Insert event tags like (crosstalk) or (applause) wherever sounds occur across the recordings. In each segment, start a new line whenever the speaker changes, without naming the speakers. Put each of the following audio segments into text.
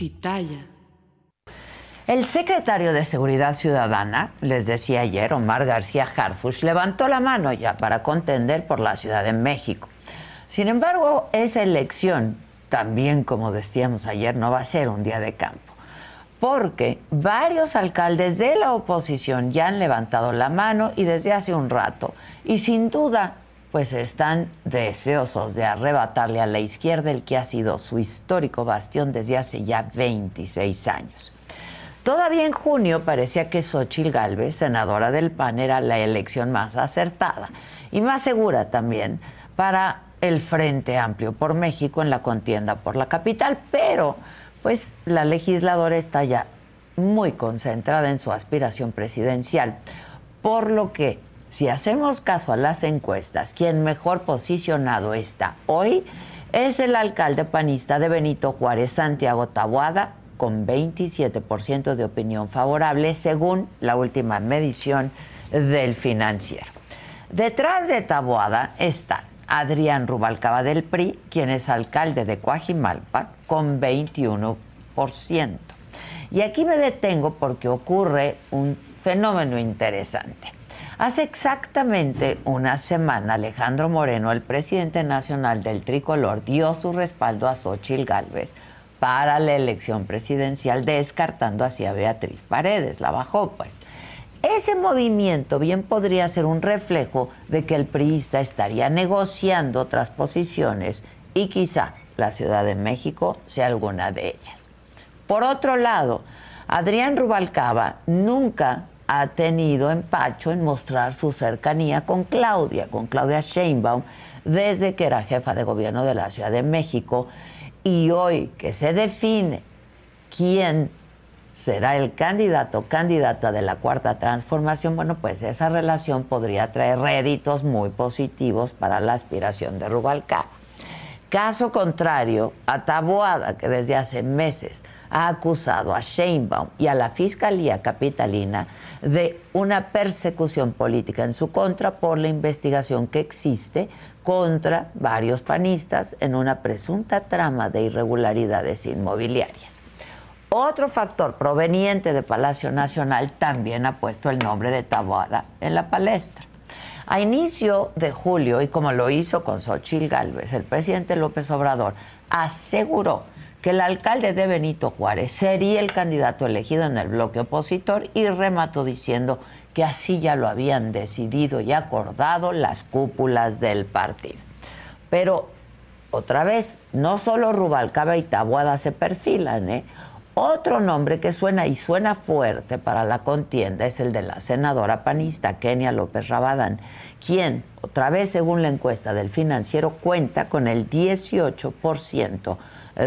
Pitaya. El secretario de Seguridad Ciudadana, les decía ayer, Omar García Harfush, levantó la mano ya para contender por la Ciudad de México. Sin embargo, esa elección, también como decíamos ayer, no va a ser un día de campo, porque varios alcaldes de la oposición ya han levantado la mano y desde hace un rato, y sin duda, pues están deseosos de arrebatarle a la izquierda el que ha sido su histórico bastión desde hace ya 26 años. Todavía en junio parecía que Xochitl Gálvez, senadora del PAN, era la elección más acertada y más segura también para el Frente Amplio por México en la contienda por la capital, pero pues la legisladora está ya muy concentrada en su aspiración presidencial, por lo que si hacemos caso a las encuestas, quien mejor posicionado está hoy es el alcalde panista de Benito Juárez, Santiago Tabuada, con 27% de opinión favorable, según la última medición del financiero. Detrás de Taboada está Adrián Rubalcaba del PRI, quien es alcalde de Coajimalpa, con 21%. Y aquí me detengo porque ocurre un fenómeno interesante. Hace exactamente una semana, Alejandro Moreno, el presidente nacional del Tricolor, dio su respaldo a Xochil Gálvez para la elección presidencial, descartando así a Beatriz Paredes. La bajó, pues. Ese movimiento bien podría ser un reflejo de que el priista estaría negociando otras posiciones y quizá la Ciudad de México sea alguna de ellas. Por otro lado, Adrián Rubalcaba nunca ha tenido empacho en mostrar su cercanía con Claudia, con Claudia Sheinbaum, desde que era jefa de gobierno de la Ciudad de México. Y hoy que se define quién será el candidato candidata de la cuarta transformación, bueno, pues esa relación podría traer réditos muy positivos para la aspiración de Rubalcaba. Caso contrario, a Taboada, que desde hace meses ha acusado a Sheinbaum y a la Fiscalía Capitalina de una persecución política en su contra por la investigación que existe contra varios panistas en una presunta trama de irregularidades inmobiliarias. Otro factor proveniente de Palacio Nacional también ha puesto el nombre de Taboada en la palestra. A inicio de julio, y como lo hizo con Xochil Gálvez, el presidente López Obrador aseguró que el alcalde de Benito Juárez sería el candidato elegido en el bloque opositor y remató diciendo que así ya lo habían decidido y acordado las cúpulas del partido. Pero otra vez, no solo Rubalcaba y Taboada se perfilan, ¿eh? Otro nombre que suena y suena fuerte para la contienda es el de la senadora panista Kenia López Rabadán, quien, otra vez según la encuesta del financiero, cuenta con el 18%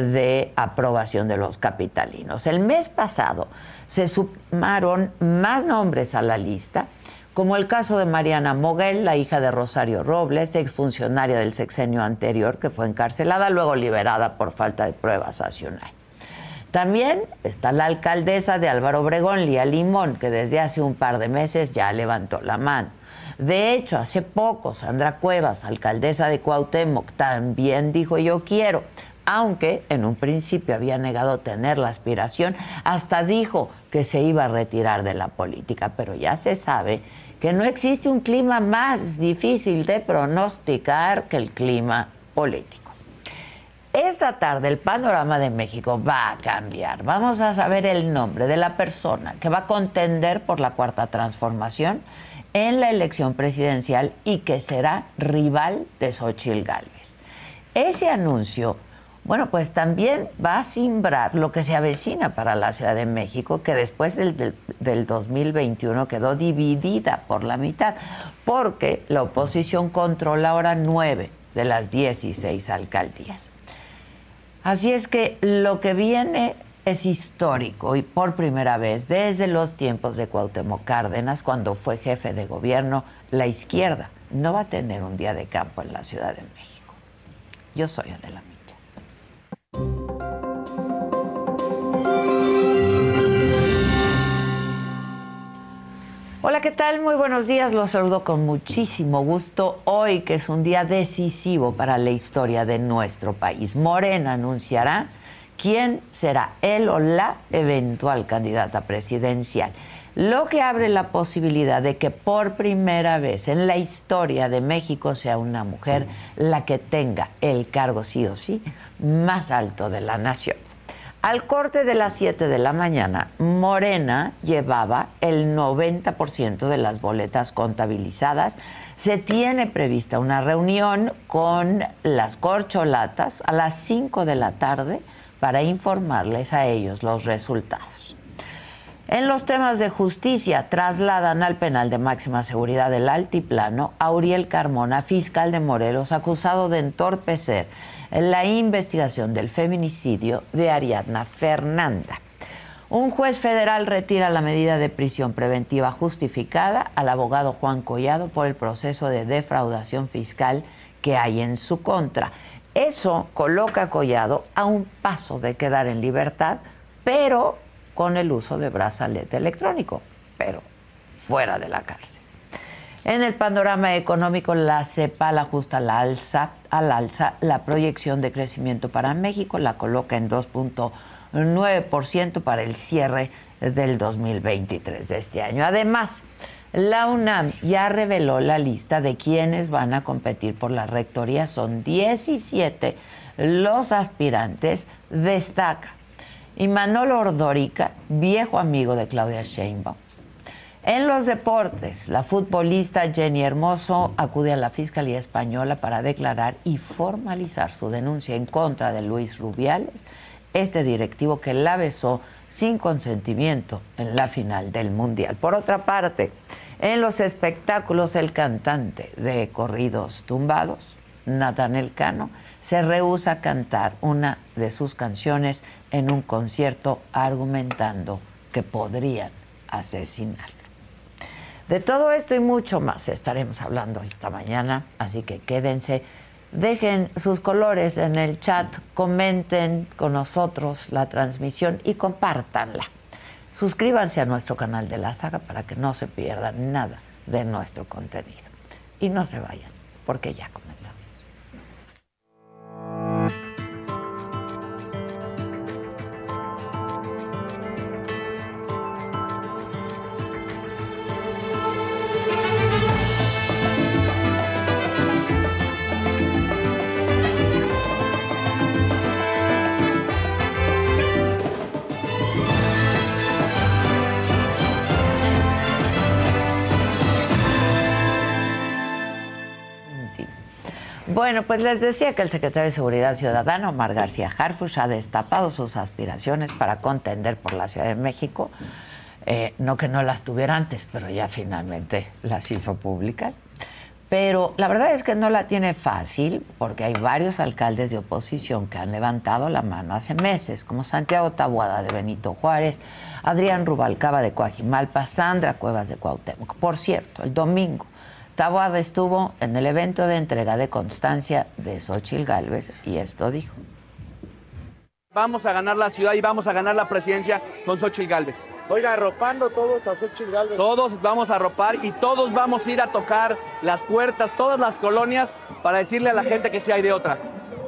de aprobación de los capitalinos. El mes pasado se sumaron más nombres a la lista, como el caso de Mariana Moguel, la hija de Rosario Robles, exfuncionaria del sexenio anterior, que fue encarcelada, luego liberada por falta de pruebas año. También está la alcaldesa de Álvaro Obregón, Lía Limón, que desde hace un par de meses ya levantó la mano. De hecho, hace poco Sandra Cuevas, alcaldesa de Cuauhtémoc, también dijo yo quiero, aunque en un principio había negado tener la aspiración, hasta dijo que se iba a retirar de la política, pero ya se sabe que no existe un clima más difícil de pronosticar que el clima político. Esta tarde el panorama de México va a cambiar. Vamos a saber el nombre de la persona que va a contender por la cuarta transformación en la elección presidencial y que será rival de Xochitl Gálvez. Ese anuncio, bueno, pues también va a simbrar lo que se avecina para la Ciudad de México, que después del, del 2021 quedó dividida por la mitad, porque la oposición controla ahora nueve de las 16 alcaldías. Así es que lo que viene es histórico y por primera vez desde los tiempos de Cuauhtémoc Cárdenas, cuando fue jefe de gobierno, la izquierda no va a tener un día de campo en la Ciudad de México. Yo soy Adela. Hola, ¿qué tal? Muy buenos días. Los saludo con muchísimo gusto hoy, que es un día decisivo para la historia de nuestro país. Morena anunciará quién será él o la eventual candidata presidencial, lo que abre la posibilidad de que por primera vez en la historia de México sea una mujer la que tenga el cargo sí o sí más alto de la nación. Al corte de las 7 de la mañana, Morena llevaba el 90% de las boletas contabilizadas. Se tiene prevista una reunión con las corcholatas a las 5 de la tarde para informarles a ellos los resultados. En los temas de justicia, trasladan al penal de máxima seguridad del Altiplano a Uriel Carmona, fiscal de Morelos, acusado de entorpecer la investigación del feminicidio de Ariadna Fernanda. Un juez federal retira la medida de prisión preventiva justificada al abogado Juan Collado por el proceso de defraudación fiscal que hay en su contra. Eso coloca a Collado a un paso de quedar en libertad, pero con el uso de brazalete electrónico, pero fuera de la cárcel. En el panorama económico, la CEPAL ajusta la alza, al alza la proyección de crecimiento para México, la coloca en 2.9% para el cierre del 2023 de este año. Además, la UNAM ya reveló la lista de quienes van a competir por la rectoría. Son 17 los aspirantes. Destaca. Y Manolo Ordórica, viejo amigo de Claudia Sheinbaum, en los deportes, la futbolista Jenny Hermoso acude a la Fiscalía Española para declarar y formalizar su denuncia en contra de Luis Rubiales, este directivo que la besó sin consentimiento en la final del Mundial. Por otra parte, en los espectáculos, el cantante de corridos tumbados, Nathaniel Cano, se rehúsa a cantar una de sus canciones en un concierto argumentando que podrían asesinarlo. De todo esto y mucho más estaremos hablando esta mañana, así que quédense, dejen sus colores en el chat, comenten con nosotros la transmisión y compártanla. Suscríbanse a nuestro canal de la saga para que no se pierdan nada de nuestro contenido. Y no se vayan, porque ya comenzamos. Bueno, pues les decía que el secretario de Seguridad Ciudadana, Omar García Harfush, ha destapado sus aspiraciones para contender por la Ciudad de México. Eh, no que no las tuviera antes, pero ya finalmente las hizo públicas. Pero la verdad es que no la tiene fácil porque hay varios alcaldes de oposición que han levantado la mano hace meses, como Santiago Tabuada de Benito Juárez, Adrián Rubalcaba de Coajimalpa, Sandra Cuevas de Cuauhtémoc. Por cierto, el domingo Taboada estuvo en el evento de entrega de constancia de Xochil Gálvez y esto dijo.
Vamos a ganar la ciudad y vamos a ganar la presidencia con Xochil Gálvez.
Oiga, arropando todos a Xochitl Gálvez.
Todos vamos a arropar y todos vamos a ir a tocar las puertas, todas las colonias, para decirle a la gente que sí hay de otra.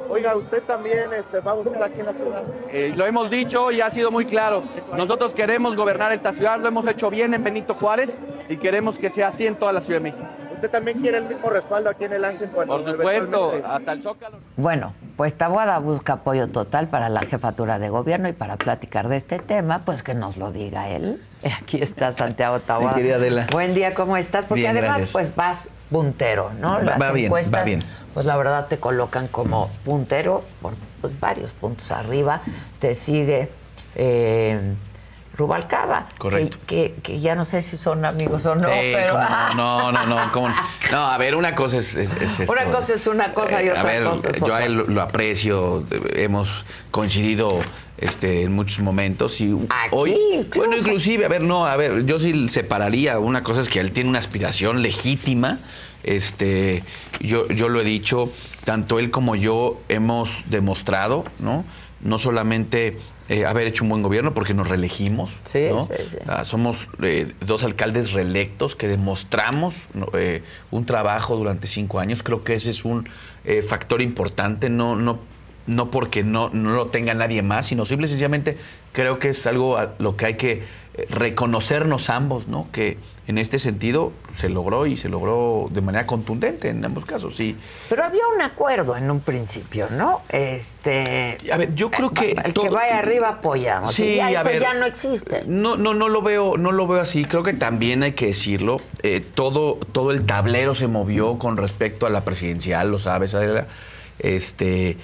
Oiga, usted también este, va a buscar aquí en la ciudad.
Eh, lo hemos dicho y ha sido muy claro. Nosotros queremos gobernar esta ciudad, lo hemos hecho bien en Benito Juárez y queremos que sea así en toda la Ciudad de México.
¿Usted también quiere el mismo respaldo aquí en el Ángel?
Por supuesto, hasta el Zócalo.
Bueno, pues Tabuada busca apoyo total para la jefatura de gobierno y para platicar de este tema, pues que nos lo diga él. (laughs) Aquí está Santiago Tabuada. Buen día, ¿cómo estás? Porque además, pues vas puntero, ¿no?
Las va bien, encuestas, va bien.
pues la verdad te colocan como puntero por pues, varios puntos arriba. Te sigue eh, Rubalcaba.
Correcto.
Que, que, ya no sé si son amigos o no, pero. (laughs)
No, no, no, no, no, a ver, una cosa es.
Una cosa es una cosa y eh, otra cosa es
otra. Yo a él lo aprecio, hemos coincidido este, en muchos momentos. Y hoy, bueno, inclusive, a ver, no, a ver, yo sí separaría. Una cosa es que él tiene una aspiración legítima. Este, yo, yo lo he dicho, tanto él como yo hemos demostrado, ¿no? No solamente eh, haber hecho un buen gobierno porque nos reelegimos.
Sí, sí, sí.
Ah, somos eh, dos alcaldes reelectos que demostramos eh, un trabajo durante cinco años. Creo que ese es un factor importante, no, no, no porque no, no lo tenga nadie más, sino simple y sencillamente creo que es algo a lo que hay que reconocernos ambos, ¿no? Que en este sentido se logró y se logró de manera contundente en ambos casos, sí.
Pero había un acuerdo en un principio, ¿no? Este.
A ver, yo creo que
el que vaya arriba apoyamos. Sí, ya eso ya no existe.
No, no, no lo veo, no lo veo así. Creo que también hay que decirlo. Eh, todo, todo el tablero se movió con respecto a la presidencial, lo sabes, Adela. Este,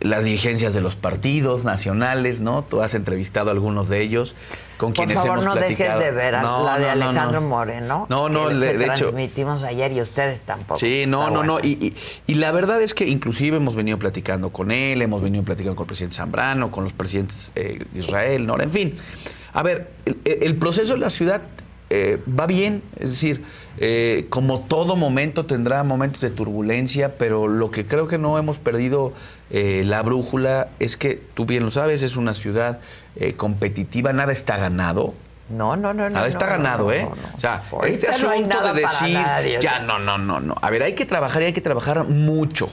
las dirigencias de los partidos nacionales, ¿no? Tú has entrevistado a algunos de ellos con
Por
quienes
favor,
hemos
no dejes de ver a la de Alejandro Moreno.
No, no,
que,
de,
transmitimos ayer y ustedes tampoco.
Sí, no, no, no. Y, la verdad es que inclusive hemos venido platicando con él, hemos venido platicando con el presidente Zambrano, con los presidentes eh, de Israel, ¿no? En fin. A ver, el, proceso de la ciudad eh, va bien, es decir, eh, como todo momento tendrá momentos de turbulencia, pero lo que creo que no hemos perdido eh, la brújula es que, tú bien lo sabes, es una ciudad eh, competitiva, nada está ganado.
No, no, no,
Nada está ganado, ¿eh? O sea, este asunto de decir, ya, no, no, no, no. A ver, hay que trabajar y hay que trabajar mucho.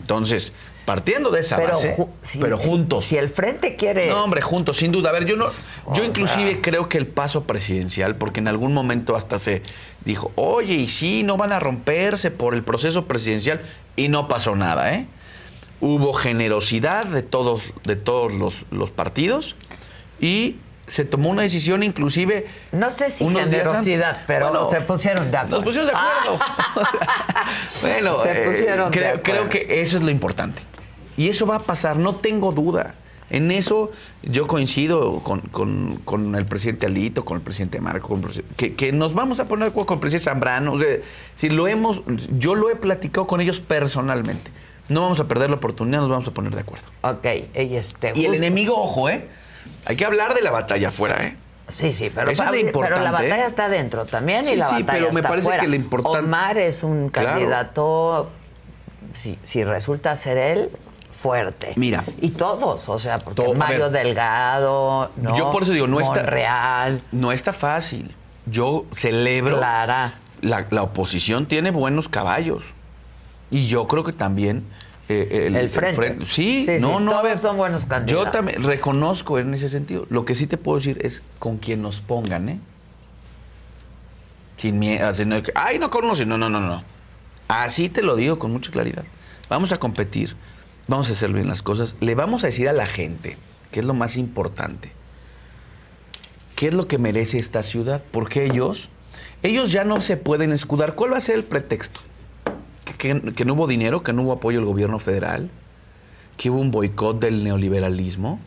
Entonces, partiendo de esa base, pero juntos.
Si el frente quiere.
No, hombre, juntos, sin duda. A ver, yo no, yo inclusive creo que el paso presidencial, porque en algún momento hasta se dijo, oye, y sí, no van a romperse por el proceso presidencial y no pasó nada, ¿eh? Hubo generosidad de todos, de todos los, partidos y se tomó una decisión inclusive
no sé si generosidad pero se pusieron de acuerdo.
nos pusimos de acuerdo. (laughs) Bueno se eh, pusieron creo, creo que eso es lo importante. Y eso va a pasar no tengo duda. En eso yo coincido con, el presidente Alito, con el presidente Marco, que, nos vamos a poner de acuerdo con el presidente Zambrano. si lo hemos, yo lo he platicado con ellos personalmente. No vamos a perder la oportunidad, nos vamos a poner de acuerdo.
Ok, y este.
Y el enemigo, ojo, ¿eh? Hay que hablar de la batalla afuera, ¿eh?
Sí, sí, pero, pero la batalla está dentro también y la sí, batalla pero me parece que lo importante... Omar es un candidato, si, si resulta ser él, fuerte.
Mira.
Y todos, o sea, porque Mario Delgado, ¿no?
Yo por eso digo, no está.
Real.
No está fácil. Yo celebro.
Clara.
La, oposición tiene buenos caballos. Y yo creo que también.
Eh, el, frente.
Sí, no, no.
Todos son buenos candidatos.
Yo también reconozco en ese sentido. Lo que sí te puedo decir es con quien nos pongan, ¿eh? Sin miedo. Ay, no conoce. No, no, no, no. Así te lo digo con mucha claridad. Vamos a competir vamos a hacer bien las cosas, le vamos a decir a la gente, que es lo más importante, qué es lo que merece esta ciudad, porque ellos, ellos ya no se pueden escudar. ¿Cuál va a ser el pretexto? Que, no hubo dinero, que no hubo apoyo del gobierno federal, que hubo un boicot del neoliberalismo.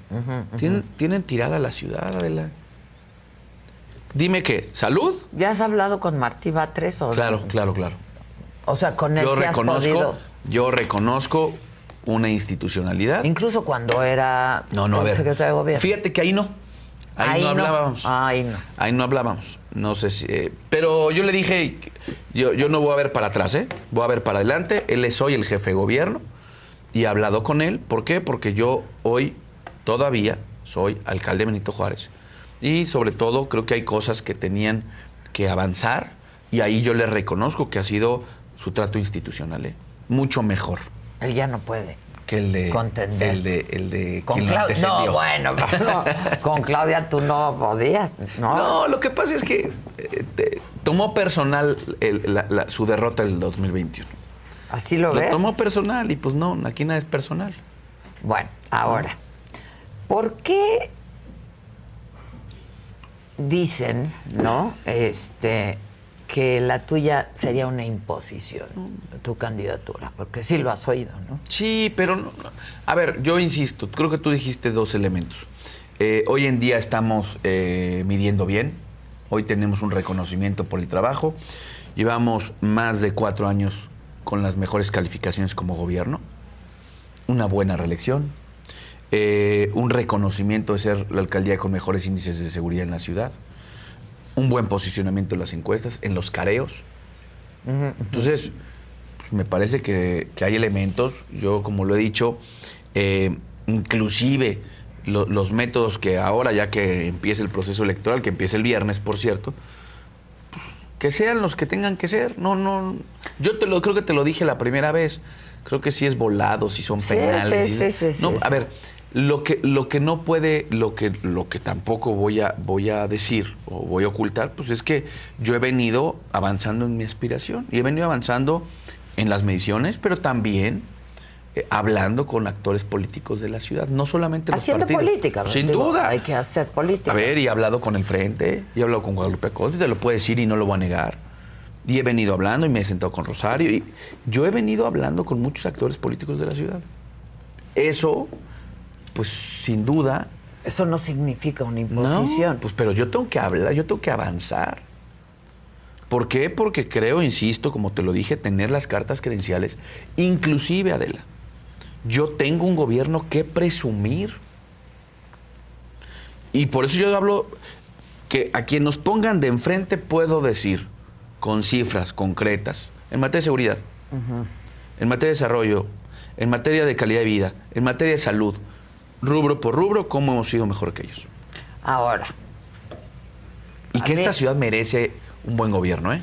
¿Tienen, tirada la ciudad, Adela. Dime qué, ¿salud?
¿Ya has hablado con Martí Batres? O
claro, claro, claro.
O sea, con él yo reconozco,
Yo reconozco una institucionalidad.
Incluso cuando era
no, no, secretario
de gobierno.
Fíjate que ahí no. Ahí, no hablábamos.
Ahí no.
Ahí no hablábamos. No sé si. Eh, pero yo le dije, yo, yo no voy a ver para atrás, ¿eh? Voy a ver para adelante. Él es hoy el jefe de gobierno y he hablado con él. ¿Por qué? Porque yo hoy todavía soy alcalde Benito Juárez. Y sobre todo creo que hay cosas que tenían que avanzar y ahí yo le reconozco que ha sido su trato institucional, ¿eh? Mucho mejor.
Él ya no puede.
Que el de.
Contender.
El de. El de
con Claudia. No, bueno, (laughs) con Claudia tú no podías, ¿no?
No, lo que pasa es que eh, tomó personal su derrota el 2021.
¿Así lo,
Lo
ves?
tomó personal y pues no, aquí nada es personal.
Bueno, ahora, ¿por qué dicen, no? Este que la tuya sería una imposición, tu candidatura, porque sí lo has oído, ¿no?
Sí, pero no- a ver, yo insisto, creo que tú dijiste dos elementos. Eh, hoy en día estamos eh, midiendo bien, hoy tenemos un reconocimiento por el trabajo, llevamos más de cuatro años con las mejores calificaciones como gobierno, una buena reelección, eh, un reconocimiento de ser la alcaldía con mejores índices de seguridad en la ciudad, un buen posicionamiento en las encuestas, en los careos. Entonces, pues, me parece que, que hay elementos, yo como lo he dicho, eh, inclusive lo- los métodos que ahora, ya que empiece el proceso electoral, que empiece el viernes, por cierto, pues, que sean los que tengan que ser. No, no. Yo te lo creo que te lo dije la primera vez. Creo que sí es volado, si son
Sí,
penales.
sí, sí, sí,
no, a ver, lo que, lo que no puede, lo que, lo que tampoco voy a, voy a decir o voy a ocultar, pues es que yo he venido avanzando en mi aspiración y he venido avanzando en las mediciones, pero también eh, hablando con actores políticos de la ciudad, no solamente los
Haciendo
partidos.
política.
Sin
digo,
duda.
Hay que hacer política.
A ver, y he hablado con el Frente, y he hablado con Guadalupe Acosta, y te lo puedo decir y no lo voy a negar. Y he venido hablando y me he sentado con Rosario. Y yo he venido hablando con muchos actores políticos de la ciudad. Eso, pues sin duda.
Eso no significa una
No,
imposición.
pues pero yo tengo que hablar, yo tengo que avanzar. ¿Por qué? Porque creo, insisto, como te lo dije, tener las cartas credenciales, inclusive Adela, yo tengo un gobierno que presumir. Y por eso yo hablo que a quien nos pongan de enfrente puedo decir con cifras concretas en materia de seguridad, en materia de desarrollo, en materia de calidad de vida, en materia de salud, rubro por rubro, cómo hemos sido mejor que ellos.
Ahora,
Y que esta ciudad merece un buen gobierno, ¿eh?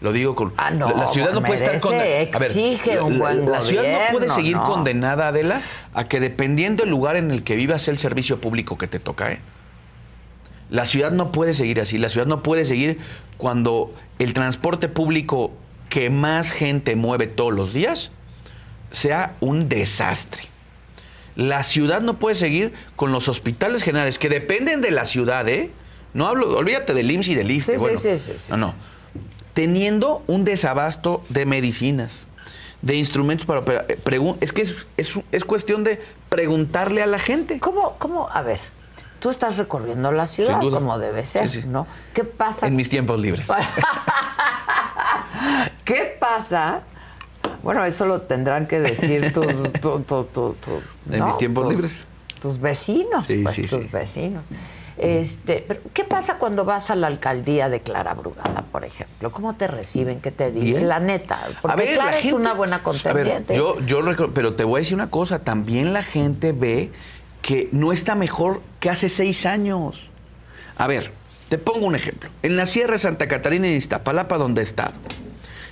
Lo digo con.
Ah, no,
la, la ciudad no puede estar condenada.
exige un buen
La ciudad no puede
gobierno,
seguir
¿no?
condenada, Adela, a que dependiendo del lugar en el que vivas el servicio público que te toca, ¿eh? La ciudad no puede seguir así. La ciudad no puede seguir cuando el transporte público que más gente mueve todos los días sea un desastre. La ciudad no puede seguir con los hospitales generales que dependen de la ciudad, ¿eh? No hablo, olvídate del IMSS y del ISSSTE.
Sí,
bueno,
sí, sí,
no, no. Teniendo un desabasto de medicinas, de instrumentos para operar. eh, es que es, es- es cuestión de preguntarle a la gente.
¿cómo, cómo, a ver, tú estás recorriendo la ciudad como debe ser,
Sí, sí.
¿no? ¿Qué pasa?
En mis tiempos libres. (laughs)
¿Qué pasa? Bueno, eso lo tendrán que decir tus, (laughs) tu- tu- tu- tu-
En mis tiempos
tus-
libres.
Tus vecinos,
Sí,
pues,
sí,
tus
sí.
vecinos. Este, pero, ¿qué pasa cuando vas a la alcaldía de Clara Brugada, por ejemplo? ¿Cómo te reciben? ¿Qué te dicen? La neta, porque
ver,
Clara
la
es una buena
pues, a ver,
contendiente.
yo, yo recuerdo- pero te voy a decir una cosa, también la gente ve que no está mejor que hace seis años. A ver, te pongo un ejemplo. En la Sierra de Santa Catarina y Iztapalapa, donde he estado,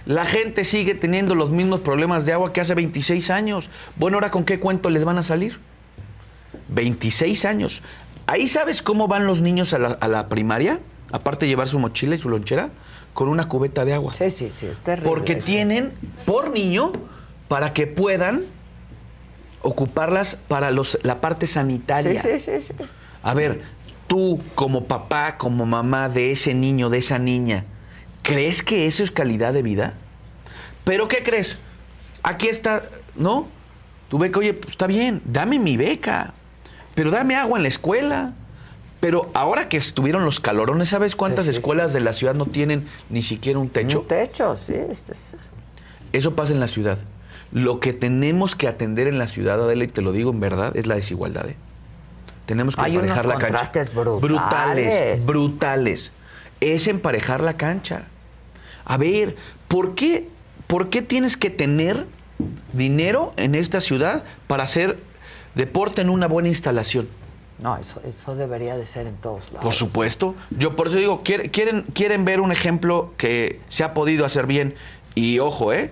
la gente sigue teniendo los mismos problemas de agua que hace 26 años. Bueno, ahora con qué cuento les van a salir? 26 años. Ahí sabes cómo van los niños a la, a la primaria, aparte de llevar su mochila y su lonchera, con una cubeta de agua.
Sí, sí, sí, es terrible.
Porque tienen por niño para que puedan ocuparlas para los, la parte
Sí,
sanitaria.
sí, sí, sí.
A ver, tú como papá, como mamá de ese niño, de esa niña, ¿crees que eso es calidad de vida? ¿Pero qué crees? Aquí está, ¿no? Tu beca, oye, pues, está bien, dame mi beca, pero dame agua en la escuela. Pero ahora que estuvieron los calorones, ¿sabes cuántas
Sí, sí,
escuelas de la ciudad no tienen ni siquiera un techo?
Un techo, sí. este es-
Eso pasa en la ciudad. Lo que tenemos que atender en la ciudad, Adela, y te lo digo en verdad, es la desigualdad. ¿eh? Tenemos que
Hay unos
emparejar la cancha.
contrastes brutales.
Brutales, brutales. Es emparejar la cancha. A ver, ¿por qué, ¿por qué tienes que tener dinero en esta ciudad para hacer deporte en una buena instalación?
No, eso, eso debería de ser en todos lados.
Por supuesto. Yo por eso digo, ¿quiere- quieren, quieren ver un ejemplo que se ha podido hacer bien. Y ojo, ¿eh?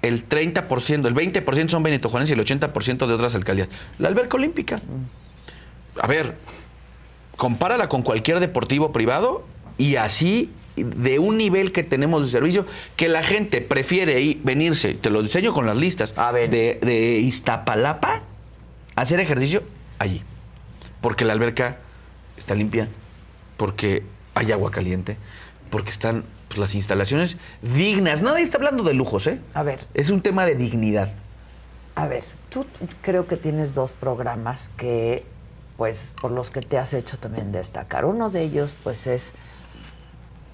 El 30%, el 20% son Benito Juárez y el 80% de otras alcaldías. La alberca olímpica. A ver, compárala con cualquier deportivo privado y así de un nivel que tenemos de servicio que la gente prefiere ir, venirse, te lo enseño con las listas,
A ver.
De, de Iztapalapa hacer ejercicio allí. Porque la alberca está limpia, porque hay agua caliente, porque están pues, las instalaciones dignas. Nadie está hablando de lujos, ¿eh?
A ver.
Es un tema de dignidad.
A ver, tú creo que tienes dos programas que, pues, por los que te has hecho también destacar. Uno de ellos, pues, es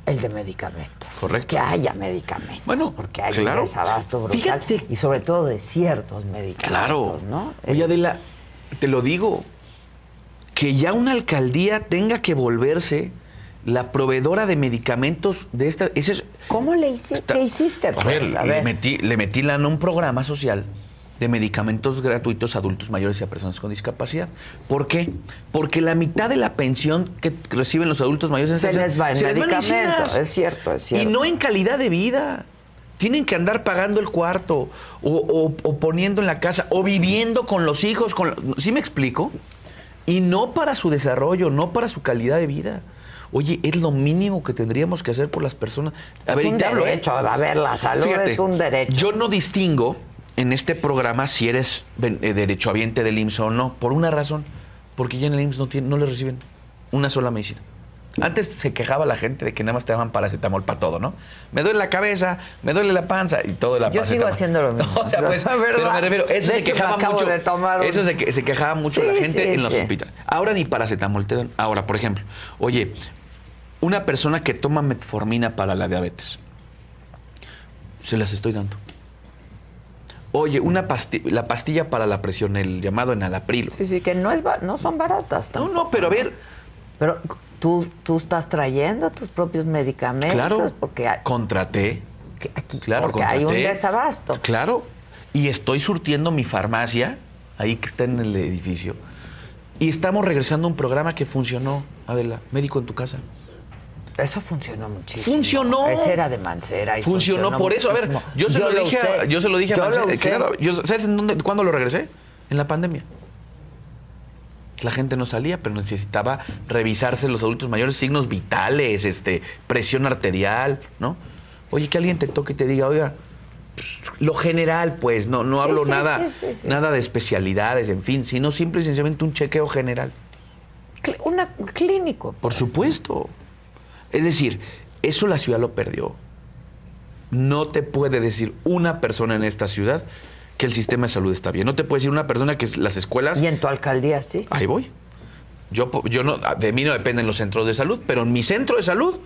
el de medicamentos.
Correcto.
Que haya medicamentos.
Bueno,
porque hay
claro.
un desabasto brutal.
Fíjate.
Y sobre todo de ciertos medicamentos,
Claro.
¿no?
Oye,
Eh,
Adela, te lo digo, que ya una alcaldía tenga que volverse la proveedora de medicamentos de esta... Ese es,
¿Cómo le hiciste?
está-
¿Qué hiciste?
A
pues?
ver, Le, metí, le metí lana a un programa social de medicamentos gratuitos a adultos mayores y a personas con discapacidad. ¿Por qué? Porque la mitad de la pensión que reciben los adultos mayores en
Se les va en
se
medicamentos. Es cierto, es cierto.
Y no en calidad de vida. Tienen que andar pagando el cuarto o, o- o poniendo en la casa o viviendo con los hijos. Con, ¿Sí me explico? Y no para su desarrollo, no para su calidad de vida. Oye, es lo mínimo que tendríamos que hacer por las personas. A
Es
ver,
un
te hablo, ¿eh?
derecho. A ver, la salud es un derecho.
Yo no distingo en este programa si eres eh, derechohabiente del IMSS o no, por una razón. Porque ya en el IMSS no, tiene- no le reciben una sola medicina. Antes se quejaba la gente de que nada más te daban paracetamol para todo, ¿no? Me duele la cabeza, me duele la panza y todo la
Yo sigo haciendo lo (laughs) mismo.
o sea, pues, (laughs) pero me refiero, eso
De
se quejaba mucho.
un-
Eso se, que- se quejaba mucho
Sí,
la gente
sí,
en los
sí.
hospitales. Ahora ni paracetamol te dan. Ahora, por ejemplo, oye, una persona que toma metformina para la diabetes, se las estoy dando. Oye, una pastilla, la pastilla para la presión, el llamado enalapril.
Sí, sí, que no, es, ba- no son baratas.
No,
tampoco,
no, pero a ver,
Pero tú, tú estás trayendo tus propios medicamentos.
claro,
Porque hay,
contraté.
que aquí,
Claro,
porque hay un desabasto.
Claro. Y estoy surtiendo mi farmacia, ahí que está en el edificio. Y estamos regresando a un programa que funcionó, Adela, médico en tu casa.
Eso funcionó muchísimo.
Funcionó.
Ese era de Mancera. y
Funcionó por eso. A ver, yo se lo, dije, a, yo se lo dije a
Yo lo
Marcela,
usé.
Claro, yo- ¿sabes en dónde, cuándo lo regresé? En la pandemia. La gente no salía, pero necesitaba revisarse los adultos mayores, signos vitales, este, presión arterial, ¿no? Oye, que alguien te toque y te diga, oiga, pues, lo general, pues, no, no hablo
sí,
nada,
sí, sí, sí.
nada de especialidades, en fin, sino simple y sencillamente un chequeo general.
Una, un clínico.
Por supuesto. Es decir, eso la ciudad lo perdió. No te puede decir una persona en esta ciudad que el sistema de salud está bien. No te puede decir una persona que las escuelas...
Y en tu alcaldía, sí.
Ahí voy. Yo, yo no, de mí no dependen los centros de salud, pero en mi centro de salud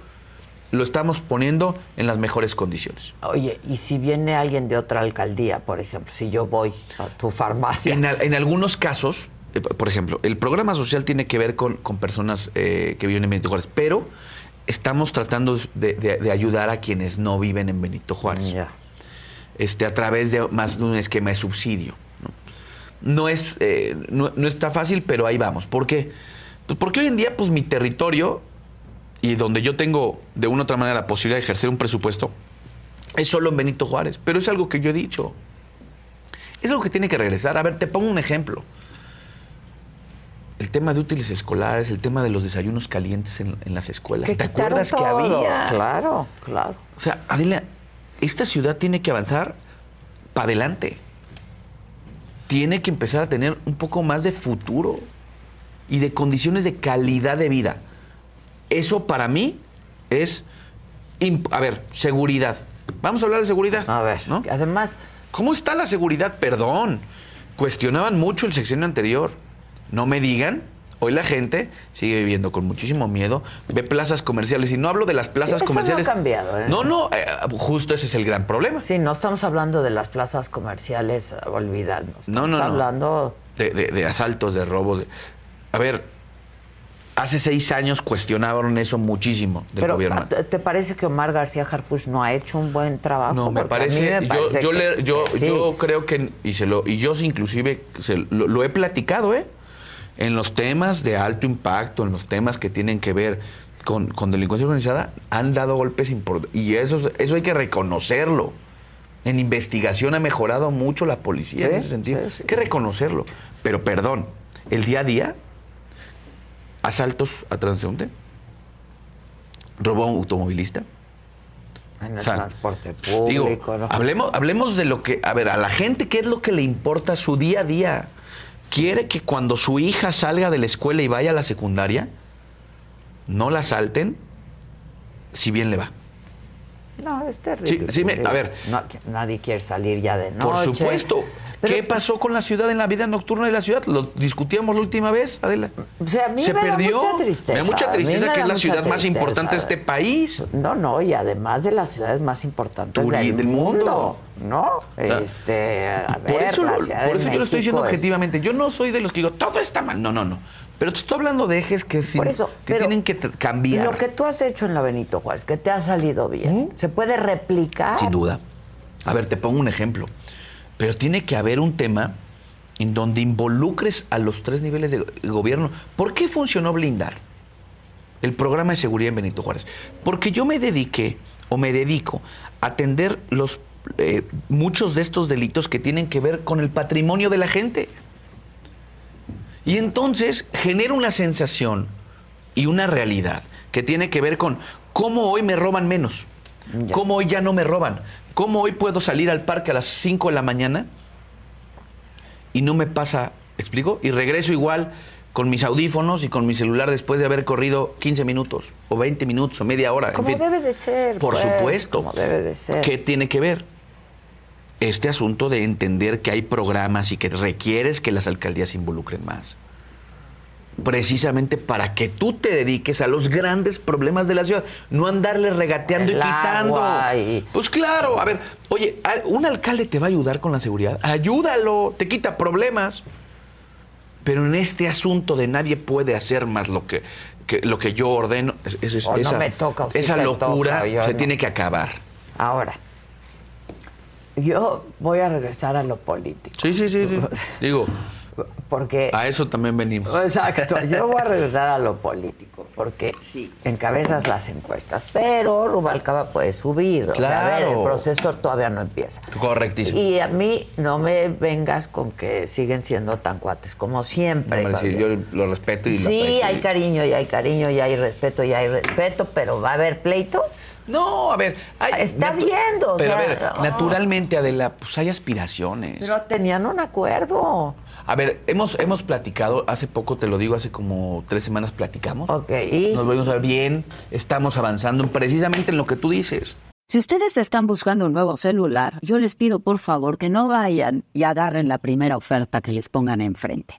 lo estamos poniendo en las mejores condiciones.
Oye, y si viene alguien de otra alcaldía, por ejemplo, si yo voy a tu farmacia.
En, al- en algunos casos, eh, por ejemplo, el programa social tiene que ver con, con personas eh, que viven en Benito Juárez, pero estamos tratando de, de- de ayudar a quienes no viven en Benito Juárez. Este, a través de más de un esquema de subsidio. No, No es, eh, no, no está fácil, pero ahí vamos. ¿Por qué? Pues porque hoy en día, pues mi territorio y donde yo tengo de una u otra manera la posibilidad de ejercer un presupuesto es solo en Benito Juárez. Pero es algo que yo he dicho. Es algo que tiene que regresar. A ver, te pongo un ejemplo. El tema de útiles escolares, el tema de los desayunos calientes en, en las escuelas.
Que
¿Te acuerdas que había?
Claro, claro.
O sea, Adela, esta ciudad tiene que avanzar para adelante. Tiene que empezar a tener un poco más de futuro y de condiciones de calidad de vida. Eso para mí es, a ver, seguridad. Vamos a hablar de seguridad.
A ver,
¿no?
además,
¿Cómo está la seguridad? Perdón. Cuestionaban mucho el sexenio anterior. No me digan. Hoy la gente sigue viviendo con muchísimo miedo, ve plazas comerciales. Y no hablo de las plazas
Eso no ha
comerciales.
cambiado, ¿eh?
No, no, eh, justo ese es el gran problema.
sí, no estamos hablando de las plazas comerciales, olvidadnos.
No,
Estamos
no, no.
hablando
De, de- de asaltos, de robos. de- A ver, hace seis años cuestionaron eso muchísimo del
Pero,
gobierno.
¿te parece que Omar García Harfuch no ha hecho un buen trabajo?
No, me
Porque a mí
parece,
me
yo,
parece
yo,
que-
le- yo,
que sí.
yo creo que, y, se lo, y yo inclusive se lo, lo he platicado, ¿eh? En los temas de alto impacto, en los temas que tienen que ver con, con delincuencia organizada, han dado golpes importantes. Y eso, eso hay que reconocerlo. En investigación ha mejorado mucho la policía
Sí,
en ese sentido.
sí, sí,
hay que reconocerlo. Pero perdón, el día a día, asaltos a transeúnte, robó a un automovilista.
En el
O sea,
transporte
Digo,
público. ¿no?
hablemos, hablemos de lo que, a ver, a la gente, ¿qué es lo que le importa su día a día? ¿Quiere que cuando su hija salga de la escuela y vaya a la secundaria, no la salten si bien le va?
No, es terrible.
Sí, sí me- a ver.
No, nadie quiere salir ya de noche.
Por supuesto.
Pero-
¿Qué pasó con la ciudad en la vida nocturna de la ciudad? Lo discutíamos la última vez, Adela.
O sea, a mí
Se
me da
perdió.
mucha tristeza.
Me da mucha tristeza
me
que
da
es la ciudad más importante de este país.
No, no, y además de las ciudades más importantes del,
del mundo.
mundo, ¿no? Este, a
Por
ver,
eso,
la
por eso yo lo estoy diciendo
es-
objetivamente. Yo no soy de los que digo, todo está mal. No, no, no. Pero te estoy hablando de ejes que, sí-
Por eso,
que tienen que cambiar.
Lo que tú has hecho en la Benito Juárez, que te ha salido bien, ¿se puede replicar?
Sin duda. A ver, te pongo un ejemplo. Pero tiene que haber un tema en donde involucres a los tres niveles de go- gobierno. ¿Por qué funcionó blindar el programa de seguridad en Benito Juárez? Porque yo me dediqué o me dedico a atender los eh, muchos de estos delitos que tienen que ver con el patrimonio de la gente. Y entonces genera una sensación y una realidad que tiene que ver con cómo hoy me roban menos,
Ya.
cómo hoy ya no me roban, cómo hoy puedo salir al parque a las 5 de la mañana y no me pasa, ¿me explico? Y regreso igual con mis audífonos y con mi celular después de haber corrido 15 minutos o 20 minutos o media hora. en
Como
fin.
debe de ser.
Por
pues,
supuesto.
Como debe de ser.
¿Qué tiene que ver? Este asunto de entender que hay programas y que requieres que las alcaldías se involucren más. Precisamente para que tú te dediques a los grandes problemas de la ciudad, no andarle regateando
El
y quitando.
y-
Pues claro, a ver, oye, ¿a- ¿un alcalde te va a ayudar con la seguridad? Ayúdalo, te quita problemas. Pero en este asunto de nadie puede hacer más lo que, que- lo que yo ordeno, es- es-
O no
esa,
me toca, sí
esa locura
toca,
se
no.
tiene que acabar.
Ahora, yo voy a regresar a lo político.
Sí, sí, sí, sí. (laughs) Digo,
Porque.
a eso también venimos.
Exacto, (laughs) yo voy a regresar a lo político, porque sí, encabezas las encuestas, pero Rubalcaba puede subir. O sea, a ver, el
Claro.
proceso todavía no empieza.
Correctísimo.
Y a mí no me vengas con que siguen siendo tan cuates como siempre.
No, sí, yo lo respeto y lo
Sí, hay cariño y hay cariño y hay respeto y hay respeto, pero va a haber pleito.
No, a ver. hay-
Está viendo, o
Pero
sea,
a ver,
no.
naturalmente, Adela, pues hay aspiraciones.
Pero tenían un acuerdo.
A ver, hemos, hemos platicado, hace poco, te lo digo, hace como tres semanas platicamos.
Ok, ¿y?
Nos volvimos a ver bien, estamos avanzando en precisamente en lo que tú dices.
Si ustedes están buscando un nuevo celular, yo les pido por favor que no vayan y agarren la primera oferta que les pongan enfrente.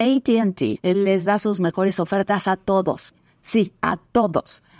ATT les da sus mejores ofertas a todos. Sí, a todos.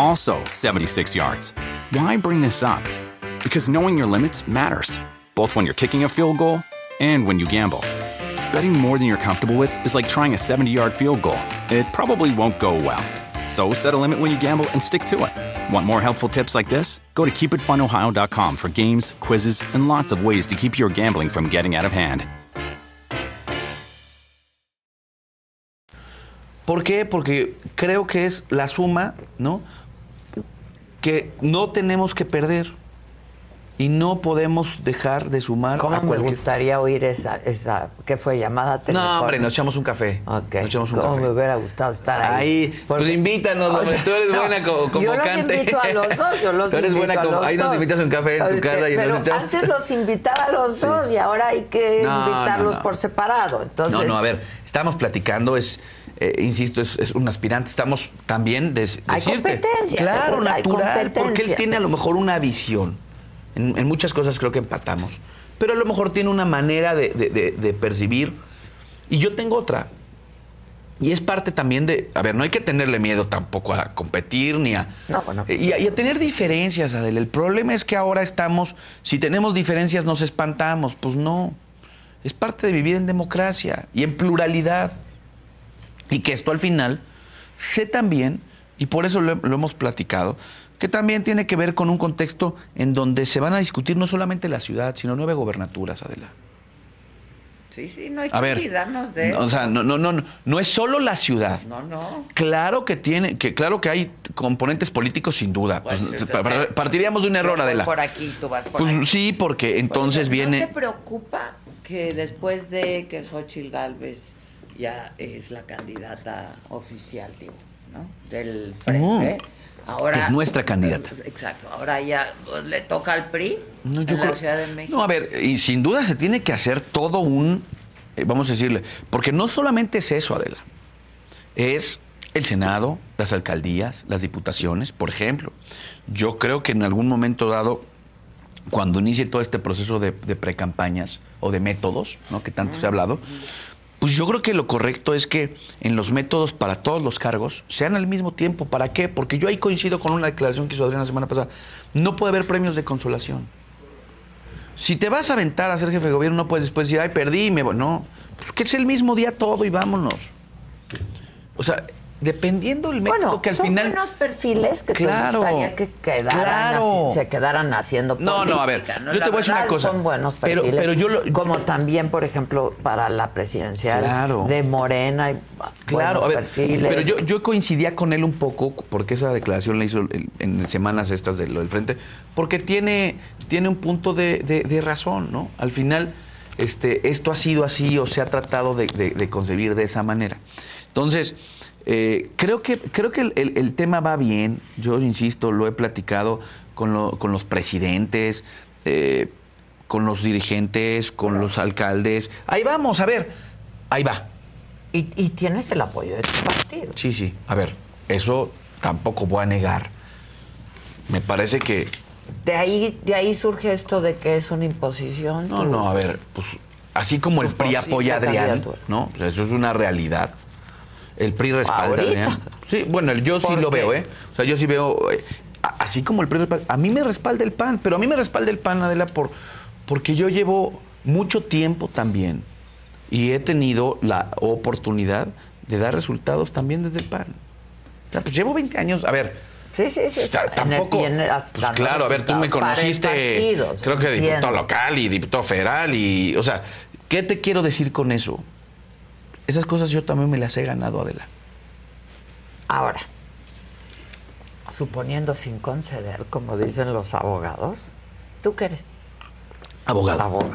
Also 76 yards. Why bring this up? Because knowing your limits matters, both when you're kicking a field goal and when you gamble. Betting more than you're comfortable with is like trying a 70 yard field goal. It probably won't go well. So set a limit when you gamble and stick to it. Want more helpful tips like this? Go to keepitfunohio.com for games, quizzes, and lots of ways to keep your gambling from getting out of hand.
¿Por qué? Porque creo que es la suma, ¿no? Que no tenemos que perder y no podemos dejar de sumar
¿Cómo
a
me
cualquier...
gustaría oír esa, esa ¿qué fue? ¿Llamada telefónica?
No, hombre, nos echamos un café.
Ok.
Nos echamos un
¿Cómo
café.
me hubiera gustado estar ahí?
Ahí, pues invítanos, (laughs) hombre, tú eres buena co-
Yo los invito a los dos, yo los (laughs)
Tú eres
invito
buena
a
como-
los
ahí nos invitas a un café en tu
Este,
casa y nos
pero
echamos-
antes los invitaba a los (laughs) dos y ahora hay que
No,
invitarlos
no.
por separado. Entonces,
No, no, a ver, estamos platicando, es, eh, insisto, es, es un aspirante, estamos también de,
Hay
decirte.
competencia,
Claro,
hay
natural, porque él tiene a lo mejor una visión. En, en muchas cosas creo que empatamos. pero a lo mejor tiene una manera de, de- de- de percibir. Y yo tengo otra. Y es parte también de, a ver, no hay que tenerle miedo tampoco a competir ni a...
No, bueno, pues
y, a, y a tener diferencias, Adel. El problema es que ahora estamos, si tenemos diferencias nos espantamos. Pues no. Es parte de vivir en democracia y en pluralidad. Y que esto al final sé también, y por eso lo, lo hemos platicado, que también tiene que ver con un contexto en donde se van a discutir no solamente la ciudad, sino nueve gobernaturas, Adela.
Sí, sí, no hay que
ver,
olvidarnos de
no, o
eso.
sea, no, no, no, no, no es solo la ciudad.
No, no.
Claro que tiene, que claro que hay componentes políticos sin duda.
Pues,
Pues,
este, te-
partiríamos de un error, Adela.
Por aquí, tú vas por
Pues
aquí.
sí, porque entonces viene.
¿No te preocupa que después de que Xochitl Galvez ya es la candidata oficial, digo, ¿no? Del frente, ahora...
Es nuestra (laughs) candidata.
Exacto, ahora ya pues, le toca al PRI
No, yo
en
creo-
la Ciudad de México.
No, a ver, y sin duda se tiene que hacer todo un, eh, vamos a decirle, porque no solamente es eso, Adela, es el Senado, las alcaldías, las diputaciones, por ejemplo. Yo creo que en algún momento dado, cuando inicie todo este proceso de, de precampañas o de métodos, ¿no? que tanto se ha hablado, pues yo creo que lo correcto es que en los métodos para todos los cargos sean al mismo tiempo. ¿Para qué? Porque yo ahí coincido con una declaración que hizo Adrián la semana pasada. No puede haber premios de consolación. Si te vas a aventar a ser jefe de gobierno, no puedes después decir, ay, perdí me voy. No, pues que es el mismo día todo y vámonos. O sea, dependiendo del método
Bueno,
que al
son
final.
buenos perfiles que
Claro,
te gustaría que quedaran
claro.
así- se quedaran haciendo
No, no, a ver, yo
La
te voy a decir una cosa,
Son buenos
pero-
perfiles.
pero yo lo-
como también, por ejemplo, para la presidencial
Claro.
de Morena hay
Claro,
buenos
a ver,
perfiles.
pero yo, yo coincidía con él un poco, porque esa declaración la hizo en semanas estas del frente, porque tiene, tiene un punto de, de- de razón, ¿no? Al final, este, esto ha sido así o se ha tratado de concebir de esa manera. Entonces, eh, creo que, creo que el, el- el tema va bien, yo insisto, lo he platicado con, lo- con los presidentes, eh, con los dirigentes, con los alcaldes. Ahí vamos, a ver, ahí va.
y, y tienes el apoyo de tu partido.
Sí, sí. A ver, eso tampoco voy a negar. Me parece que.
De ahí, de ahí surge esto de que es una imposición.
No, no, a ver, pues así como el PRI apoya a Adrián. ¿no? O sea, eso es una realidad. El PRI respalda Adrián. Sí, bueno, yo sí
¿Por
lo
qué?
veo, ¿eh? O sea, yo sí veo. eh, así como el PRI respalda. A mí me respalda el PAN, pero a mí me respalda el PAN, Adela, por, porque yo llevo mucho tiempo también y he tenido la oportunidad de dar resultados también desde el PAN. O sea, pues llevo 20 años. A ver.
Sí, sí, sí.
Ta-
En el-
Tampoco.
en
pues claro, a ver, tú me conociste,
partido,
creo que diputado local y diputado federal y, o sea, ¿qué te quiero decir con eso? Esas cosas yo también me las he ganado, Adela.
Ahora, suponiendo sin conceder, como dicen los abogados, ¿tú qué eres?
Abogado
Abogado.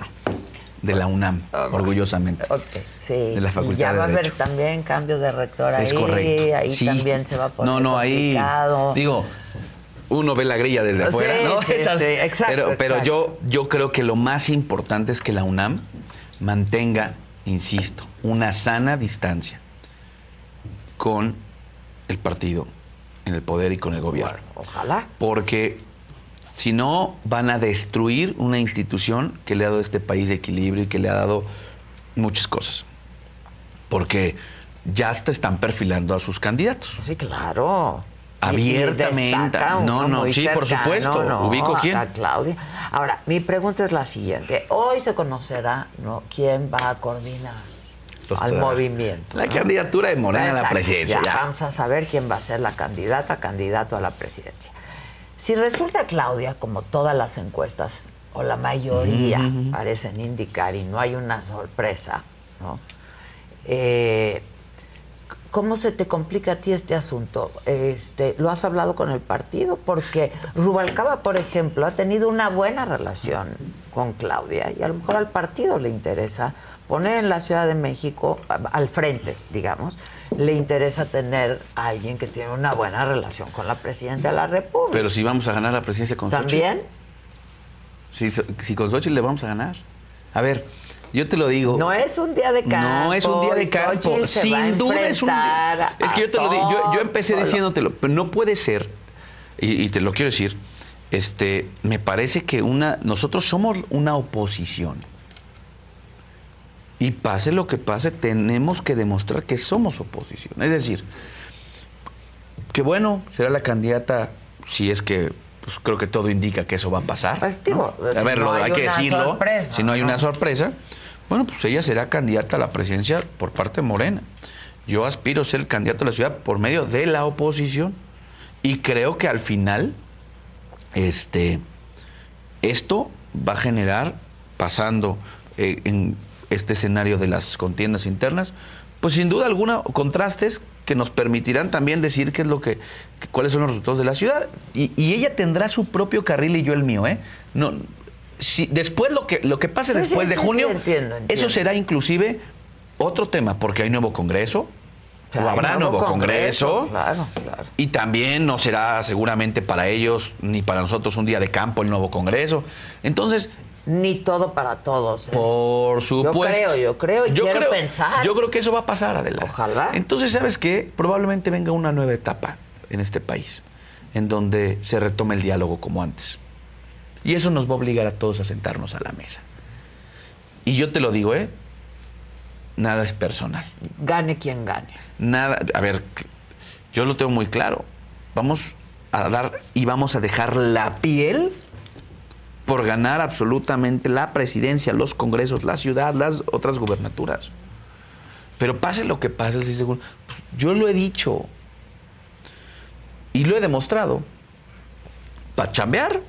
de la UNAM, orgullosamente.
Ok, sí.
De la Facultad
y ya
de
va a haber también cambio de rector ahí.
Es correcto.
Ahí
Sí.
también se va a poner
No, no, ahí. Digo, uno ve la grilla desde
Sí,
afuera, ¿no?
sí, sí, exacto,
Pero, pero
exacto.
yo, yo creo que lo más importante es que la UNAM mantenga, insisto, una sana distancia con el partido en el poder y con el gobierno.
Ojalá.
Porque si no, van a destruir una institución que le ha dado a este país equilibrio y que le ha dado muchas cosas. Porque ya hasta están perfilando a sus candidatos.
Sí, claro. Y
Abiertamente. No, no, sí, por supuesto.
¿no?
Ubico quién.
A Claudia. Ahora, mi pregunta es la siguiente. Hoy se conocerá ¿no? quién va a coordinar
Los
al movimiento.
La
¿no?
candidatura de Morena a la presidencia.
Ya,
ya.
Vamos a saber quién va a ser la candidata, candidato a la presidencia. Si resulta Claudia, como todas las encuestas, o la mayoría parecen indicar, y no hay una sorpresa, ¿no? Eh, ¿Cómo se te complica a ti este asunto? Este, ¿Lo has hablado con el partido? Porque Rubalcaba, por ejemplo, ha tenido una buena relación con Claudia y a lo mejor al partido le interesa poner en la Ciudad de México, al frente, digamos, le interesa tener a alguien que tiene una buena relación con la Presidenta de la República.
Pero si vamos a ganar la presidencia con Xochitl.
¿También?
Si, si con Xochitl le vamos a ganar. A ver, yo te lo digo.
No es un día de campo.
No es un día de campo. Sin duda es un día. Es que yo te lo digo. Yo, yo empecé diciéndotelo, pero no puede ser, y, y te lo quiero decir, este, me parece que una, nosotros somos una oposición. Y pase lo que pase, tenemos que demostrar que somos oposición. Es decir, que bueno, será la candidata, si es que pues creo que todo indica que eso va a pasar.
Pues digo,
¿no? a
si
ver,
no hay
hay que decirlo.
sorpresa,
si no hay una sorpresa, bueno, pues ella será candidata a la presidencia por parte de Morena. Yo aspiro a ser el candidato de la ciudad por medio de la oposición. Y creo que al final, este, esto va a generar, pasando eh, en este escenario de las contiendas internas, pues sin duda alguna contrastes que nos permitirán también decir qué es lo que, que- cuáles son los resultados de la ciudad. Y, y ella tendrá su propio carril y yo el mío, ¿eh? No, si, después lo que, lo que pase
Sí, sí,
después de
sí,
junio,
entiendo, entiendo.
eso será inclusive otro tema, porque hay nuevo Congreso, o
Hay
habrá nuevo Congreso.
Claro, claro.
Y también no será seguramente para ellos ni para nosotros un día de campo el nuevo Congreso. Entonces,
Ni todo para todos. ¿eh?
por supuesto.
creo, yo creo y quiero
creo-
pensar.
Yo creo que eso va a pasar, Adela.
Ojalá.
Entonces, ¿sabes qué? Probablemente venga una nueva etapa en este país, en donde se retome el diálogo como antes. Y eso nos va a obligar a todos a sentarnos a la mesa. Y yo te lo digo, ¿eh? Nada es personal.
Gane quien gane.
Nada, a ver, yo lo tengo muy claro. Vamos a dar y vamos a dejar la piel por ganar absolutamente la presidencia, los congresos, la ciudad, las otras gubernaturas. Pero pase lo que pase, el 6 de junio, pues, yo lo he dicho y lo he demostrado. Para chambear,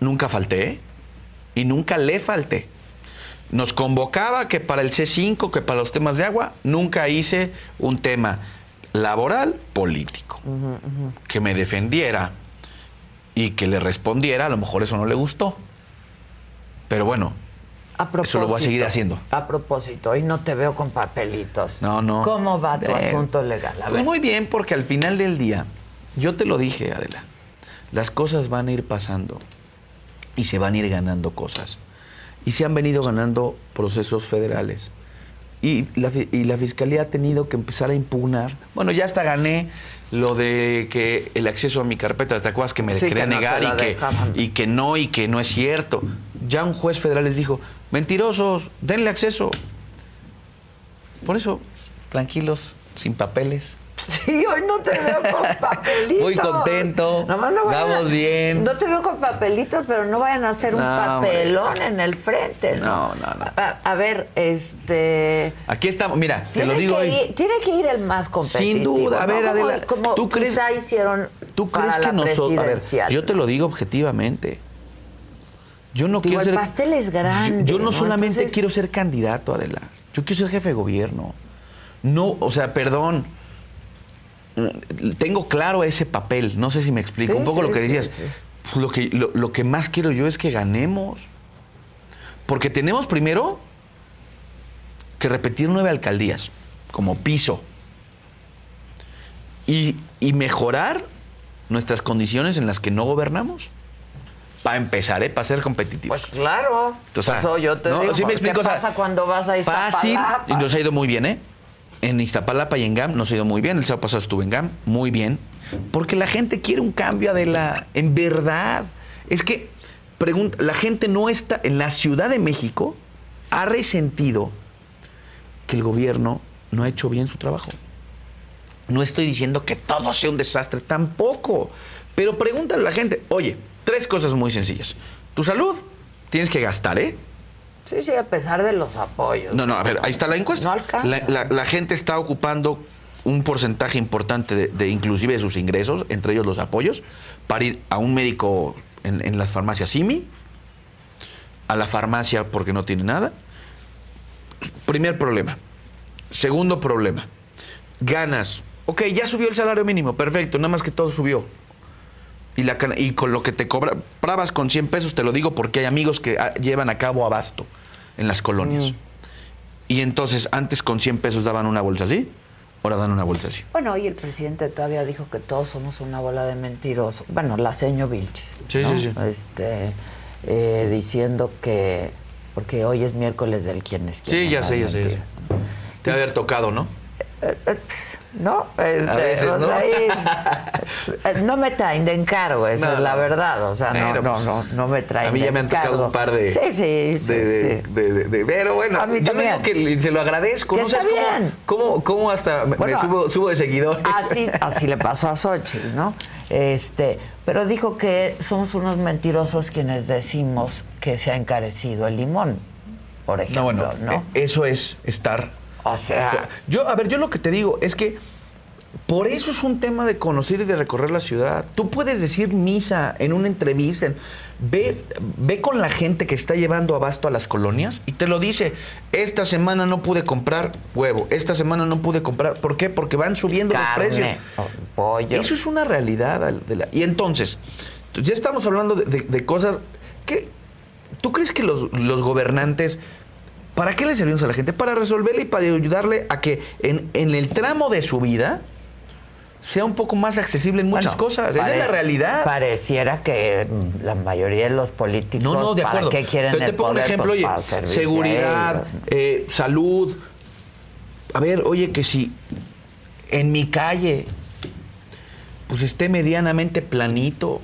nunca falté y nunca le falté. Nos convocaba que para el C5, que para los temas de agua, nunca hice un tema laboral político. Que me defendiera y que le respondiera, a lo mejor eso no le gustó. Pero bueno,
A propósito.
Eso lo voy a seguir haciendo.
A propósito, hoy no te veo con papelitos.
no, no.
¿Cómo va tu
Eh,
asunto legal? A
pues
ver.
muy bien, porque al final del día, yo te lo dije, Adela, las cosas van a ir pasando y se van a ir ganando cosas. Y se han venido ganando procesos federales. Y la, y la fiscalía ha tenido que empezar a impugnar. Bueno, ya hasta gané lo de que el acceso a mi carpeta, ¿te acuerdas que me
Sí,
quería
que no te
negar y, que, y que no y que no es cierto? Ya un juez federal les dijo, mentirosos, denle acceso. Por eso, tranquilos, sin papeles.
Sí, hoy no te veo con (laughs) papelitos.
Muy contento,
Nomás no vayan a-
vamos bien.
No te veo con papelitos, pero no vayan a hacer un
hombre.
papelón en el frente.
No,
¿no?
no, no.
A, a ver, este.
Aquí estamos, mira, te lo digo
que
hoy.
ir- tiene que ir el más competitivo.
Sin duda, a ver,
Como-
Adela,
como
¿tú crees-
quizá hicieron
¿Tú
para
crees que
la
nosotros.? Yo te lo digo objetivamente. Yo no
Digo,
quiero
el
ser.
pastel es grande,
Yo, yo no,
¿no?
solamente
Entonces-
quiero ser candidato, Adela. Yo quiero ser jefe de gobierno. No, o sea, perdón. Tengo claro ese papel. No sé si me explico.
Sí,
Un poco
sí,
lo que decías.
sí.
Lo, que, lo, lo que más quiero yo es que ganemos. Porque tenemos primero que repetir nueve alcaldías como piso. Y, y mejorar nuestras condiciones en las que no gobernamos. Para empezar, ¿eh? Para ser competitivos.
Pues claro.
O sea,
Eso yo te
¿no?
digo.
Sí me
¿Qué
explico, o sea,
pasa cuando vas a
Fácil. Y nos ha ido muy bien, ¿eh? En Iztapalapa y en GAM nos ha ido muy bien. El sábado pasado estuve en GAM, muy bien. Porque la gente quiere un cambio de la. En verdad. Es que, pregunta, la gente no está. En la Ciudad de México ha resentido que el gobierno no ha hecho bien su trabajo. No estoy diciendo que todo sea un desastre, tampoco. Pero pregúntale a la gente, oye, tres cosas muy sencillas. Tu salud, tienes que gastar, ¿eh?
Sí, sí, a pesar de los apoyos.
No, no, a ver, ahí está la encuesta.
No alcanza.
La, la- la gente está ocupando un porcentaje importante de, de inclusive de sus ingresos, entre ellos los apoyos, para ir a un médico en, en las farmacias SIMI, a la farmacia porque no tiene nada. Primer problema. Segundo problema. Ganas. Ok, ya subió el salario mínimo, perfecto, nada más que todo subió. Y, la, y con lo que te cobrabas con 100 pesos, te lo digo porque hay amigos que ah, llevan a cabo abasto en las colonias.
Mm.
Y entonces, antes con 100 pesos daban una bolsa así, ahora dan una bolsa así.
Bueno, hoy el presidente todavía dijo que todos somos una bola de mentirosos. Bueno, la seño Vilches.
Sí,
¿no?
sí, sí.
Este, eh, diciendo que. Porque hoy es miércoles del quién es.
Sí, ya sé, ya sé, ya sé. Te va a haber tocado, ¿no?
No, este,
A veces,
o
¿no?
sea, ahí, no me traen de encargo, esa
No,
es la
no.
verdad. O sea, no, no,
pues,
no, no me traen
A mí
de
ya me han tocado
encargo.
un par de.
Sí, sí, sí.
de- de-
sí.
de- de- de- pero bueno,
A mí
yo
también.
digo que se lo agradezco. ¿no? ¿Sabes cómo-. Cómo, cómo hasta me-
Bueno,
me subo, subo de seguidores?
Así, así le pasó a Xochitl, ¿no? Este, pero dijo que somos unos mentirosos quienes decimos que se ha encarecido el limón, por ejemplo,
No, bueno,
¿no?
eh, eso es estar.
O sea,
yo, a ver, yo lo que te digo es que por eso es un tema de conocer y de recorrer la ciudad. Tú puedes decir misa en una entrevista, en- ve, ve con la gente que está llevando abasto a las colonias y te lo dice, esta semana no pude comprar huevo, esta semana no pude comprar, ¿por qué? Porque van subiendo los precios.
pollo.
Eso es una realidad. al- de la- y entonces, ya estamos hablando de, de- de cosas que... ¿Tú crees que los, los gobernantes... ¿Para qué le servimos a la gente? Para resolverle y para ayudarle a que en, en el tramo de su vida sea un poco más accesible en muchas
Bueno,
cosas. Esa es la realidad.
Pareciera que la mayoría de los políticos,
No, no, de
¿para
acuerdo.
qué quieren
Pero te
el
pongo
poder?
un ejemplo,
Pues,
oye,
para
seguridad, eh, salud. A ver, oye, que si en mi calle pues esté medianamente planito.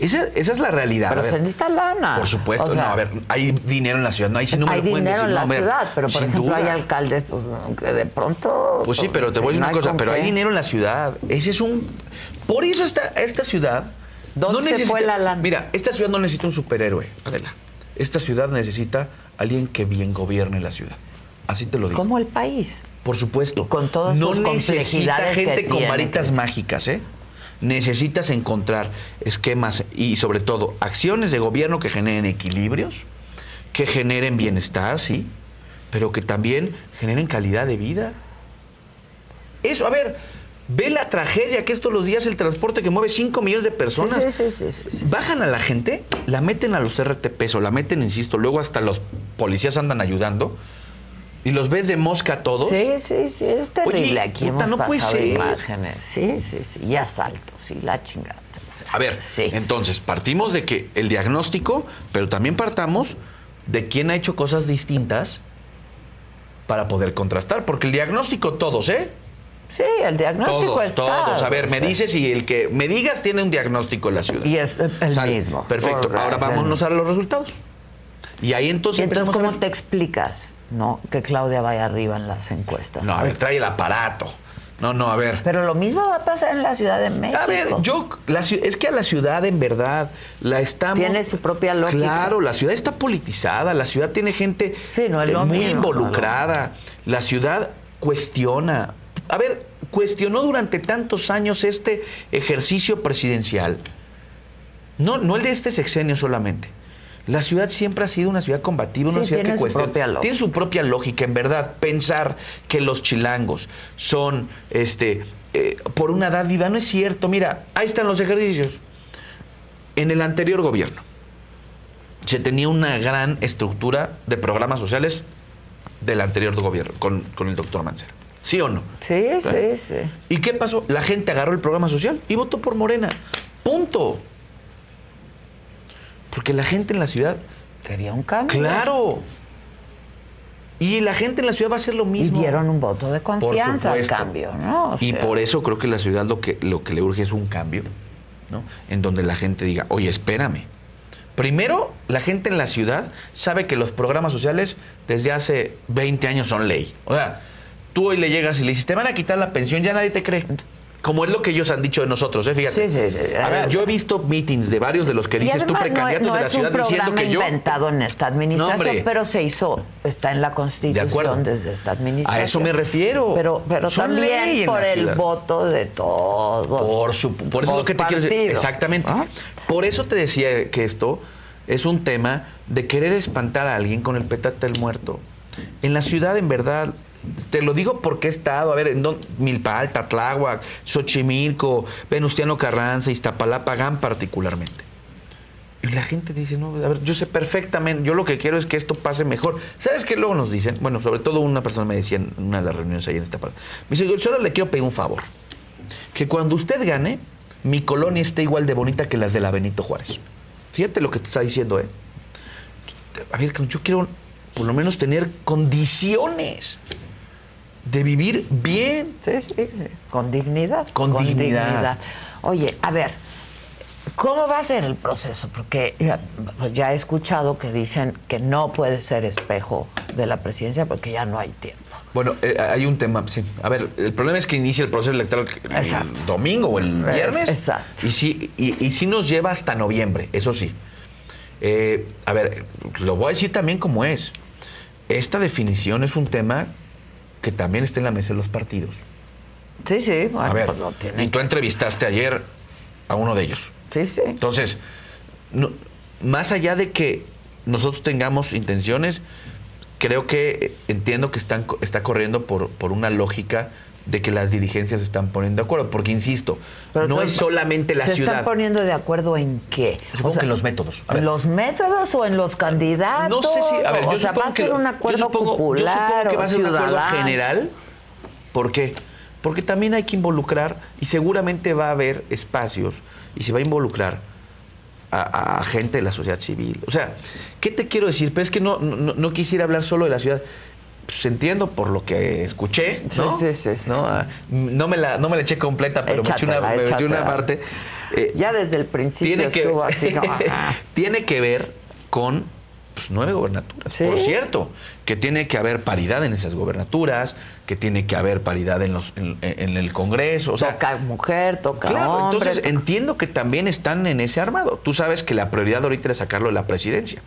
Esa, esa es la realidad.
Pero se necesita lana.
Por supuesto,
O sea,
no, a ver, hay dinero en la ciudad, no hay, si no me
hay dinero
decir,
en la
no,
ciudad, pero por ejemplo hay alcaldes pues, que de pronto...
Pues sí, pero te voy a decir una cosa, pero hay dinero en la ciudad. Ese es un... Por eso esta, esta ciudad...
¿Dónde se fue la lana?
Mira, esta ciudad no necesita un superhéroe, Adela. Esta ciudad necesita alguien que bien gobierne la ciudad. Así te lo digo.
Como el país.
Por supuesto.
Y con todas
no
sus
necesita
complejidades que
gente con varitas
que-
mágicas, ¿eh? Necesitas encontrar esquemas y sobre todo acciones de gobierno que generen equilibrios, que generen bienestar, sí, pero que también generen calidad de vida. Eso, a ver, ve la tragedia que es todos los días el transporte que mueve 5 millones de personas.
Sí, sí, sí.
Bajan a la gente, la meten a los RTPs o la meten, insisto, luego hasta los policías andan ayudando y los ves de mosca todos.
Sí, sí, sí, es terrible.
Oye,
Aquí
puta,
hemos
no
pasado imágenes. Sí, sí, sí. Y asaltos, sí, la chingada. O sea,
A ver,
sí.
entonces partimos de que el diagnóstico, pero también partamos de quién ha hecho cosas distintas para poder contrastar, porque el diagnóstico todos, ¿eh?
Sí, el diagnóstico
Todos,
está.
todos. A ver, me dices y el que me digas tiene un diagnóstico en la ciudad.
Y es el mismo.
Perfecto.
O sea,
Ahora
es el-
vámonos a los resultados. Y ahí entonces
Y entonces, ¿cómo te explicas, no, que Claudia vaya arriba en las encuestas?
No, a ver, trae el aparato. No, no, a ver.
Pero lo mismo va a pasar en la Ciudad de México.
A ver, yo, la es que a la ciudad en verdad la estamos...
Tiene su propia lógica.
Claro, la ciudad está politizada, la ciudad tiene gente
Sí, no es lo
muy
mismo, no
involucrada, la ciudad cuestiona. A ver, cuestionó durante tantos años este ejercicio presidencial. No, no el de este sexenio solamente. La ciudad siempre ha sido una ciudad combativa, una
Sí,
ciudad
tiene
que
su propia lógica.
Tiene su propia lógica, en verdad. Pensar que los chilangos son, este, eh, por una dádiva, no es cierto. Mira, ahí están los ejercicios. En el anterior gobierno se tenía una gran estructura de programas sociales del anterior gobierno, con, con el doctor Mancera. ¿Sí o no?
Sí, sí, sí.
¿Y qué pasó? La gente agarró el programa social y votó por Morena. Punto. Porque la gente en la ciudad,
Quería un cambio.
claro. Y la gente en la ciudad va a hacer lo
Y
mismo.
dieron un voto de confianza al cambio, ¿no? O
y por eso creo que la ciudad lo que, lo que le urge es un cambio, ¿no? En donde la gente diga, oye, espérame. Primero, la gente en la ciudad sabe que los programas sociales desde hace 20 años son ley. O sea, tú hoy le llegas y le dices, te van a quitar la pensión, ya nadie te cree. Como es lo que ellos han dicho de nosotros, ¿eh? Fíjate.
Sí, sí, sí.
A ver, yo he visto meetings de varios de los que dices tú,
no-
precandidatos
no,
de la ciudad, diciendo que yo.
inventado en esta administración,
No,
pero se hizo, está en la
De.
Constitución desde esta administración.
A eso me refiero.
Pero, pero
Son ley
también por el
ciudad.
voto de todos.
Por, su, por eso es lo que te quiero decir. Exactamente. Por eso te decía que esto es un tema de querer espantar a alguien con el petate del muerto. En la ciudad, en verdad, te lo digo porque he estado, a ver, en don- Milpalta, Tláhuac, Xochimilco, Venustiano Carranza, Iztapalapa, GAM particularmente. Y la gente dice, no, a ver, yo sé perfectamente, yo lo que quiero es que esto pase mejor. ¿Sabes qué luego nos dicen? Bueno, sobre todo una persona me decía en una de las reuniones ahí en esta parte. Me dice, yo solo le quiero pedir un favor. Que cuando usted gane, mi colonia esté igual de bonita que las de la Benito Juárez. Fíjate lo que te está diciendo, ¿eh? A ver, yo quiero por lo menos tener condiciones de vivir bien.
Sí, sí, sí. Con dignidad.
Con dignidad.
Oye, a ver, ¿cómo va a ser el proceso? Porque ya, pues ya he escuchado que dicen que no puede ser espejo de la presidencia porque ya no hay tiempo.
Bueno, eh, hay un tema, sí. A ver, el problema es que inicia el proceso electoral el
Exacto.
domingo o el
Es-
viernes.
exacto.
Y sí, y, y sí nos lleva hasta noviembre, eso sí. Eh, a ver, lo voy a decir también como es. Esta definición es un tema que también está en la mesa de los partidos.
Sí, sí, bueno,
a ver,
pues lo
y
tienen.
tú entrevistaste ayer a uno de ellos.
Sí, sí.
Entonces, no- más allá de que nosotros tengamos intenciones, creo que entiendo que están, está corriendo por, por una lógica de que las dirigencias se están poniendo de acuerdo. Porque, insisto,
Pero
no es solamente la
¿Se
ciudad.
están poniendo de acuerdo en qué?
Supongo que en los métodos.
¿En los métodos o en los candidatos?
No sé si, a ver,
o
yo
sea, va a ser un
yo
acuerdo
supongo- yo
popular
supongo que va
o
a ser un acuerdo
ciudadano.
general. ¿Por qué? Porque también hay que involucrar y seguramente va a haber espacios y se va a involucrar a, a gente de la sociedad civil. O sea, ¿qué te quiero decir? Pero es que no, no, no quisiera hablar solo de la ciudad. Pues entiendo por lo que escuché, ¿no?
Sí, sí, sí, sí.
¿No? Ah, no me la, no me la eché completa, pero me eché una,
Échatela,
me eché una parte. Eh,
Ya desde el principio
tiene que,
estuvo así. como, (laughs) ah.
tiene que ver con pues, nueve gobernaturas.
Sí.
Por cierto, que tiene que haber paridad en esas gobernaturas, que tiene que haber paridad en, los, en, en el Congreso. O sea,
toca mujer, toca
claro,
hombre.
entonces
toca-
entiendo que también están en ese armado. Tú sabes que la prioridad ahorita era sacarlo de la presidencia.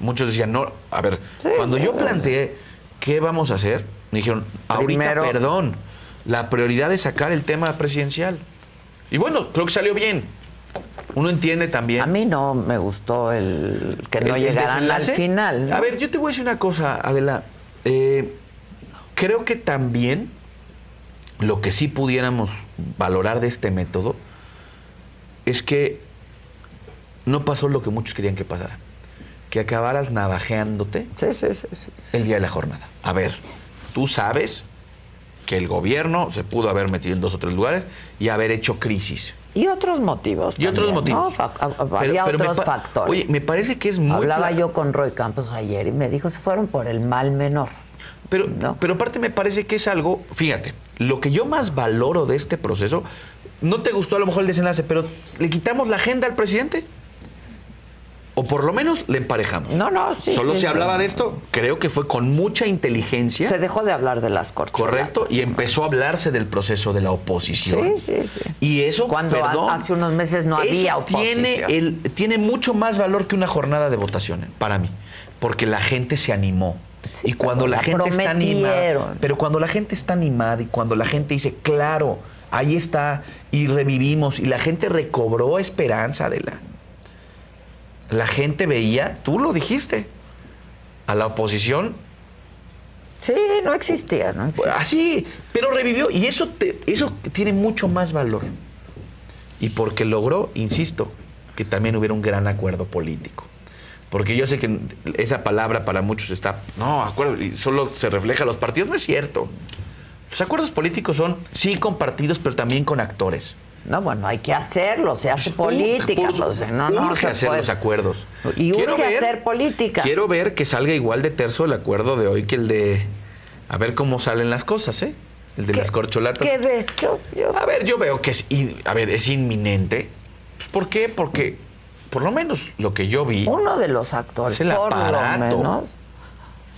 Muchos decían, no, a ver,
Sí,
cuando
sí.
yo planteé qué vamos a hacer, me dijeron, ahorita
Primero-
perdón, la prioridad es sacar el tema presidencial. Y bueno, creo que salió bien. Uno entiende también.
A mí no me gustó el que no
el-
llegaran al final. ¿no?
A ver, yo te voy a decir una cosa, Adela. Eh, creo que también lo que sí pudiéramos valorar de este método es que no pasó lo que muchos querían que pasara. Que acabaras navajeándote
Sí, sí, sí, sí.
el día de la jornada. A ver, tú sabes que el gobierno se pudo haber metido en dos o tres lugares y haber hecho crisis.
Y otros motivos.
Y otros motivos.
¿no?
Pero-
había
pero
otros factores.
Oye, me parece que es muy
Hablaba yo con Roy Campos ayer y me dijo se fueron por el mal menor.
Pero,
¿No?
pero aparte me parece que es algo, fíjate, lo que yo más valoro de este proceso, no te gustó a lo mejor el desenlace, pero le quitamos la agenda al presidente. O por lo menos le emparejamos.
No, no, sí,
Solo
sí,
se
sí.
hablaba de esto, creo que fue con mucha inteligencia.
Se dejó de hablar de las corcholatas.
Correcto, y empezó a hablarse del proceso de la oposición.
Sí, sí, sí.
Y eso,
Cuando
perdón,
hace unos meses no había oposición.
Tiene, el, tiene mucho más valor que una jornada de votación, eh, para mí, porque la gente se animó.
Sí,
y cuando la
la
gente está animada, pero cuando la gente está animada y cuando la gente dice, claro, ahí está, y revivimos, y la gente recobró esperanza de la. La gente veía, tú lo dijiste, a la oposición
Sí, no existía, no existía.
Así, pero revivió y eso, te- eso tiene mucho más valor. Y porque logró, insisto, que también hubiera un gran acuerdo político. Porque yo sé que esa palabra para muchos está, no, acuerdo, y solo se refleja a los partidos, no es cierto. Los acuerdos políticos son, sí, con partidos, pero también con actores.
No, bueno, hay que hacerlo, se hace política.
Por-
pues, no, no,
urge
se
hacer
puede.
los acuerdos.
Y
Quiero
urge
ver-
hacer política.
Quiero ver que salga igual de terzo el acuerdo de hoy que el de... A ver cómo salen las cosas, ¿eh? El de
¿Qué-
las corcholatas.
¿Qué ves? Yo, yo-
A ver, yo veo que es, in- a ver, es inminente. Pues, ¿Por qué? Porque por lo menos lo que yo vi.
uno de los actores,
Es el
por lo menos.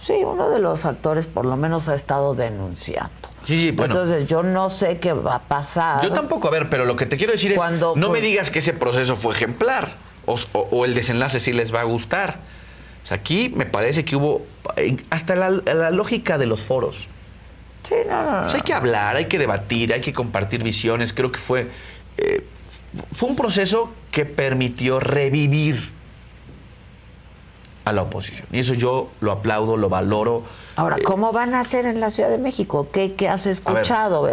Sí, uno de los actores por lo menos ha estado denunciando.
Sí, sí, bueno.
Entonces yo no sé qué va a pasar.
Yo tampoco, a ver, pero lo que te quiero decir es, no me digas que ese proceso fue ejemplar o, o- o el desenlace sí les va a gustar. O sea, aquí me parece que hubo hasta la, la lógica de los foros.
Sí, no, no, no.
Pues hay que hablar, hay que debatir, hay que compartir visiones. Creo que fue, eh, fue un proceso que permitió revivir a la oposición. Y eso yo lo aplaudo, lo valoro.
Ahora,
Eh,
¿cómo van a hacer en la Ciudad de México? ¿Qué, qué has escuchado?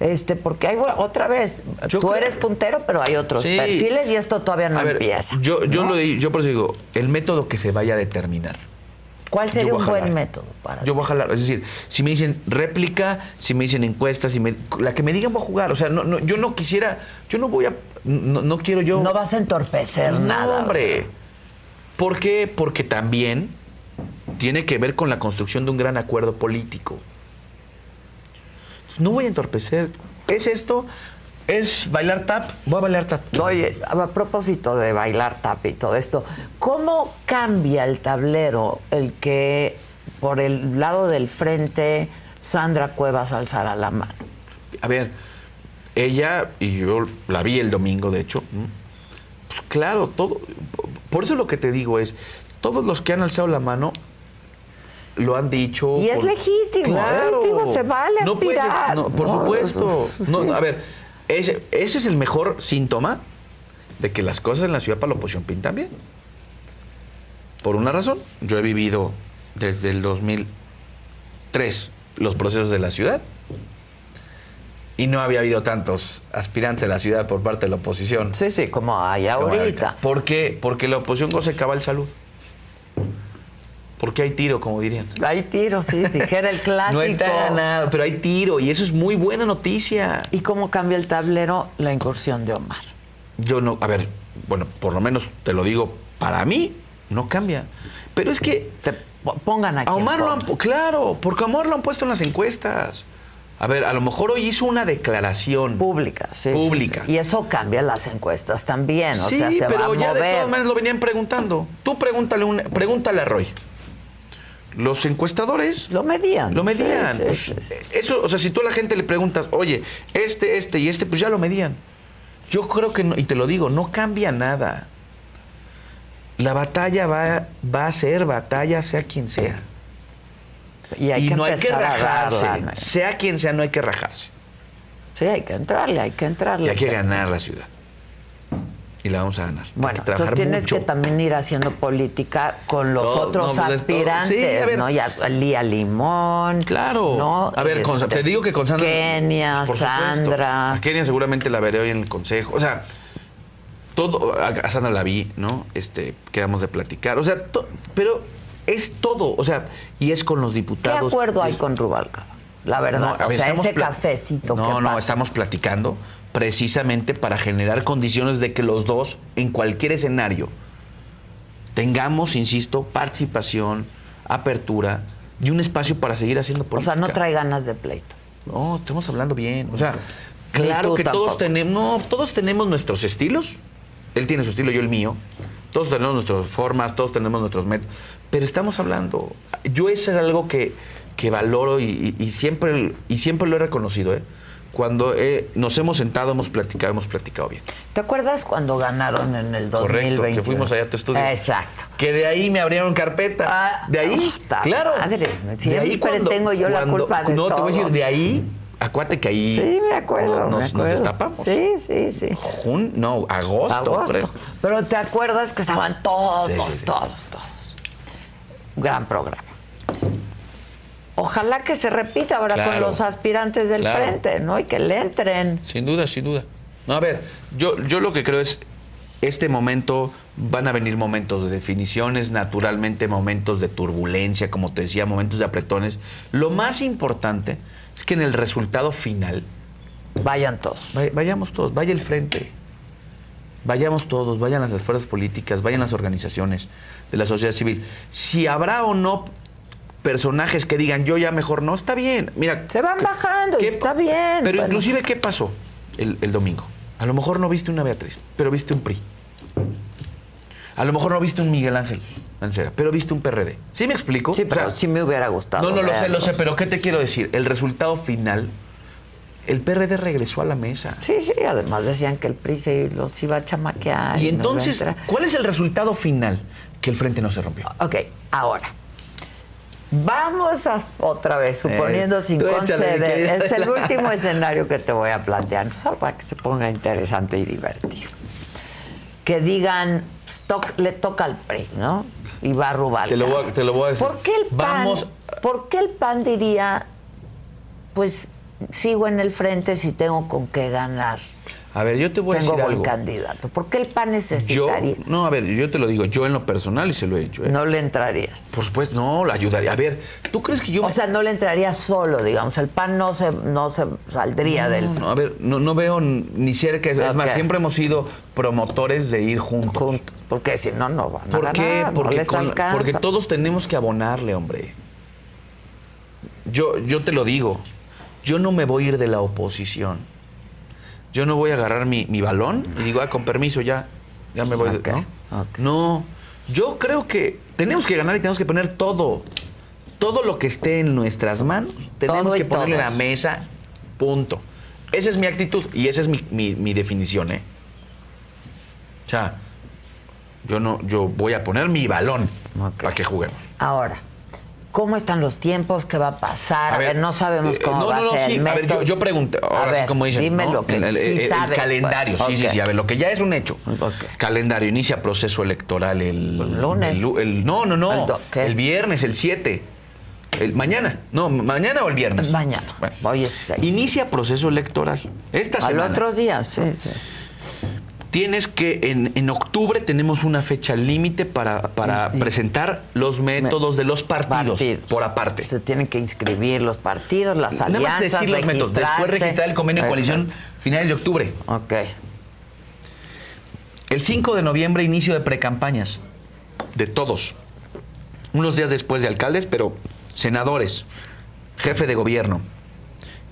Este, porque hay otra vez,
Yo
tú
creo-
eres puntero, pero hay otros
Sí.
perfiles y esto todavía no
ver,
empieza.
Yo, yo
¿no?
lo yo por eso digo, el método que se vaya a determinar.
¿Cuál sería un buen método para
Yo voy a jalar, es decir, si me dicen réplica, si me dicen encuestas, si me, la que me digan voy a jugar. O sea, no, no, yo no quisiera, yo no voy a, no, no quiero yo.
No vas a entorpecer nada. o
hombre.
sea.
¿Por qué? Porque también tiene que ver con la construcción de un gran acuerdo político. No voy a entorpecer. ¿Es esto? ¿Es bailar tap? Voy a bailar tap.
Oye, a propósito de bailar tap y todo esto, ¿cómo cambia el tablero el que por el lado del frente Sandra Cuevas alzara la mano?
A ver, ella, y yo la vi el domingo, de hecho, pues claro, todo. Por eso lo que te digo es, todos los que han alzado la mano lo han dicho.
Y es
por-
legítimo,
Claro.
¿eh? Digo, se vale
No puedes-
aspirar.
no, por
No,
supuesto.
sí.
A ver, ese, ese es el mejor síntoma de que las cosas en la ciudad para la oposición pintan bien. Por una razón, yo he vivido desde el 2003 los procesos de la ciudad y no había habido tantos aspirantes a la ciudad por parte de la oposición.
Sí, sí, como hay ahorita.
¿Por qué? Porque la oposición goza cabal salud. Porque hay tiro, como dirían.
Hay tiro, sí, dijera el clásico. (laughs)
No está ganado, pero hay tiro y eso es muy buena noticia.
¿Y cómo cambia el tablero la incursión de Omar?
Yo no, a ver, bueno, por lo menos te lo digo, para mí no cambia. Pero es que
Te pongan aquí.
a Omar lo han, claro, porque a Omar lo han puesto en las encuestas. A ver, a lo mejor hoy hizo una declaración
Pública, sí.
Pública.
sí. Y eso cambia las encuestas también. O
sí,
sea, se
pero
va a
ya de todas maneras lo venían preguntando. Tú pregúntale, un, pregúntale a Roy. Los encuestadores
Lo medían.
Lo medían. Pues. Eso, o sea, si tú a la gente le preguntas, oye, este, este y este, pues ya lo medían. Yo creo que, no, y te lo digo, no cambia nada. La batalla va, va a ser batalla sea quien sea.
Y hay
y
que
no hay que rajarse. Sea quien sea, no hay que rajarse.
Sí, hay que entrarle, hay que
Y
entrarle.
hay que ganar la ciudad. Y la vamos a ganar.
Bueno, entonces tienes
mucho.
que también ir haciendo política con los
Todo,
otros
no, pues,
aspirantes,
Sí, a ver.
¿no? Ya Lía Limón.
Claro.
¿no?
A ver,
Este,
te digo que con Sandra.
Kenia,
por.
Sandra.
A Kenia seguramente la veré hoy en el consejo. O sea, todo. A, a Sandra la vi, ¿no? Este, quedamos de platicar. O sea, to- pero es todo. O sea, y es con los
¿Qué
diputados.
acuerdo hay con Rubalcaba? La verdad,
No,
o
ver,
sea, ese cafecito
No,
que
no,
pasa.
estamos platicando precisamente para generar condiciones de que los dos, en cualquier escenario, tengamos, insisto, participación, apertura y un espacio para seguir haciendo
O
política.
sea, no trae ganas de pleito.
No, estamos hablando bien. O sea, claro que
tampoco.
todos tenemos, no, todos tenemos nuestros estilos. Él tiene su estilo, yo el mío. Todos tenemos nuestras formas, todos tenemos nuestros métodos. Pero estamos hablando. Yo eso es algo que, que valoro y, y- y siempre, y siempre lo he reconocido. ¿eh? Cuando eh, nos hemos sentado, hemos platicado, hemos platicado bien.
¿Te acuerdas cuando ganaron en el 2020?
Correcto, que fuimos allá a tu estudio.
Exacto.
Que de ahí me abrieron carpeta.
Ah,
de ahí, claro.
madre,
de
siempre tengo yo la culpa de
No, te voy a
todo.
decir, de ahí, acuérdate que ahí.
Sí, me acuerdo,
Nos,
me
nos
acuerdo.
destapamos.
Sí, sí, sí.
Jun- no, agosto.
Agosto. Pero te acuerdas que estaban todos,
Sí, sí, sí.
todos, todos. Gran programa. Ojalá que se repita ahora con los aspirantes del
Claro.
frente, ¿no? Y que le entren.
Sin duda, sin duda. No, a ver, yo, yo lo que creo es, este momento, van a venir momentos de definiciones, naturalmente momentos de turbulencia, como te decía, momentos de apretones. Lo más importante es que en el resultado final,
Vayan todos.
vay- vayamos todos, vaya el frente. Vayamos todos, vayan las fuerzas políticas, vayan las organizaciones de la sociedad civil. Si habrá o no personajes que digan yo ya mejor no, está bien. Mira,
Se van
¿qué-
bajando y está bien.
Pero
Bueno.
inclusive, ¿qué pasó el, el domingo? A lo mejor no viste una Beatriz, pero viste un PRI. A lo mejor no viste un Miguel Ángel Mancera, pero viste un PRD. ¿Sí me explico?
Sí,
O
pero
sea,
sí me hubiera gustado.
no, no lo sé, lo sé, pero ¿qué te quiero decir? El resultado final, el PRD regresó a la mesa.
Sí, sí, además decían que el PRI se los iba a chamaquear.
Y
no iba a
entonces. ¿cuál es el resultado final? Que el frente no se rompió.
Ok, ahora. Vamos a otra vez, suponiendo
Eh,
sin conceder. Es el (laughs) último escenario que te voy a plantear, solo para que se ponga interesante y divertido. Que digan, le toca al PRI, ¿no? Y va a Rubalcaba.
Te lo voy a- te lo voy a decir.
¿Por qué el PAN,
Vamos-
¿por qué el PAN diría, pues sigo en el frente si tengo con qué ganar?
A ver, yo te voy
tengo
a decir
buen
algo.
candidato. ¿Por qué el PAN
Yo,
necesitaría?
no, a ver, yo te lo digo, yo en lo personal y se lo he dicho. ¿eh?
No le entrarías.
Por supuesto, no, la ayudaría. A ver, ¿tú crees que yo...
O sea, no le entraría solo, digamos. El PAN no se, no se saldría del...
No, a ver, no, no veo ni cerca eso. Es más, siempre hemos sido promotores de ir juntos.
juntos. Porque si no, no van a
¿Por qué?
ganar, no
Porque,
les
con-
alcanza.
porque todos tenemos que abonarle, hombre. Yo, yo te lo digo. Yo no me voy a ir de la oposición. Yo no voy a agarrar mi, mi balón y digo, ah, con permiso, ya, ya me voy. de-
Ok,
¿no? no, yo creo que tenemos que ganar y tenemos que poner todo. Todo lo que esté en nuestras manos, tenemos
Todo
que ponerle en la
todos.
mesa, punto. Esa es mi actitud y esa es mi, mi- mi definición, ¿eh? O sea, yo no, yo voy a poner mi balón para que juguemos.
Ahora, ¿cómo están los tiempos? ¿Qué va a pasar? A, ver, no sabemos
eh,
cómo
no,
va
no, no,
a ser
sí,
el
A ver, yo, yo pregunté,
A
ahora
ver,
sí como dicen,
dime lo que
el, el-
sí
el-
sabes,
calendario,
pues.
sí, sí,
Ok.
sí, a ver, lo que ya es un hecho. Calendario, inicia proceso electoral el...
Lunes.
el no, no, no,
¿El
viernes, el 7. El, mañana, no, mañana o el viernes.
Mañana.
Bueno.
Hoy es seis.
Inicia proceso electoral. Esta
Al
semana.
otro día, sí, sí.
Tienes que, en, en octubre tenemos una fecha límite para, para presentar los métodos de los partidos,
Partidos.
por aparte.
Se tienen que inscribir los partidos, las
Nada más
alianzas,
decir los métodos. Después registrar el convenio de coalición finales de octubre.
Ok.
El 5 de noviembre, inicio de precampañas. De todos. Unos días después de alcaldes, pero senadores, jefe de gobierno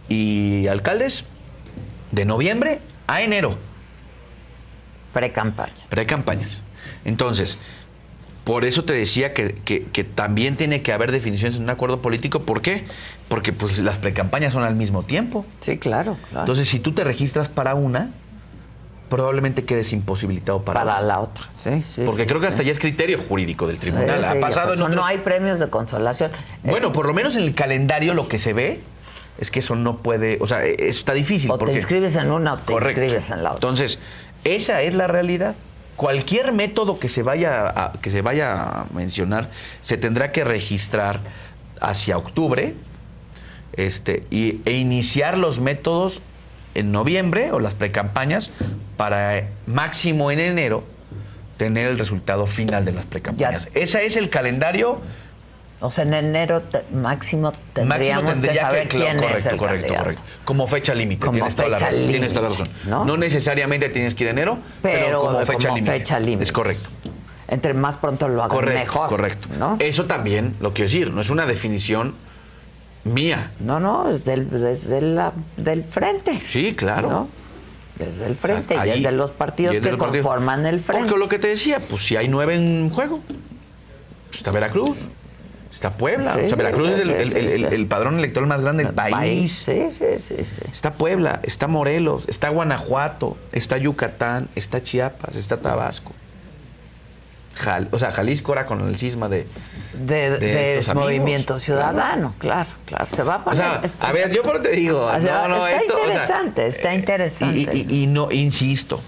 y alcaldes, de noviembre a enero.
Pre-campaña.
Precampañas. Entonces, por eso te decía que, que- que también tiene que haber definiciones en un acuerdo político. ¿Por qué? Porque pues, las precampañas son al mismo tiempo.
Sí, claro, claro.
Entonces, si tú te registras para una, probablemente quedes imposibilitado para,
para
otra.
la otra. Sí, sí.
Porque
sí,
creo que
sí.
hasta ya es criterio jurídico del tribunal.
sí,
ha pasado en otros-
No hay premios de consolación. Eh,
Bueno, por lo menos en el calendario lo que se ve es que eso no puede, o sea, e- está difícil.
o te inscribes en una o te
Correcto.
inscribes en la otra.
Entonces, esa es la realidad. Cualquier método que se vaya a, que se vaya a mencionar se tendrá que registrar hacia octubre este, y, e iniciar los métodos en noviembre o las precampañas para máximo en enero tener el resultado final de las precampañas. Ese es el calendario
O sea, en enero te- máximo tendríamos
Máximo tendría
que saber quién
correcto,
es el
correcto,
candidato.
correcto. Como fecha límite.
Como
tienes, toda la
fecha
razón, tienes toda la
límite,
razón.
¿no?
necesariamente tienes que ir en enero, pero,
Pero
como fecha límite.
fecha.
Es correcto.
Entre más pronto lo hagan
Correcto,
mejor.
correcto.
¿no?
Eso también lo quiero decir, no es una definición mía.
No, no, es del, desde la, del frente.
Sí, claro.
¿no? Desde el frente
Ahí-
y desde los partidos
desde
que
partidos.
conforman el frente.
Porque lo que te decía, pues si hay nueve en juego, pues está Veracruz, está Puebla.
Sí,
o sea, Veracruz
sí,
es el,
sí,
el-
sí,
el-
sí.
el- el padrón electoral más grande del país.
Sí, sí, sí, sí.
Está Puebla, está Morelos, está Guanajuato, está Yucatán, está Chiapas, está Tabasco. Jal- o sea, Jalisco ahora con el cisma de...
De,
de
de
estos
Movimiento Ciudadano, claro, claro. Se va a
O
poner.
sea, a ver, yo por te digo...
O sea,
no, no,
está
esto, o sea,
interesante, está
eh,
interesante.
Y, y- y no, insisto.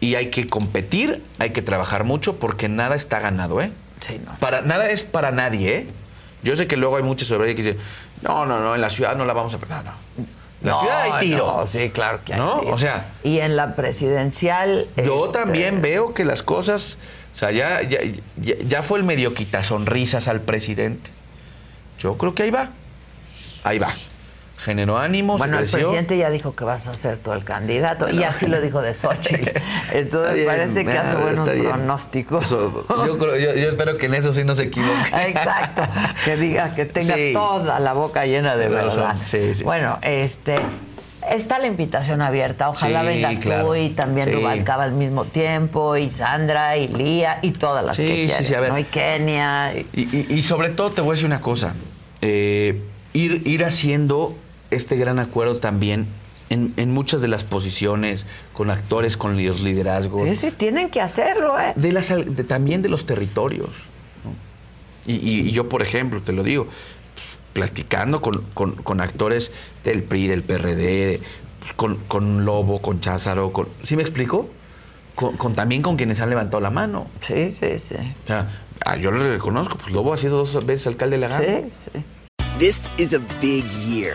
Y hay que competir, hay que trabajar mucho porque nada está ganado, ¿eh?
Sí, no.
Para, nada es para nadie, ¿eh? Yo sé que luego hay muchos sobre que dicen, no, no, no, en la ciudad no la vamos a. No, no. En la
No,
ciudad hay tiro.
no, sí, claro que hay
¿No?
tiro.
O sea,
Y en la presidencial.
Yo
este,
también veo que las cosas, o sea, ya, ya, ya, ya fue el medio quita sonrisas al presidente. Yo creo que ahí va. Ahí va. Generó ánimos.
Bueno, el presidente ya dijo que vas a ser tú el candidato y así lo dijo de Xochitl. (laughs) Entonces
bien,
parece que
ah,
hace buenos
está bien.
pronósticos.
Yo, creo- yo- yo espero que en eso sí no se equivoque. (laughs)
Exacto, que diga que tenga
Sí.
toda la boca llena de verdad.
sí, sí.
Bueno, este está la invitación abierta. Ojalá
Sí,
vengas
claro.
tú y también
Sí.
Rubalcaba al mismo tiempo, y Sandra, y Lía, y todas las
Sí,
que
sí,
quieran.
sí, a ver.
¿no? Y Kenia. y-
Y, y- y sobre todo te voy a decir una cosa. Eh, ir, ir haciendo este gran acuerdo también en, en muchas de las posiciones, con actores, con los liderazgos.
Sí, sí, tienen que hacerlo, ¿eh?
de las, al- de- también de los territorios. ¿no? Y, y- y yo, por ejemplo, te lo digo, platicando con, con- con actores del PRI, del PRD, de- con, con Lobo, con Cházaro, con, ¿sí me explico? Con, con- también con quienes han levantado la mano.
Sí, sí, sí.
O sea, ah, yo le reconozco, pues Lobo ha sido dos veces alcalde de la Gana.
Sí, sí.
This is a big year.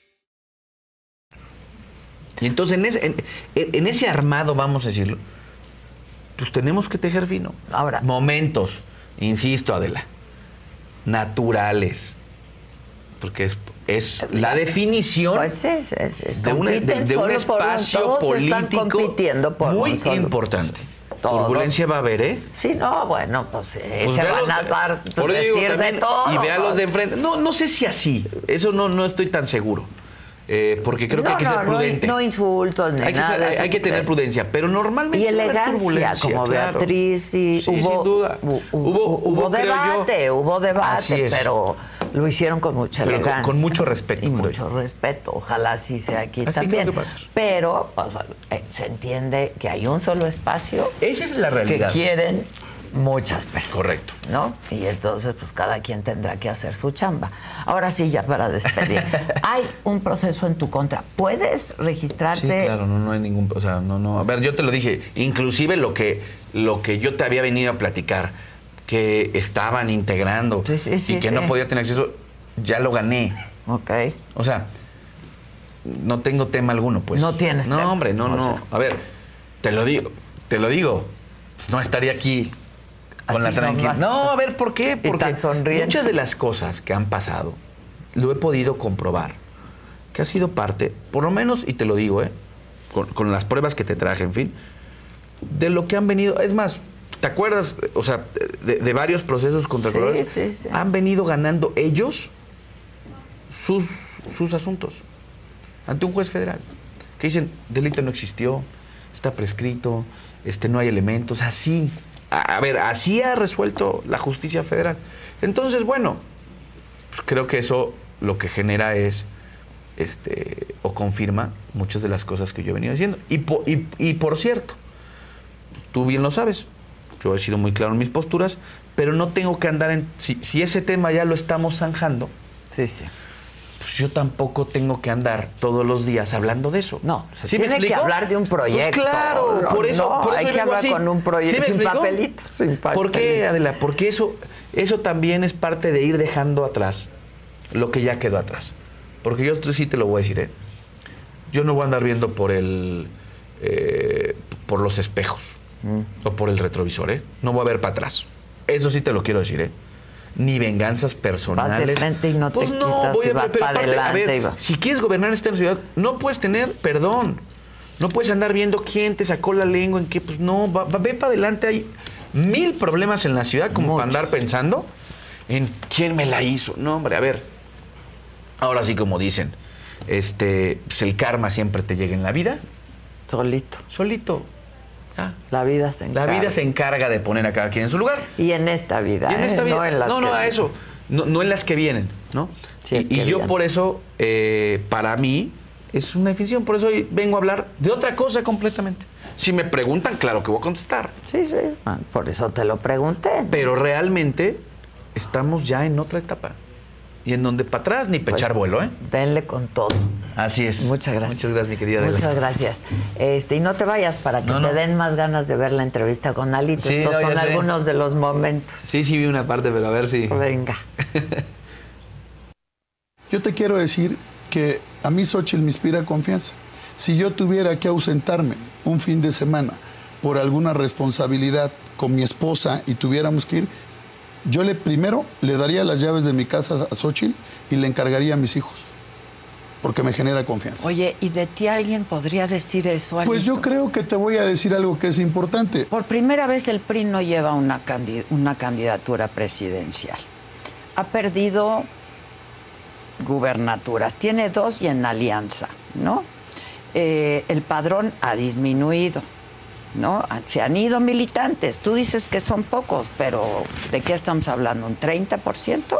Y entonces en ese, en, en ese armado, vamos a decirlo, pues tenemos que tejer fino.
Ahora.
Momentos, insisto, Adela, naturales. Porque es, es la definición
Pues es, es,
de, un- de- un espacio político
compitiendo por
muy
solo-
importante.
Todos.
Turbulencia va a haber, ¿eh?
Sí, no, bueno, pues, eh,
Pues
se van
los
a dar
por digo
de todo.
Y ve a los de enfrente. No, no sé si así. Eso no, no estoy tan seguro. Eh, porque creo que hay que
no,
ser prudente.
no insultos ni
hay, que
nada
ser-
de
hay- que tener prudencia. Pero normalmente.
Y elegancia, como
claro.
Beatriz, y
Sí,
hubo,
sin duda.
hu- hu-
Hubo- hubo, yo-
debate, hubo
Así
debate, pero lo hicieron con mucha
Pero
elegancia.
con mucho respeto,
Y mucho respeto, ojalá sí sea aquí
Así
también.
que.
Pero pues, eh, se entiende que hay un solo espacio
Esa es la
que
realidad.
quieren muchas personas.
Correcto.
¿No? Y entonces, pues cada quien tendrá que hacer su chamba. Ahora sí, ya para despedir. (laughs) hay un proceso en tu contra. ¿Puedes registrarte?
Sí, claro, no, no hay ningún, o sea, no, no. A ver, yo te lo dije, inclusive lo que, lo que yo te había venido a platicar, que estaban integrando
Sí, sí, sí,
y que no podía tener acceso, ya lo gané.
Ok.
O sea, no tengo tema alguno, pues.
No tienes
No,
tema.
hombre, no,
O
no.
sea.
A ver, te lo digo, te lo digo. No estaría aquí con
Así
la tranquilidad. No, a ver, ¿por qué? Porque muchas de las cosas que han pasado lo he podido comprobar. Que ha sido parte, por lo menos, y te lo digo, ¿eh? Con, con las pruebas que te traje, en fin, de lo que han venido. Es más, ¿te acuerdas? O sea, de, de varios procesos contra
Sí,
colores,
sí, sí.
Han venido ganando ellos sus, sus asuntos ante un juez federal. Que dicen, delito no existió, está prescrito, este, no hay elementos, así. A, ver, así ha resuelto la justicia federal. Entonces, bueno, pues creo que eso lo que genera es, este, o confirma muchas de las cosas que yo he venido diciendo. Y por cierto, tú bien lo sabes, yo he sido muy claro en mis posturas, pero no tengo que andar en... Si, si ese tema ya lo estamos zanjando,
Sí, sí.
Pues yo tampoco tengo que andar todos los días hablando de eso.
No, se
¿Sí
tiene que hablar de un proyecto.
Pues claro,
No,
por eso.
no,
por eso
hay que hablar
así.
con un proyecto,
me
sin papelitos, sin
¿Por qué,
papelitos.
Adela? Porque eso, eso también es parte de ir dejando atrás lo que ya quedó atrás. Porque yo sí te lo voy a decir, ¿eh? Yo no voy a andar viendo por el. eh, por los espejos
Mm.
o por el retrovisor, ¿eh? No voy a ver para atrás. Eso sí te lo quiero decir, ¿eh? Ni venganzas personales.
Vas de frente y no te
Pues
quitas
voy
y
a-
vas
pero
pa'
aparte, a
adelante
ver, si quieres gobernar esta ciudad, no puedes tener perdón. No puedes andar viendo quién te sacó la lengua, en qué, pues no, va, va- ve para adelante. Hay mil problemas en la ciudad como para andar pensando en quién me la hizo. No, hombre, a ver. Ahora sí, como dicen, este, pues el karma siempre te llega en la vida,
Solito.
solito. Ya.
La vida se
La
encarga.
vida se encarga de poner a cada quien en su lugar.
Y en esta vida.
Y en
¿eh?
esta vida.
No, en las
no, no,
que-
a eso. No, no en las que vienen, ¿no? Y
es que
y yo por eso, eh, para mí, es una definición. Por eso hoy vengo a hablar de otra cosa completamente. Si me preguntan, claro que voy a contestar.
Sí, sí. Ah, Por eso te lo pregunté.
Pero realmente estamos ya en otra etapa. Y en donde para atrás ni
Pues,
pechar vuelo, ¿eh?
Denle con todo.
Así es.
Muchas gracias.
Muchas gracias, mi querida Adela.
Muchas gracias. Este, y no te vayas para que
No,
te den más ganas de ver la entrevista con Alito.
Sí,
Estos
no,
son
sé.
algunos de los momentos.
Sí, sí vi una parte, pero a ver si...
Venga. (laughs)
Yo te quiero decir que a mí Xochitl me inspira confianza. Si yo tuviera que ausentarme un fin de semana por alguna responsabilidad con mi esposa y tuviéramos que ir, yo le primero le daría las llaves de mi casa a Xochitl y le encargaría a mis hijos, porque me genera confianza.
Oye, ¿y de ti alguien podría decir eso?
Pues
Alito?
yo creo que te voy a decir algo que es importante.
Por primera vez el PRI no lleva una, una candidatura presidencial. Ha perdido gubernaturas, tiene dos y en alianza, ¿no? Eh, el padrón ha disminuido, ¿no? Se han ido militantes. Tú dices que son pocos, pero ¿de qué estamos hablando? ¿Un 30%?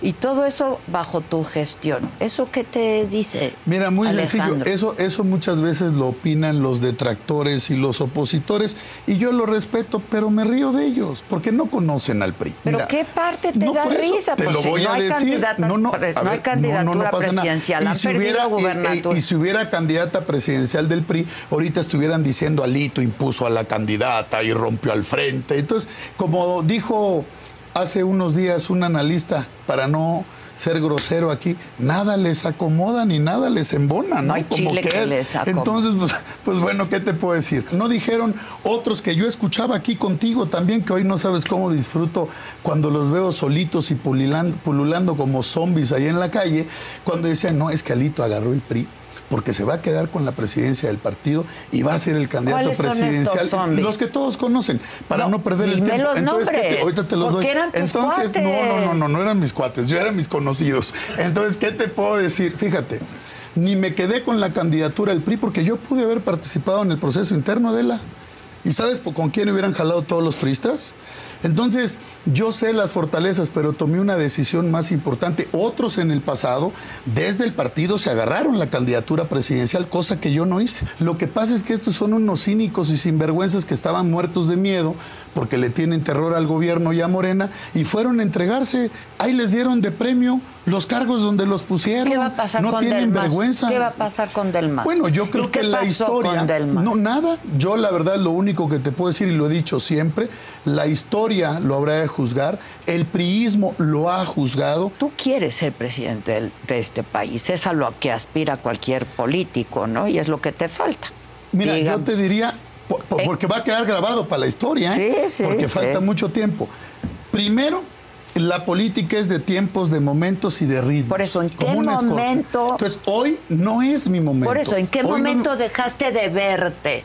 Y todo eso bajo tu gestión. ¿Eso qué te dice?
Mira, muy
Alejandro?
sencillo. Eso, eso muchas veces lo opinan los detractores y los opositores. Y yo lo respeto, pero me río de ellos, porque no conocen al PRI.
¿Pero
Mira,
qué parte te
no,
da risa?
Te
Pues
lo
si
voy
no
a
hay
decir. No, no, a
no hay candidatura
nada.
presidencial,
Y
han
si hubiera- y-
gubernatura.
Y, y si hubiera candidata presidencial del PRI, ahorita estuvieran diciendo Alito impuso a la candidata y rompió al frente. Entonces, como dijo hace unos días un analista, para no ser grosero aquí, nada les acomoda ni nada les embona, ¿no?
No hay chile que les acomode.
Entonces, pues, pues bueno, ¿qué te puedo decir? No dijeron otros que yo escuchaba aquí contigo también, que hoy no sabes cómo disfruto cuando los veo solitos y pulilan- pululando como zombies ahí en la calle, cuando decían, no, es que Alito agarró el PRI porque se va a quedar con la presidencia del partido y va a ser el candidato
¿Cuáles son
presidencial.
zombies?
los que todos conocen, para no,
No,
perder el tiempo.
los
¿qué
nombres,
te- ahorita te los doy.
eran tus
Entonces, no, no, no, no, no eran mis cuates, yo eran mis conocidos. Entonces, ¿qué te puedo decir? Fíjate, ni me quedé con la candidatura del PRI porque yo pude haber participado en el proceso interno de la. ¿Y sabes con quién hubieran jalado todos los priistas? Entonces, yo sé las fortalezas, pero tomé una decisión más importante. Otros en el pasado, desde el partido, se agarraron la candidatura presidencial, cosa que yo no hice. Lo que pasa es que estos son unos cínicos y sinvergüenzas que estaban muertos de miedo porque le tienen terror al gobierno y a Morena y fueron a entregarse. Ahí les dieron de premio los cargos donde los pusieron.
¿Qué va a pasar
no
con
tienen
Delmas?
vergüenza.
¿Qué va a pasar con Delmas?
Bueno, yo
¿Y
creo
qué
que la
pasó
historia.
con Delmas?
No, nada. Yo, la verdad, lo único que te puedo decir, y lo he dicho siempre, la historia lo habrá de juzgar, el priismo lo ha juzgado.
Tú quieres ser presidente de este país, es a lo que aspira cualquier político, ¿no? Y es lo que te falta.
Mira, yo te diría,
Eh.
porque va a quedar grabado para la historia, ¿eh?
Sí, sí,
porque
sí.
falta mucho tiempo. Primero, la política es de tiempos, de momentos y de ritmos.
Por eso, ¿en qué momento-
Entonces, hoy no es mi momento.
Por eso, ¿en qué
Hoy no-
momento dejaste de verte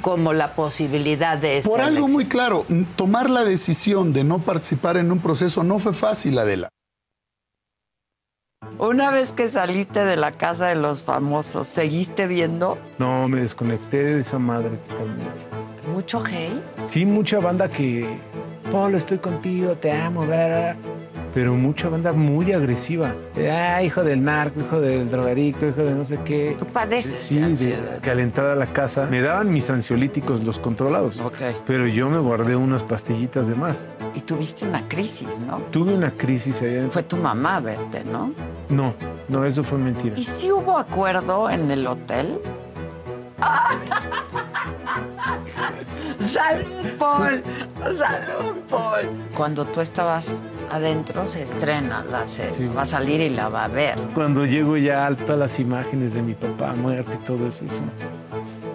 como la posibilidad de esta
Por algo
elección?
muy claro, tomar la decisión de no participar en un proceso no fue fácil, Adela.
Una vez que saliste de la casa de los famosos, ¿seguiste viendo
No, me desconecté de esa madre totalmente.
mucho hate?
Sí, mucha banda que, Polo, estoy contigo, te amo, bla. pero mucha banda muy agresiva. Ah, hijo del narco, hijo del drogadicto, hijo de no sé qué.
Tú padeces
Sí,
de
de-
ansiedad.
que al entrar a la casa me daban mis ansiolíticos, los controlados. Pero yo me guardé unas pastillitas de más.
Y tuviste una crisis, ¿no?
Tuve una crisis allá.
Fue tu mamá a verte, ¿no?
No, no, eso fue mentira.
¿Y si hubo acuerdo en el hotel? ¡Salud, Paul! ¡Salud, Paul! Cuando tú estabas adentro se estrena la serie.
Sí.
Va a salir y la va a ver.
Cuando llego ya a todas las imágenes de mi papá muerto y todo eso, eso,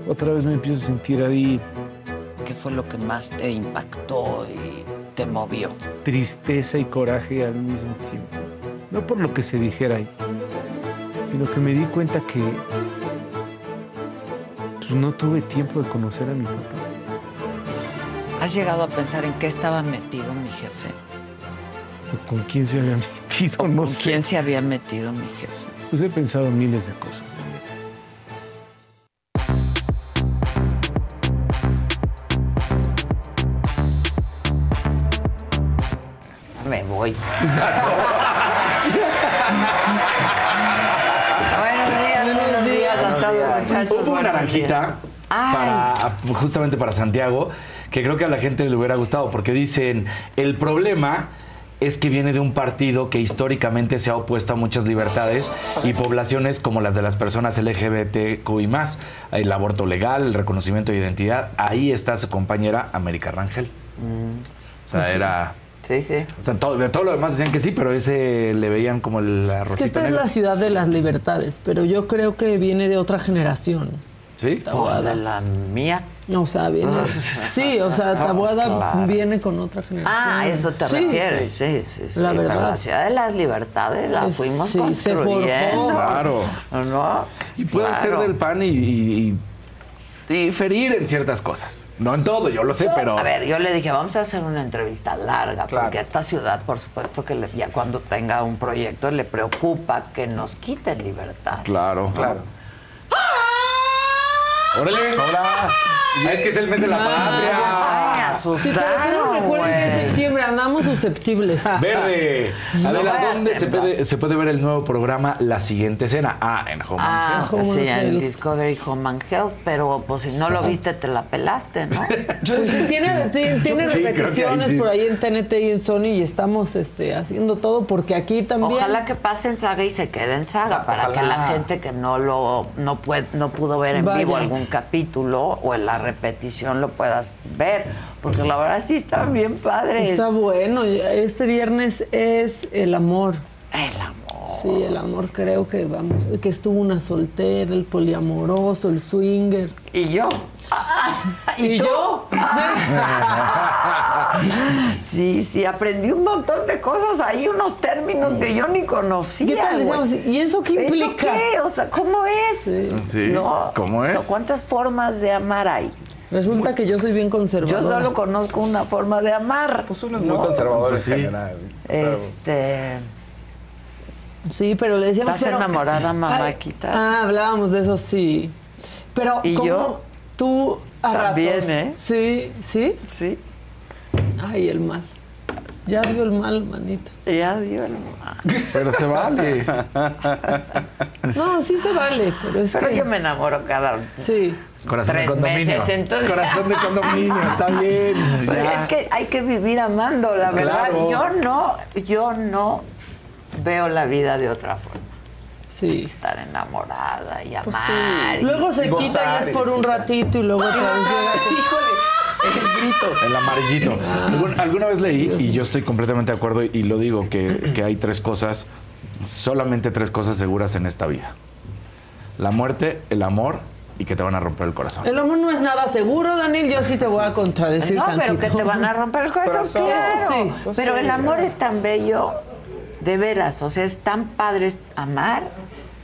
otra vez me empiezo a sentir ahí
¿Qué fue lo que más te impactó y te movió?
tristeza y coraje al mismo tiempo. No por lo que se dijera ahí, sino que me di cuenta que no tuve tiempo de conocer a mi papá.
¿Has llegado a pensar en qué estaba metido mi jefe?
o ¿Con quién se había (laughs) metido? No
¿Con
sé.
quién se había metido mi jefe?
Pues he pensado miles de cosas.
Me voy. buenos (laughs)
naranjita para, justamente para Santiago, que creo que a la gente le hubiera gustado, porque dicen, el problema es que viene de un partido que históricamente se ha opuesto a muchas libertades y poblaciones como las de las personas LGBTQI+, el aborto legal, el reconocimiento de identidad. Ahí está su compañera América Rangel. O sea,
sí.
era...
Sí, sí.
O sea, todo, de todo lo demás decían que sí, pero ese le veían como el
Es que
arrocito
esta es la ciudad de las libertades, pero yo creo que viene de otra generación.
¿Sí?
Pues de la mía.
O sea, viene. Sí, o sea, Tabuada
Claro.
viene con otra generación.
Ah, a eso te
Sí,
refieres. Sí, sí, sí.
La
Pero
verdad.
La ciudad de las libertades la
Es-
fuimos
sí, se
construyendo.
forjó.
Claro.
¿No?
Y puede
Claro.
ser del PAN y, y- y diferir en ciertas cosas. No en todo, yo lo sé, pero...
A ver, yo le dije, vamos a hacer una entrevista larga, porque a esta ciudad, por supuesto, que le- ya cuando tenga un proyecto le preocupa que nos quiten libertad.
Claro. Claro. ¡Órale! ¡Hola! Es que es el mes de la patria.
Ay,
Sí, pero si no
asustaron,
recuerden que es septiembre, andamos susceptibles. (laughs)
Verde. Adela, ¿dónde se puede, se puede ver el nuevo programa La Siguiente Escena? Ah, en Home.
Ah,
Home
sí,
and
en
Health.
Discovery Home and Health, pero pues si no lo viste te la pelaste, ¿no? (laughs)
Sí, (laughs) tiene,
Sí, ahí
repeticiones
sí.
por ahí en TNT y en Sony y estamos este, haciendo todo porque aquí también.
Ojalá que pase en saga y se quede en saga para
Ojalá.
que la gente que no lo no puede, no pudo ver en
Vaya.
vivo algún capítulo o en repetición lo puedas ver, porque la verdad sí está bien padre.
Está bueno. Este viernes es el amor.
El amor.
Sí, el amor creo que vamos, que estuvo una soltera, el poliamoroso, el swinger.
Y yo. (laughs) ¿Y, yo? (laughs) Sí, sí, aprendí un montón de cosas ahí, unos términos que yo ni conocía.
¿Y eso qué
¿Eso
implica?
qué? O sea, ¿cómo es?
Sí,
No,
¿cómo es?
no, ¿Cuántas formas de amar hay?
Resulta que yo soy bien
Yo
conservadora.
solo conozco una forma de amar.
Pues uno es
¿no?
muy conservador
Pues
en
sí.
general.
Este.
Sí, pero le decíamos...
¿Estás
pero-
enamorada, mamáquita?
Ah, hablábamos de eso, sí. Pero,
¿Y
¿cómo
yo?
Tú a
También,
ratos.
¿eh?
Sí, ¿sí?
Sí.
Ay, el mal. Ya dio el mal, manita.
Ya dio el
Pero se vale.
No, sí se vale, pero es
Pero
que...
yo me enamoro cada
Sí.
Corazón
tres
de condominio.
meses, entonces.
Corazón de condominio, está bien.
Pero es que hay que vivir amando, la verdad. Yo no, yo no veo la vida de otra forma.
Sí.
Estar enamorada y amar.
Pues sí.
y-
Luego se quita y es por un ratito y luego otra vez llega. (laughs)
Híjole,
el grito.
El amarillito. Alguna vez leí, y yo estoy completamente de acuerdo, y lo digo, que, que hay tres cosas, solamente tres cosas seguras en esta vida. La muerte, el amor y que te van a romper el corazón.
El amor no es nada seguro, Daniel. Yo sí te voy a contradecir
No, pero
tantito.
que te van a romper el corazón,
Corazón.
claro.
Eso sí.
Pues
pero
sí,
el amor
claro.
es tan bello, de veras. O sea, es tan padre amar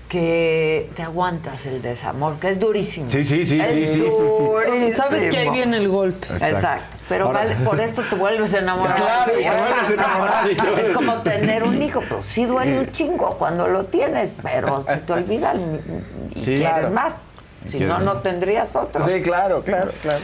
que te aguantas el desamor, que es durísimo.
Sí, sí, sí,
Es
sí, sí, sí.
Sabes que ahí viene el golpe.
Exacto.
Exacto. Pero
Ahora-
vale, por esto te vuelves a enamorar.
Claro,
Sí,
te vuelves a enamorar y todo.
Es como tener un hijo, pero sí duele un chingo cuando lo tienes, pero se te olvida y
Sí,
quieres
claro.
más. Si
Quieres
no,
más.
no tendrías otro.
Sí, claro, claro, claro.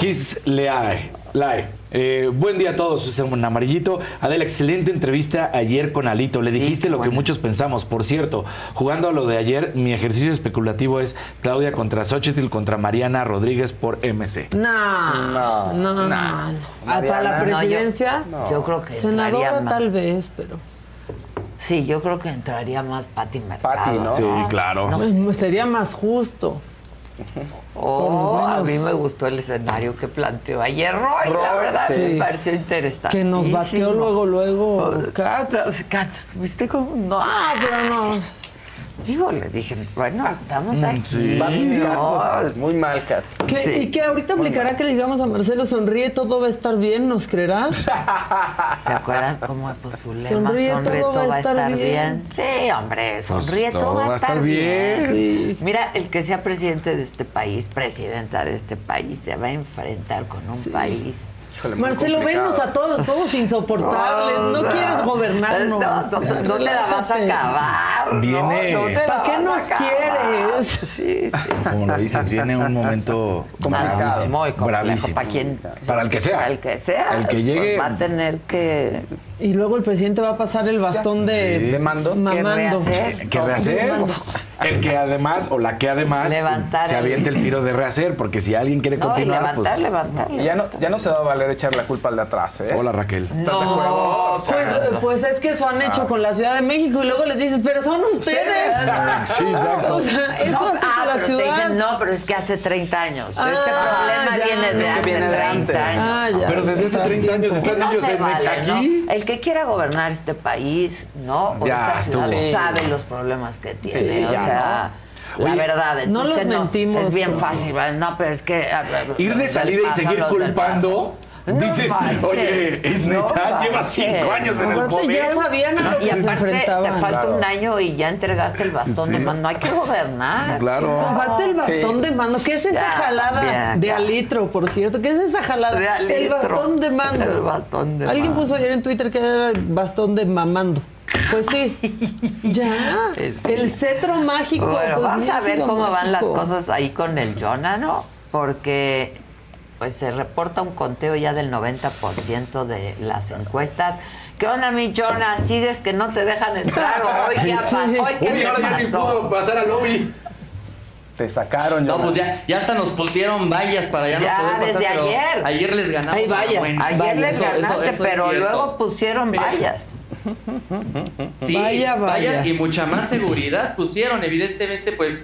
His Leae. Lae. Eh, buen día a todos, es un amarillito. Adela, excelente entrevista ayer con Alito. Le dijiste lo que muchos pensamos. Por cierto, jugando a lo de ayer, mi ejercicio especulativo es Claudia contra Xochitl contra Mariana Rodríguez por MC.
No, no, no. no. Hasta la
no, yo-
presidencia.
No, yo, creo que
Senadora
más.
tal vez, pero
Sí, yo creo que entraría más Pati Mercado.
Pati, ¿no?
Sí, claro.
No,
pues, sería más justo.
Oh, a mí me gustó el escenario que planteó ayer Roy, la verdad
sí.
me pareció interesante.
Que nos batió luego, luego Katz.
Katz, ¿viste cómo? No,
Ah, pero no.
Digo, le dije, bueno, estamos
Mm,
aquí.
sí.
No,
pues, muy mal, Cats.
¿Qué-
Sí.
¿Y que ahorita aplicará que le digamos a Marcelo, sonríe, todo va a estar bien? ¿Nos creerá? (laughs)
¿Te acuerdas cómo pues, su lema?
Sonríe,
Sonríe, todo, va a estar, bien.
bien.
Sí, hombre, sonríe, todo, va a estar, bien.
Sí.
Mira, el que sea presidente de este país, presidenta de este país, se va a enfrentar con un país.
Híjole,
Marcelo, venos a todos, todos (laughs) insoportables. No,
O sea,
quieres gobernarnos.
No, no, no te la vas a acabar.
Viene-
¿Para qué nos
acabar.
quieres?
Sí, sí.
Como lo dices, viene un momento (laughs)
Complicado.
bravísimo.
Muy complejo.
bravísimo.
¿Para quién?
Para el que sea.
Para el que sea.
El que llegue.
pues, va a tener que.
Y luego el presidente va a pasar el bastón de
Sí.
¿De mando?
mamando.
Que rehacer.
que rehacer. El que además, o la que además,
Levantar
se aviente el tiro de rehacer, porque si alguien quiere
No, y
continuar,
levantar,
pues.
levantar.
Ya no, ya no se va a valer echar la culpa al de atrás, ¿eh?
Hola Raquel.
¿Estás de acuerdo?
No,
O sea,
Pues, eh, pues es que eso han hecho con la Ciudad de México y luego les dices, pero son ustedes.
Sí, exacto. (laughs)
O sea, eso
No,
hace
ah,
la
pero te
ciudad.
dicen, no, pero es que hace 30 años. este
Ah,
problema
ya.
viene de
Es que
hace
viene de
30
antes.
años.
Ah, ya.
Pero desde hace
Más
30 años
tiempo.
están
Que no
ellos en
vale,
aquí.
Que quiera gobernar este país, ¿no? O
Ya
esta ciudad
estuvo.
sabe los problemas que tiene.
sí,
o
ya,
sea, la
Oye,
verdad.
no los
que
mentimos,
Es bien fácil, ¿vale? No, pero es que. a
Ir de salida y seguir culpando.
No
dices, oye, es
no
neta, lleva
manches.
cinco años en el
Aparte, ya
poder.
sabían a
No,
lo
y
que se
aparte, te
enfrentaban.
falta
Claro.
un año y ya entregaste el bastón de
Sí.
mando. Hay que gobernar.
Claro.
No.
Aparte el bastón
Sí.
de mando, ¿qué es esa
Ya,
jalada
bien,
de alitro, por cierto? ¿Qué es esa jalada?
De alitro.
El bastón de mando.
El bastón de
Alguien
mando.
puso ayer en Twitter que era el bastón de mamando. Pues sí. (laughs) ya. El cetro mágico.
Bueno,
pues,
vamos a ver cómo van las cosas ahí con el Jonah, ¿no? Porque pues se reporta un conteo ya del 90% de las encuestas. ¿Qué onda, mi Jonas? ¿Sigues que no te dejan entrar hoy? ¿Qué, (laughs) ha pa- hoy, ¿qué
Uy,
te
ahora ya ni
pasó?
puedo pasar al lobby.
Te sacaron,
No,
Jonas.
pues ya, ya hasta nos pusieron vallas para ya,
Ya,
no poder pasar.
desde ayer.
Ayer les ganamos.
Hay
a
vallas.
Bueno,
Ayer les
eso- eso-
ganaste,
eso es
pero luego pusieron vallas.
Sí,
Vaya, vaya.
vallas y mucha más seguridad pusieron. Evidentemente, pues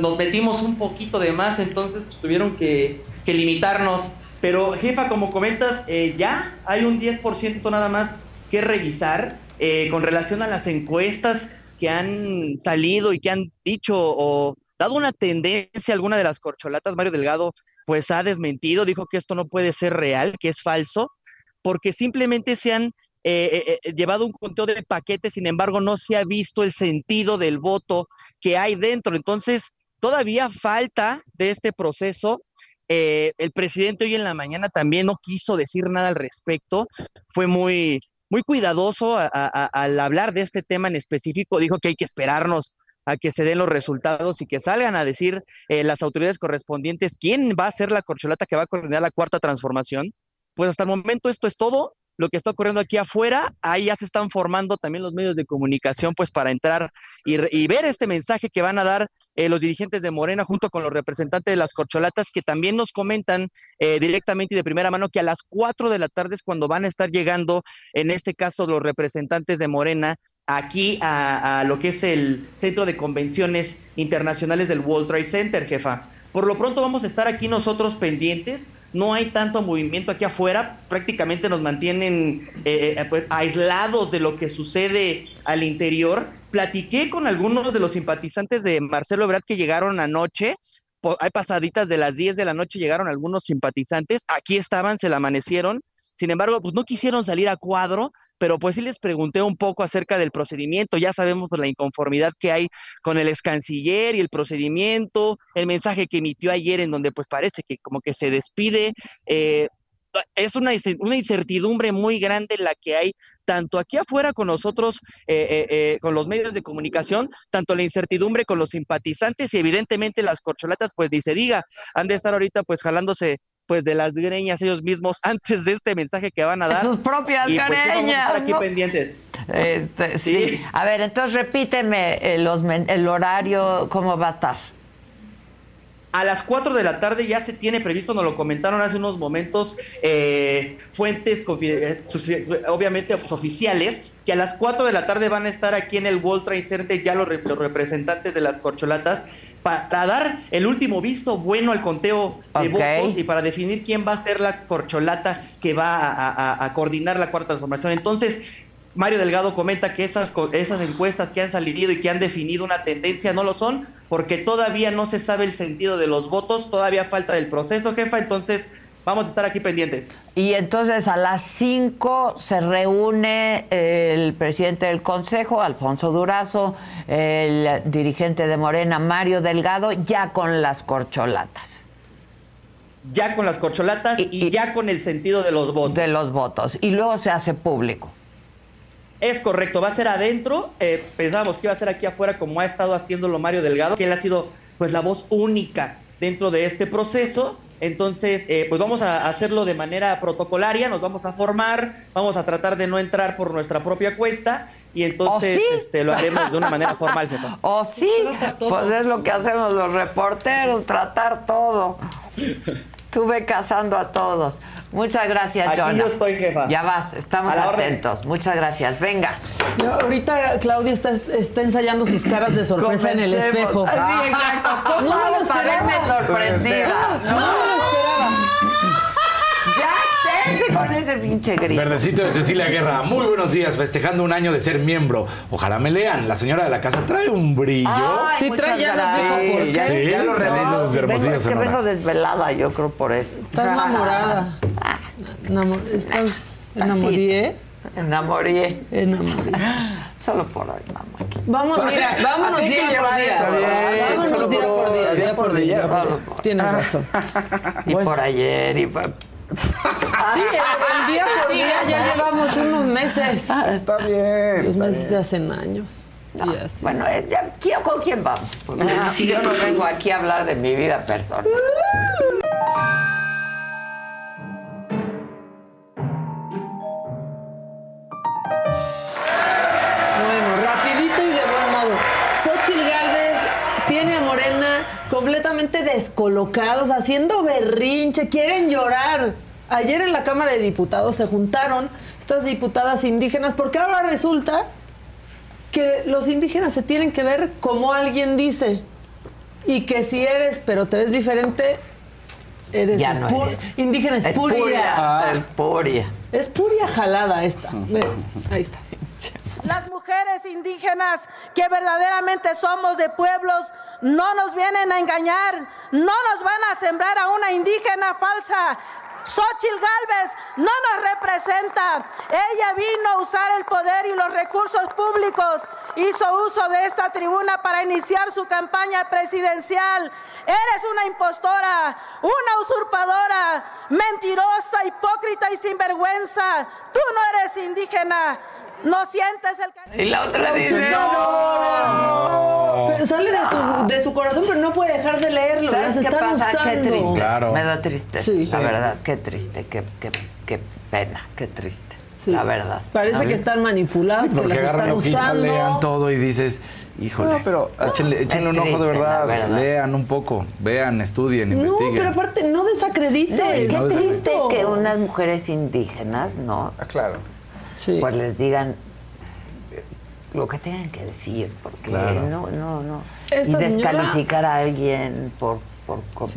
nos metimos un poquito de más, entonces pues, tuvieron que, que limitarnos. Pero, jefa, como comentas, eh, ya hay un 10% nada más que revisar eh, con relación a las encuestas que han salido y que han dicho o dado una tendencia alguna de las corcholatas. Mario Delgado, pues ha desmentido, dijo que esto no puede ser real, que es falso, porque simplemente se han eh, eh, eh, llevado un conteo de paquetes, sin embargo, no se ha visto el sentido del voto que hay dentro. Entonces, todavía falta de este proceso. Eh, el presidente hoy en la mañana también no quiso decir nada al respecto, fue muy, muy cuidadoso a- al hablar de este tema en específico, dijo que hay que esperarnos a que se den los resultados y que salgan a decir eh, las autoridades correspondientes quién va a ser la corcholata que va a coordinar la cuarta transformación. Pues hasta el momento esto es todo lo que está ocurriendo aquí afuera. Ahí ya se están formando también los medios de comunicación, pues para entrar y, y ver este mensaje que van a dar eh, los dirigentes de Morena junto con los representantes de las corcholatas que también nos comentan eh, directamente y de primera mano que a las 4 de la tarde es cuando van a estar llegando, en este caso, los representantes de Morena aquí a, a lo que es el Centro de Convenciones Internacionales del World Trade Center, jefa. Por lo pronto vamos a estar aquí nosotros pendientes. No hay tanto movimiento aquí afuera. Prácticamente nos mantienen eh, eh, pues aislados de lo que sucede al interior. Platiqué con algunos de los simpatizantes de Marcelo Ebrard que llegaron anoche. Hay pasaditas de las 10 de la noche llegaron algunos simpatizantes. Aquí estaban, se la amanecieron. Sin embargo, pues no quisieron salir a cuadro, pero pues sí les pregunté un poco acerca del procedimiento. Ya sabemos pues, la inconformidad que hay con el ex canciller y el procedimiento, el mensaje que emitió ayer en donde pues parece que como que se despide. eh, es una, una incertidumbre muy grande la que hay tanto aquí afuera con nosotros, eh, eh, eh, con los medios de comunicación, tanto la incertidumbre con los simpatizantes y evidentemente las corcholatas, pues ni se diga, han de estar ahorita pues jalándose pues de las greñas ellos mismos (laughs) antes de este mensaje que van a dar.
Sus propias
y, pues, sí, vamos a estar
greñas,
aquí
¿no?
pendientes.
Este, sí.
Sí.
A ver, entonces repíteme eh, los, men- el horario, ¿cómo va a estar?
A las 4 de la tarde ya se tiene previsto, nos lo comentaron hace unos momentos, eh, fuentes eh, obviamente pues, oficiales, que a las 4 de la tarde van a estar aquí en el World Trade Center ya los, re- los representantes de las corcholatas para dar el último visto bueno al conteo de votos y para definir quién va a ser la corcholata que va a, a- a coordinar la cuarta transformación. Entonces, Mario Delgado comenta que esas, esas encuestas que han salido y que han definido una tendencia no lo son, porque todavía no se sabe el sentido de los votos, todavía falta del proceso, jefa, entonces vamos a estar aquí pendientes.
Y entonces a las 5 se reúne el presidente del Consejo, Alfonso Durazo, el dirigente de Morena, Mario Delgado, ya con las corcholatas.
Ya con las corcholatas y, ya con el sentido de los votos.
De los votos. Y luego se hace público.
Es correcto, va a ser adentro. eh, pensábamos que iba a ser aquí afuera, como ha estado haciéndolo Mario Delgado, que él ha sido pues la voz única dentro de este proceso. Entonces, eh, pues vamos a hacerlo de manera protocolaria, nos vamos a formar, vamos a tratar de no entrar por nuestra propia cuenta y entonces
¿Oh, sí?
este, lo haremos de una manera formal, jefa. (laughs)
¿O sí? Pues es lo que hacemos los reporteros, tratar todo. (laughs) Estuve cazando a todos. Muchas gracias,
Aquí
Jonah.
yo estoy, jefa.
Ya vas, estamos
orden.
atentos. Muchas gracias. Venga.
Yo, ahorita Claudia está, está ensayando sus caras de sorpresa en el espejo.
Ah, sí, exacto. (laughs) ¿Cómo
No me lo esperaba.
verme sorprendida?
No, no me lo esperaba.
Ya (laughs) con ese pinche grito.
Verdecito de Cecilia Guerra. Muy buenos días, festejando un año de ser miembro. Ojalá me lean. La señora de la casa trae un brillo.
Ay,
Sí, trae ya
gracias.
ojos, ¿por qué?
Sí,
ya lo
Sí,
vengo-
hermosillos
es que
Sonora.
vengo desvelada, yo creo por eso.
Estás (laughs) enamorada. Enamo- estás enamoré.
Enamoré.
Enamoré. (gasps)
Solo por hoy, mamá.
Vamos, mira, vámonos
Así que
día por
llevar
día.
¿verdad?
Vámonos día
por
por día.
día por día.
Por-
Tienes razón. (laughs)
Y por ayer, y por...
Sí, el, el día por día ya llevamos unos meses.
Está bien.
Los
está
meses
bien.
se hacen años. Así.
Bueno, eh, ya, ¿quién- ¿con quién vamos? Porque yo no vengo aquí a hablar de mi vida personal. (laughs)
descolocados, haciendo berrinche, quieren llorar. Ayer en la Cámara de Diputados se juntaron estas diputadas indígenas porque ahora resulta que los indígenas se tienen que ver como alguien dice y que si eres, pero te ves diferente, eres
Ya no
espu-
eres.
indígena espuria.
Espuria. Espuria.
Es puria jalada esta. Ahí está.
Las mujeres indígenas que verdaderamente somos de pueblos no nos vienen a engañar, no nos van a sembrar a una indígena falsa. Xochitl Galvez no nos representa. Ella vino a usar el poder y los recursos públicos. Hizo uso de esta tribuna para iniciar su campaña presidencial. Eres una impostora, una usurpadora, mentirosa, hipócrita y sinvergüenza. Tú no eres indígena. No sientes el cariño.
Y la otra dice,
Pero sale de su, de su corazón, pero no puede dejar de leerlo.
¿Sabes
Las
qué
están
pasa? Qué
usando.
triste. Me da tristeza.
Sí.
La
Sí.
verdad, qué triste, qué, qué, qué pena, qué triste.
Sí.
La verdad.
Parece que están manipuladas, que
Porque
las están usando.
lean todo y dices, híjole,
No, pero, ah,
échenle, échenle un ojo de verdad,
verdad.
lean un poco, vean, estudien,
No,
investiguen.
pero aparte, no desacredites.
No, qué
no es
triste que unas mujeres indígenas, ¿no?
Ah, claro.
Sí.
Pues les digan lo que tengan que decir, porque
Claro.
no, no, no.
Esta
y
señora-
descalificar a alguien por... por, por-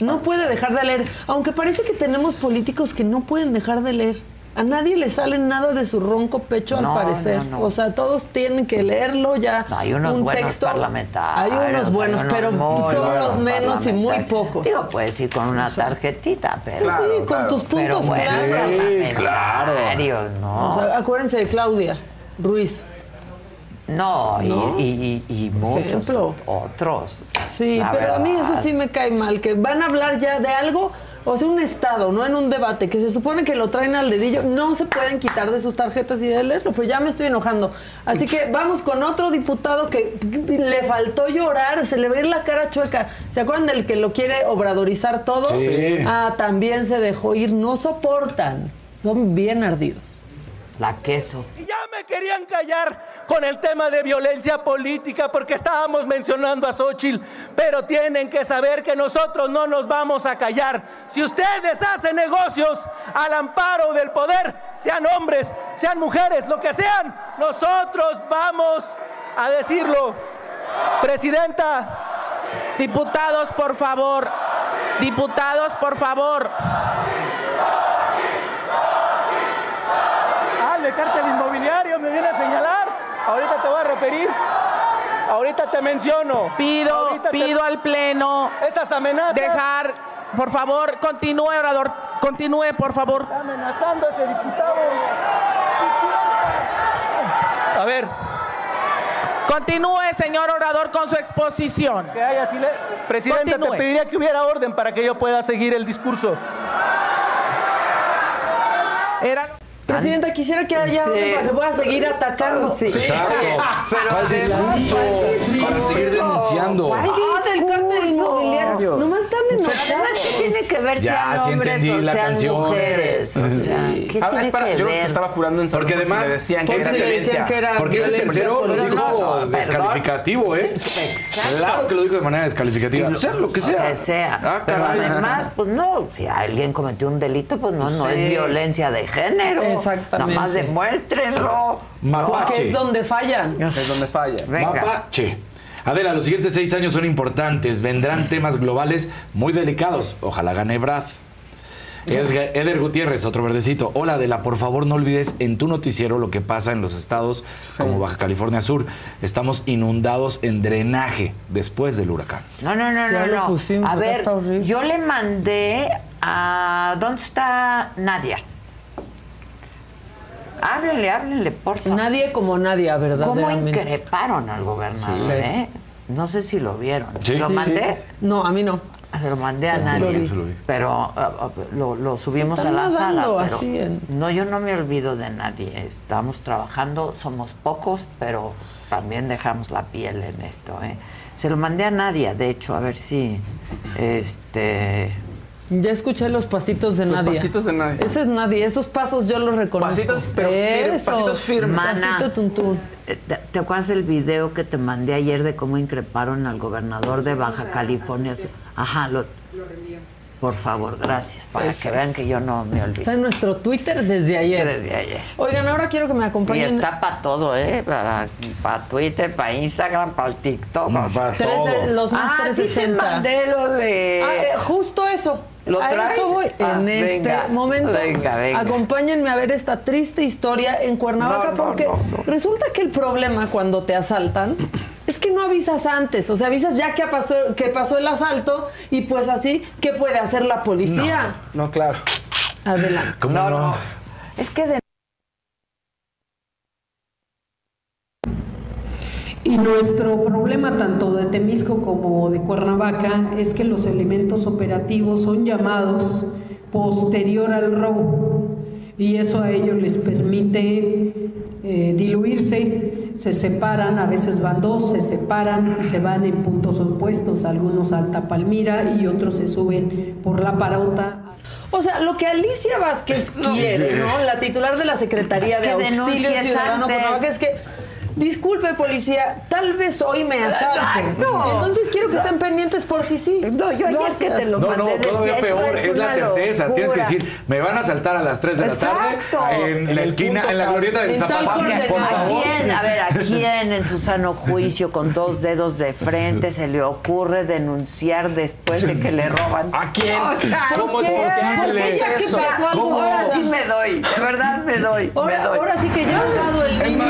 No puede dejar de leer. Aunque parece que tenemos políticos que no pueden dejar de leer. A nadie le sale nada de su ronco pecho,
No,
al parecer.
no, no.
O sea, todos tienen que leerlo ya.
No, hay unos
un
buenos
texto.
parlamentarios.
Hay unos buenos,
hay unos
pero son
buenos
los menos y muy pocos.
Digo, puedes ir con una tarjetita, pero...
Pues sí, con tus
pero
puntos claros.
Sí, claro.
O sea, acuérdense de Claudia Ruiz.
no, y-
¿no?
Y, y- y muchos
Ejemplo.
otros.
Sí, pero a mí eso sí me cae mal, que van a hablar ya de algo, o sea, un estado, no en un debate, que se supone que lo traen al dedillo, no se pueden quitar de sus tarjetas y de leerlo, pero ya me estoy enojando. Así que vamos con otro diputado que le faltó llorar, se le ve la cara chueca. ¿Se acuerdan del que lo quiere obradorizar todo?
Sí.
Ah, también se dejó ir, no soportan, son bien ardidos.
La queso.
Ya me querían callar con el tema de violencia política porque estábamos mencionando a Xochitl, pero tienen que saber que nosotros no nos vamos a callar. Si ustedes hacen negocios al amparo del poder, sean hombres, sean mujeres, lo que sean, nosotros vamos a decirlo. Presidenta.
Diputados, por favor. Diputados, por favor.
El cártel inmobiliario me viene a señalar. Ahorita te voy a referir. Ahorita te menciono.
Pido,
Ahorita te-
pido al Pleno
Esas amenazas.
dejar, por favor, continúe, orador. Continúe, por favor.
Está amenazando a ese diputado. A ver.
Continúe, señor orador, con su exposición.
Que haya sile-
Continúe.
te pediría que hubiera orden para que yo pueda seguir el discurso.
Era...
Presidenta, quisiera que haya orden para que pueda seguir atacando.
Sí.
Exacto. ¿Cuál discurso? Para seguir denunciando.
Ah, del cártel inmobiliario. Nomás están
Pero además,
enojados.
¿qué tiene que ver
Ya,
sean hombres o
la
sean
canción.
mujeres? O sea, ¿qué
Ah,
tiene
espera,
que
yo creo que se
ver?
estaba curando en salud
Porque además-
le decían que era violencia.
decían que era
Porque ese tercero lo dijo
No, no,
descalificativo, ¿eh?
Exacto.
Claro que lo dijo de manera descalificativa.
Lo-
Sea lo que sea.
Que sea.
Ah,
Pero además, pues no, si alguien cometió un delito, pues no, no
Sí.
es violencia de género.
Exactamente.
Nada más demuéstrenlo.
Mapache.
Porque es donde fallan.
Es donde falla.
Venga.
Mapache. Adela, los siguientes seis años son importantes. Vendrán temas globales muy delicados. Ojalá gane Brad. Edgar- Eder Gutiérrez, otro verdecito. Hola Adela, por favor no olvides en tu noticiero lo que pasa en los estados como Baja California Sur. Estamos inundados en drenaje después del huracán.
No, no, no, no. no.
pusimos,
A ver,
está horrible.
yo le mandé a. ¿Dónde está Nadia? Háblenle, háblenle, por favor.
Nadie como nadie,
¿Cómo
verdaderamente.
increparon al gobernador,
Sí.
eh? No sé si lo vieron.
Sí,
¿Lo
sí,
mandé?
sí,
No, a mí no.
Se lo mandé a nadie.
lo.
Pero ah, ah, lo, lo subimos a la sala. pero
así en-
No, yo no me olvido de nadie. Estamos trabajando, somos pocos, pero también dejamos la piel en esto. ¿eh? Se lo mandé a Nadia, de hecho, a ver si. Este.
Ya escuché los pasitos de
Los
nadie.
pasitos de Nadia.
Ese es nadie. Esos pasos yo los reconozco.
Pasitos, pero fir- pasitos firmes.
Mana,
Pasito tuntún.
¿te, te acuerdas el video que te mandé ayer de cómo increparon al gobernador de Baja California? Ajá, lo... Por favor, gracias, para que vean que yo no me olvido.
Está en nuestro Twitter desde ayer.
Desde ayer.
Oigan, ahora quiero que me
Y
acompañen.
está para todo, ¿eh? Para, para Twitter, para Instagram, para el TikTok.
No, para
Tres- los más
ah, sí te
360.
mandé lo de...
Ah, eh, justo eso.
¿Lo
a
traes?
eso voy
Ah,
en este
venga,
momento.
venga, venga.
Acompáñenme a ver esta triste historia en Cuernavaca
No, no,
porque
no, no.
resulta que el problema cuando te asaltan es que no avisas antes, o sea, avisas ya que pasó, que pasó el asalto y pues así, ¿qué puede hacer la policía?
No, claro.
Adelante.
¿Cómo no?
Es que de...
Y nuestro problema tanto de Temisco como de Cuernavaca es que los elementos operativos son llamados posterior al robo y eso a ellos les permite eh, diluirse, se separan, a veces van dos, se separan y se van en puntos opuestos, algunos a Alta Palmira y otros se suben por la parota
O sea, lo que Alicia Vázquez quiere. ¿no? La titular de la Secretaría
Que
de Auxilio Ciudadano. Cuernavaca, es que Disculpe, policía, tal vez hoy me asalten.
Exacto.
Entonces quiero que estén pendientes por si sí.
No, yo ayer que te lo
No,
mandé
no,
decía,
todavía
esto
peor, es, la certeza. Tienes que decir, me van a saltar a las 3 de la
Exacto.
tarde en,
En
la esquina,
punto
en la glorieta del por
¿A quién, a ver, a quién en su sano juicio con dos dedos de frente se le ocurre denunciar después de que le roban?
¿A quién? ¿Cómo es posible?
¿Por qué ya que
Eso.
pasó algo?
¿Cómo?
Ahora sí me doy, de verdad me doy. me
Ahora,
doy.
ahora sí que yo he dado el niño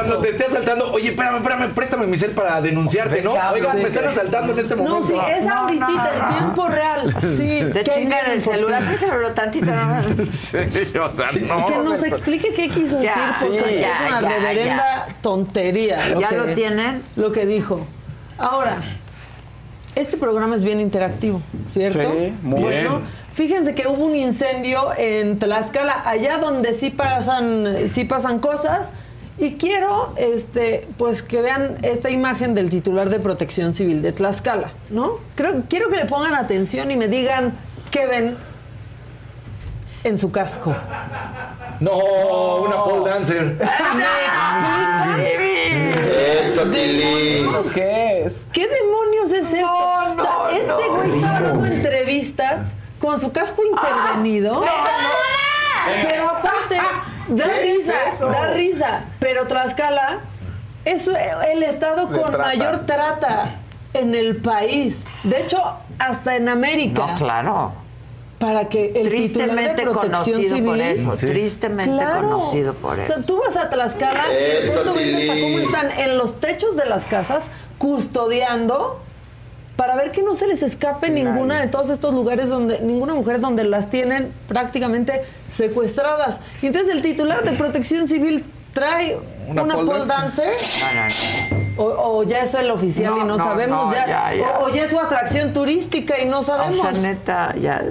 Cuando te esté asaltando, oye, espérame, espérame, préstame mi cel para denunciarte, ¿no?
Sí.
me están asaltando en este momento.
No, sí, es
No,
ahorita,
no,
en tiempo real. (laughs) Sí.
Te
¿qué
chingan el celular, préstamelo tantito. nada más. (laughs)
Sí, o sea, no.
Que nos explique qué quiso
Ya,
decir, porque
sí,
es una
ya,
reverenda tontería.
¿Ya
que-
lo tienen?
Lo que dijo. Ahora, este programa es bien interactivo, ¿cierto?
Sí, muy
bueno,
bien.
fíjense que hubo un incendio en Tlaxcala, allá donde sí pasan, sí pasan cosas. Y quiero, este, pues que vean esta imagen del titular de Protección Civil de Tlaxcala, ¿no? Creo, quiero que le pongan atención y me digan qué ven en su casco.
No, una pole dancer. (laughs)
Eso, Tilly.
¿Qué es?
¿Qué demonios es esto?
No,
o sea, este
no,
güey estaba dando entrevistas con su casco intervenido. Pero aparte, da
¿Qué es
risa,
eso?
da risa. Pero Tlaxcala es el estado
De
con
trata.
mayor trata en el país. De hecho, hasta en América.
No, claro.
Para que el titular de
Tristemente
protección
conocido
civil.
por eso.
Sí.
Tristemente
Claro.
conocido por
O
eso.
sea, tú vas a Tlaxcala y pronto ves hasta cómo están en los techos de las casas custodiando para ver que no se les escape ninguna de todos estos lugares donde ninguna mujer donde las tienen prácticamente secuestradas. Y entonces el titular de Protección Civil trae
Una
una,
pole
dancer
No, no, no.
o, o ya es el oficial
No,
y no,
no,
sabemos
no,
ya,
ya, ya.
O, o ya es su atracción turística y no
O
sabemos.
sea, neta, ya.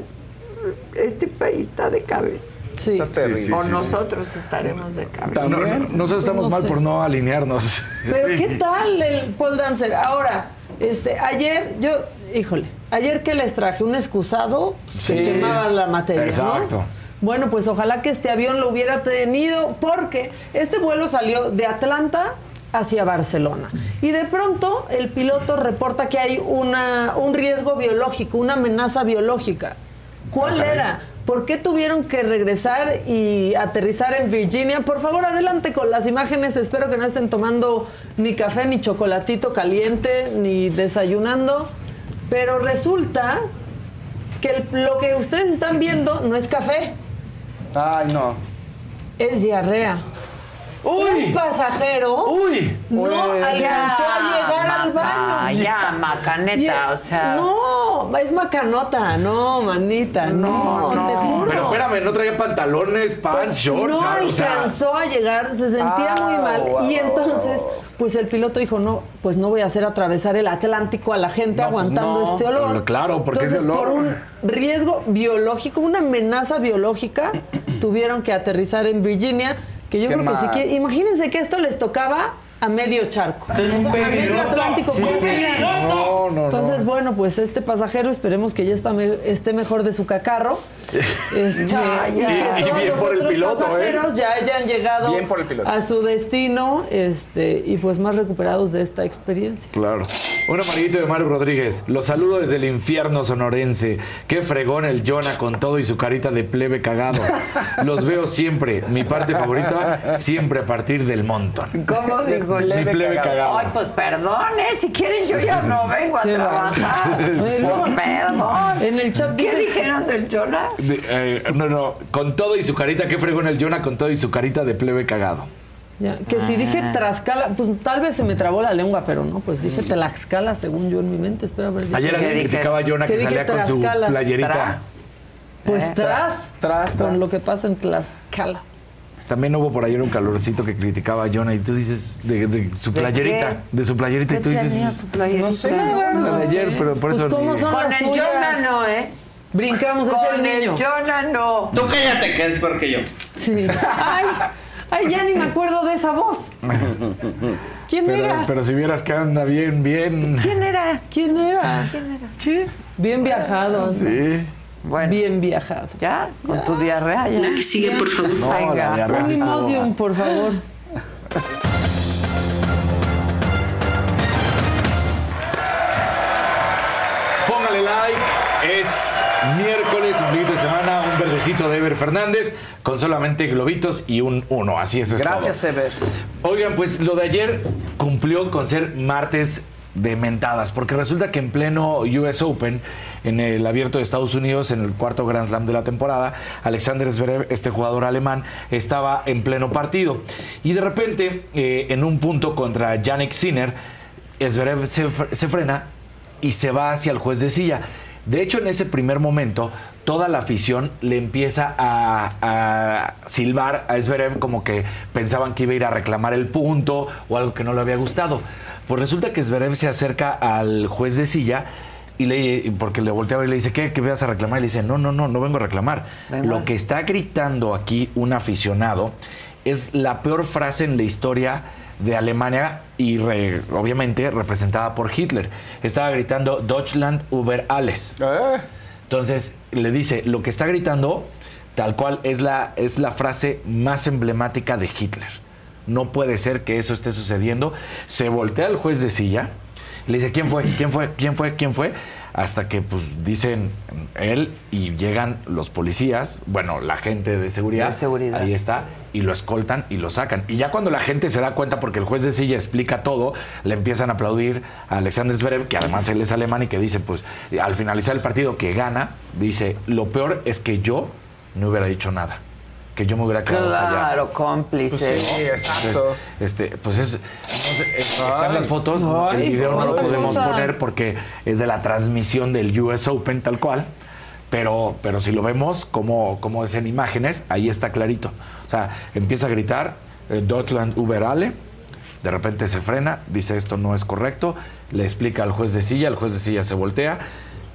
Este país está de cabeza.
sí.
Está terrible.
o nosotros estaremos de cabeza.
No, no, nosotros estamos
No
mal
sé.
por no alinearnos.
Pero qué (laughs) tal el pole dancer. Ahora, este, ayer yo, híjole, ayer que les traje un excusado pues, que
Sí.
quemaba la materia, ¿no?
Exacto.
Bueno, pues ojalá que este avión lo hubiera tenido porque este vuelo salió de Atlanta hacia Barcelona. Y de pronto el piloto reporta que hay una, un riesgo biológico, una amenaza biológica. ¿Cuál era? ¿Por qué tuvieron que regresar y aterrizar en Virginia? Por favor, adelante con las imágenes. Espero que no estén tomando ni café, ni chocolatito caliente, ni desayunando. Pero resulta que lo que ustedes están viendo no es café,
Ay, no.
es diarrea.
¡Uy!
Un pasajero
¡Uy!
no
Uy.
alcanzó a llegar al baño.
ya, macaneta,
Y-
o sea.
No, es macanota, no, manita, no,
No,
te juro.
Pero espérame, no traía pantalones, pants,
Pues,
shorts,
no
¿sabes? o sea.
alcanzó a llegar, se sentía
Ah,
muy mal.
wow,
y entonces,
wow.
pues el piloto dijo, no, pues no voy a hacer atravesar el Atlántico a la gente
No, pues
aguantando
no.
este olor.
Claro, porque ese
entonces,
olor-
por un riesgo biológico, una amenaza biológica, tuvieron que aterrizar en Virginia, que yo creo que si quiere- imagínense que esto les tocaba a medio charco.
Es un
medio. Atlántico.
Sí, sí.
sí.
No, no, no.
Entonces, bueno, pues este pasajero esperemos que ya está me- esté mejor de su cacarro.
Ya,
y
ya. Y- y
todos
bien por el piloto, ¿eh?
pasajeros ya hayan llegado
Bien por el piloto.
a su destino este, y pues más recuperados de esta experiencia.
Claro. Un amarillito de Mario Rodríguez. Los saludo desde el infierno sonorense. Qué fregón el Jonah con todo y su carita de plebe cagado. (laughs) Los veo siempre. Mi parte favorita, siempre a partir del montón.
¿Cómo dijo?
Mi plebe cagado.
Ay, pues perdón, ¿eh? Si quieren, yo ya no vengo a trabajar. Pues perdón.
En el chat
¿Qué dijeron del Jonah?
De- eh, no, no. Con todo y su carita, qué fregón el Jonah con todo y su carita de plebe cagado.
Ya, que si dije
Ah.
Tlaxcala, pues tal vez se me trabó la lengua, pero no, pues dije Tlaxcala según yo en mi mente. Espera a ver.
Ayer
¿qué
alguien criticaba a Jonah
¿Qué
que salía con su
Tlaxcala?
playerita.
Tras. Pues
Eh.
tras,
Tras,
con
tras.
lo que pasa en Tlaxcala.
También hubo por ayer un calorcito que criticaba a Jonah y tú dices de, de su
¿De
playerita, de su playerita y
¿Qué
tú dices
tenía su playerita?
No sé, la de ayer, pero por
Pues
eso
cómo son
Con
las
el? Jonah no, ¿eh?
Brincamos, es
Con
el
el
niño.
Jonah no.
Tú cállate, que es peor que yo.
Sí. (laughs) Ay, ay, ya ni me acuerdo de esa voz. ¿Quién
pero,
era?
pero si vieras que anda bien, bien.
¿Quién era?
¿Quién era?
¿Quién era?
Sí. Bien viajado.
Sí.
Bueno.
Bien viajado.
¿Ya? ¿Con tu diarrea? Ya.
La que sigue, por favor.
No, la
Venga.
diarrea sí
Un
estuvo-
Imodium, por favor.
Póngale like. Es miércoles, un globito de semana, un verdecito de Ever Fernández con solamente globitos y un uno. Así es. eso es
Gracias,
todo.
Ever.
Oigan, pues lo de ayer cumplió con ser martes de mentadas, porque resulta que en pleno US Open, en el abierto de Estados Unidos, en el cuarto Grand Slam de la temporada, Alexander Zverev, este jugador alemán, estaba en pleno partido. Y de repente, eh, en un punto contra Yannick Sinner, Zverev se, se frena y se va hacia el juez de silla. De hecho, en ese primer momento, toda la afición le empieza a, a silbar a Zverev como que pensaban que iba a ir a reclamar el punto o algo que no le había gustado. Pues resulta que Zverev se acerca al juez de silla y le, porque le volteaba y le dice, ¿qué? ¿Qué vas a reclamar? Y le dice, no, no, no, no vengo a reclamar.
Venga.
Lo que está gritando aquí un aficionado es la peor frase en la historia de Alemania y re- obviamente representada por Hitler. Estaba gritando Deutschland über alles. Entonces le dice, lo que está gritando tal cual es la, es la frase más emblemática de Hitler. No puede ser que eso esté sucediendo. Se voltea el juez de silla le dice, ¿quién fue? ¿Quién fue? ¿Quién fue? ¿Quién fue? Hasta que pues dicen él y llegan los policías, bueno, la gente de seguridad,
De seguridad.
ahí está, y lo escoltan y lo sacan. Y ya cuando la gente se da cuenta, porque el juez de silla explica todo, le empiezan a aplaudir a Alexander Zverev, que además él es alemán y que dice, pues, al finalizar el partido que gana, dice, lo peor es que yo no hubiera dicho nada. Que yo me hubiera quedado callado.
Claro, cómplice.
Pues sí, exacto.
Este, pues es, no sé, es- están las fotos,
Ay,
el video no lo podemos
cosa.
poner porque es de la transmisión del US Open tal cual, pero, pero si lo vemos como, como es en imágenes, ahí está clarito. O sea, empieza a gritar eh, Deutschland über alle, de repente se frena, dice esto no es correcto, le explica al juez de silla, el juez de silla se voltea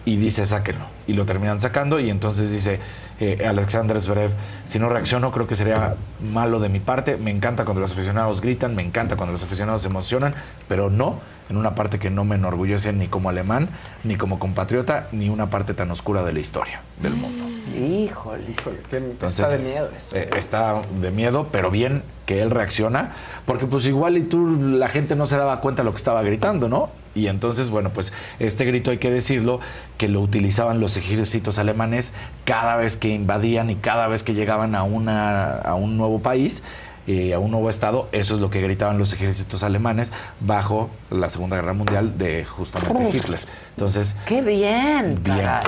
y dice sáquenlo. Y lo terminan sacando y entonces dice eh, Alexander Zverev, si no reacciono creo que sería malo de mi parte. Me encanta cuando los aficionados gritan, me encanta cuando los aficionados se emocionan, pero no en una parte que no me enorgullece ni como alemán, ni como compatriota, ni una parte tan oscura de la historia del mundo.
Híjole.
Entonces,
está de miedo eso.
eh, está de miedo, pero bien que él reacciona, porque pues igual y tú, la gente no se daba cuenta de lo que estaba gritando, ¿no? Y entonces, bueno, pues este grito hay que decirlo, que lo utilizaban los ejércitos alemanes cada vez que invadían y cada vez que llegaban a, una, a un nuevo país. Eh, a un nuevo estado, eso es lo que gritaban los ejércitos alemanes bajo la Segunda Guerra Mundial de justamente
Uf.
Hitler. Entonces,
Qué bien,
bien,
caray.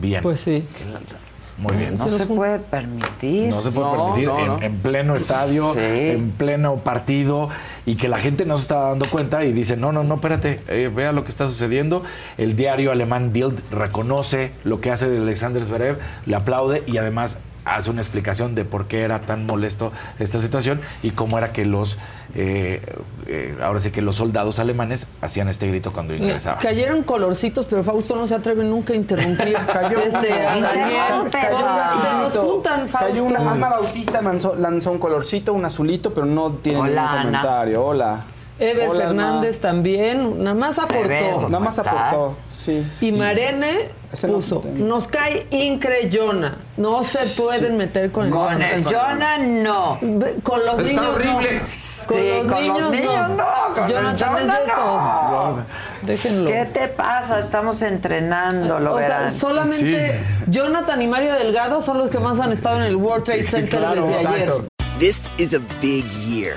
bien.
Pues sí.
Muy bien.
No se puede permitir.
No se puede
No,
permitir
no,
en,
no.
en pleno estadio,
Sí.
en pleno partido, y que la gente no se estaba dando cuenta y dice, no, no, no, espérate, eh, vea lo que está sucediendo. El diario alemán Bild reconoce lo que hace de Alexander Zverev, le aplaude y además hace una explicación de por qué era tan molesto esta situación y cómo era que los, eh, eh, ahora sí que los soldados alemanes hacían este grito cuando ingresaban.
Cayeron colorcitos, pero Fausto no se atreve nunca a interrumpir (laughs) este, a Daniel.
Cayó un
Se nos
azulito.
juntan, Fausto.
Cayó una Ana Bautista lanzó, lanzó un colorcito, un azulito, pero no tiene
Hola,
ningún
Ana.
comentario. Hola.
Ever
Hola,
Fernández también, nada más aportó.
Bebé, ¿cómo
Nada más aportó, sí.
Y Marene
No
puso, nos cae increyona. No se pueden meter con el
Con el Jonah no.
Con los
Está
niños
horrible.
no. Con
Sí,
los
con los
niños
niños
no.
no, con el
Jonathan es de esos.
no.
Déjenlo.
¿Qué te pasa? Estamos entrenando, lo
o sea,
verán.
solamente Jonathan y Mario Delgado son los que más han estado en el World Trade Center desde ayer.
This is a big year.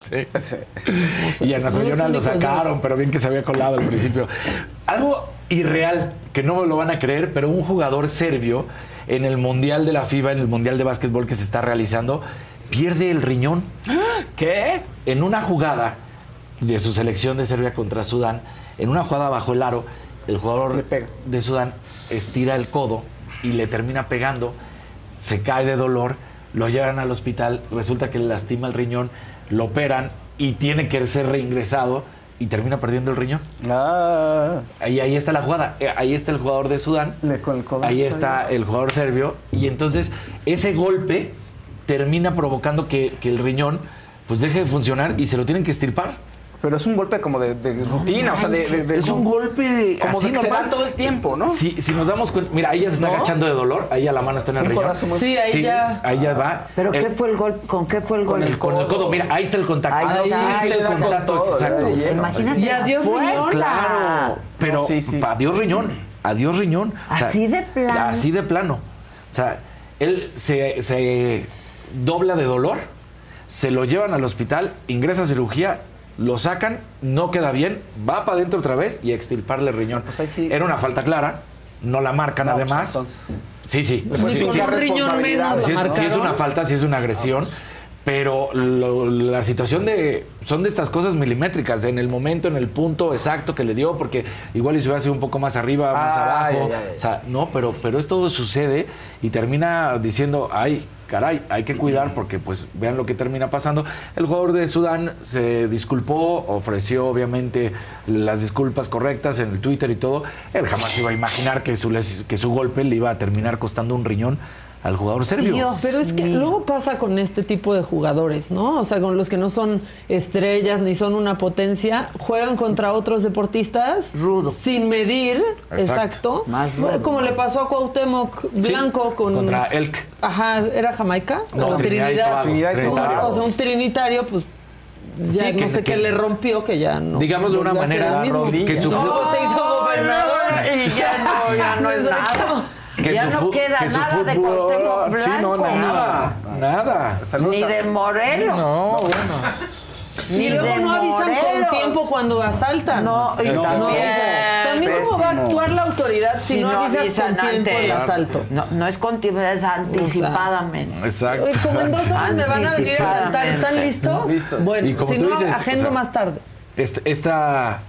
Sí. Y a Nazoyona lo sacaron, pero bien que se había colado al principio. Algo irreal, que no me lo van a creer, pero un jugador serbio en el Mundial de la FIBA, en el Mundial de Básquetbol que se está realizando, pierde el riñón. (gasps) ¿Qué? En una jugada de su selección de Serbia contra Sudán, en una jugada bajo el aro, el jugador de Sudán estira el codo y le termina pegando, se cae de dolor, lo llevan al hospital, resulta que le lastima el riñón, lo operan y tiene que ser reingresado y termina perdiendo el riñón. Ahí, ahí está la jugada. Eh, Ahí está el jugador de Sudán. Ahí está el jugador serbio. Y entonces ese golpe termina provocando que, que el riñón pues deje de funcionar y se lo tienen que estirpar.
Pero es un golpe como de, de rutina, o sea, de, de- de-
es un golpe de
como
así
de que se da todo el tiempo, ¿no?
Si, si nos damos cuenta, mira, ahí ya se está
¿No?
agachando de dolor, ahí ya la mano está en el riñón.
Sí, ahí ya-
Ahí ya va.
¿Pero
El-
qué fue el gol? ¿Con qué fue el
con
gol?
el, con el codo, mira, ahí está el contacto.
Ahí
Ahí
está, ahí
el
está con
contacto,
todo,
exacto.
lleno. Imagínate
Y adiós riñón.
Claro, pero
No, sí, sí.
adiós riñón, adiós riñón. O sea,
¿Así de plano?
Así de plano. O sea, él se, se dobla de dolor, se lo llevan al hospital, ingresa a cirugía, lo sacan, no queda bien, va para adentro otra vez y extirparle el riñón. Era una falta clara, no la marcan
No, pues,
además.
entonces-
Sí, sí.
Pues
Sí,
sí,
sí,
sí,
sí. Sí es,
¿no?
sí es una falta, sí es una agresión. Pero lo- la situación de. Son de estas cosas milimétricas, en el momento, en el punto exacto que le dio, porque igual y se hubiera sido un poco más arriba, más abajo. O sea, no, pero, pero esto sucede y termina diciendo, ay, caray, hay que cuidar porque pues vean lo que termina pasando. El jugador de Sudán se disculpó, ofreció obviamente las disculpas correctas en el Twitter y todo. Él jamás iba a imaginar que su, les- que su golpe le iba a terminar costando un riñón al jugador serbio.
Pero es que luego pasa con este tipo de jugadores, ¿no? O sea, con los que no son estrellas ni son una potencia, juegan contra otros deportistas
Rudo.
sin medir,
Exacto.
exacto.
Más rudo.
Como le pasó a Cuauhtémoc Blanco con
Contra Elk.
Ajá, ¿era Jamaica?
No,
o
Trinidad.
O sea, un trinitario, pues ya
Sí,
no
que-
sé
que-
qué le rompió, que ya no.
Digamos de una manera
mismo.
que su-
Luego se hizo gobernador
y ya no, ya no es nada.
Que
ya no queda
que
nada de
fútbol-
Cuauhtémoc Blanco.
Sí, no, nada. Nada.
Ni de Morelos.
No, bueno.
Ni
Y luego
de
no avisan
Morelos.
con tiempo cuando asaltan.
No, y
No,
también,
o sea, también cómo va a actuar la autoridad si, no, avisas con tiempo el asalto.
No, no es con tiempo, es anticipadamente.
Exacto.
Oye, como en dos horas me van a venir a asaltar, ¿están listos?
Listos.
Bueno,
Y como
si
tú
no,
dices,
agendo
o sea,
más tarde.
Este- esta,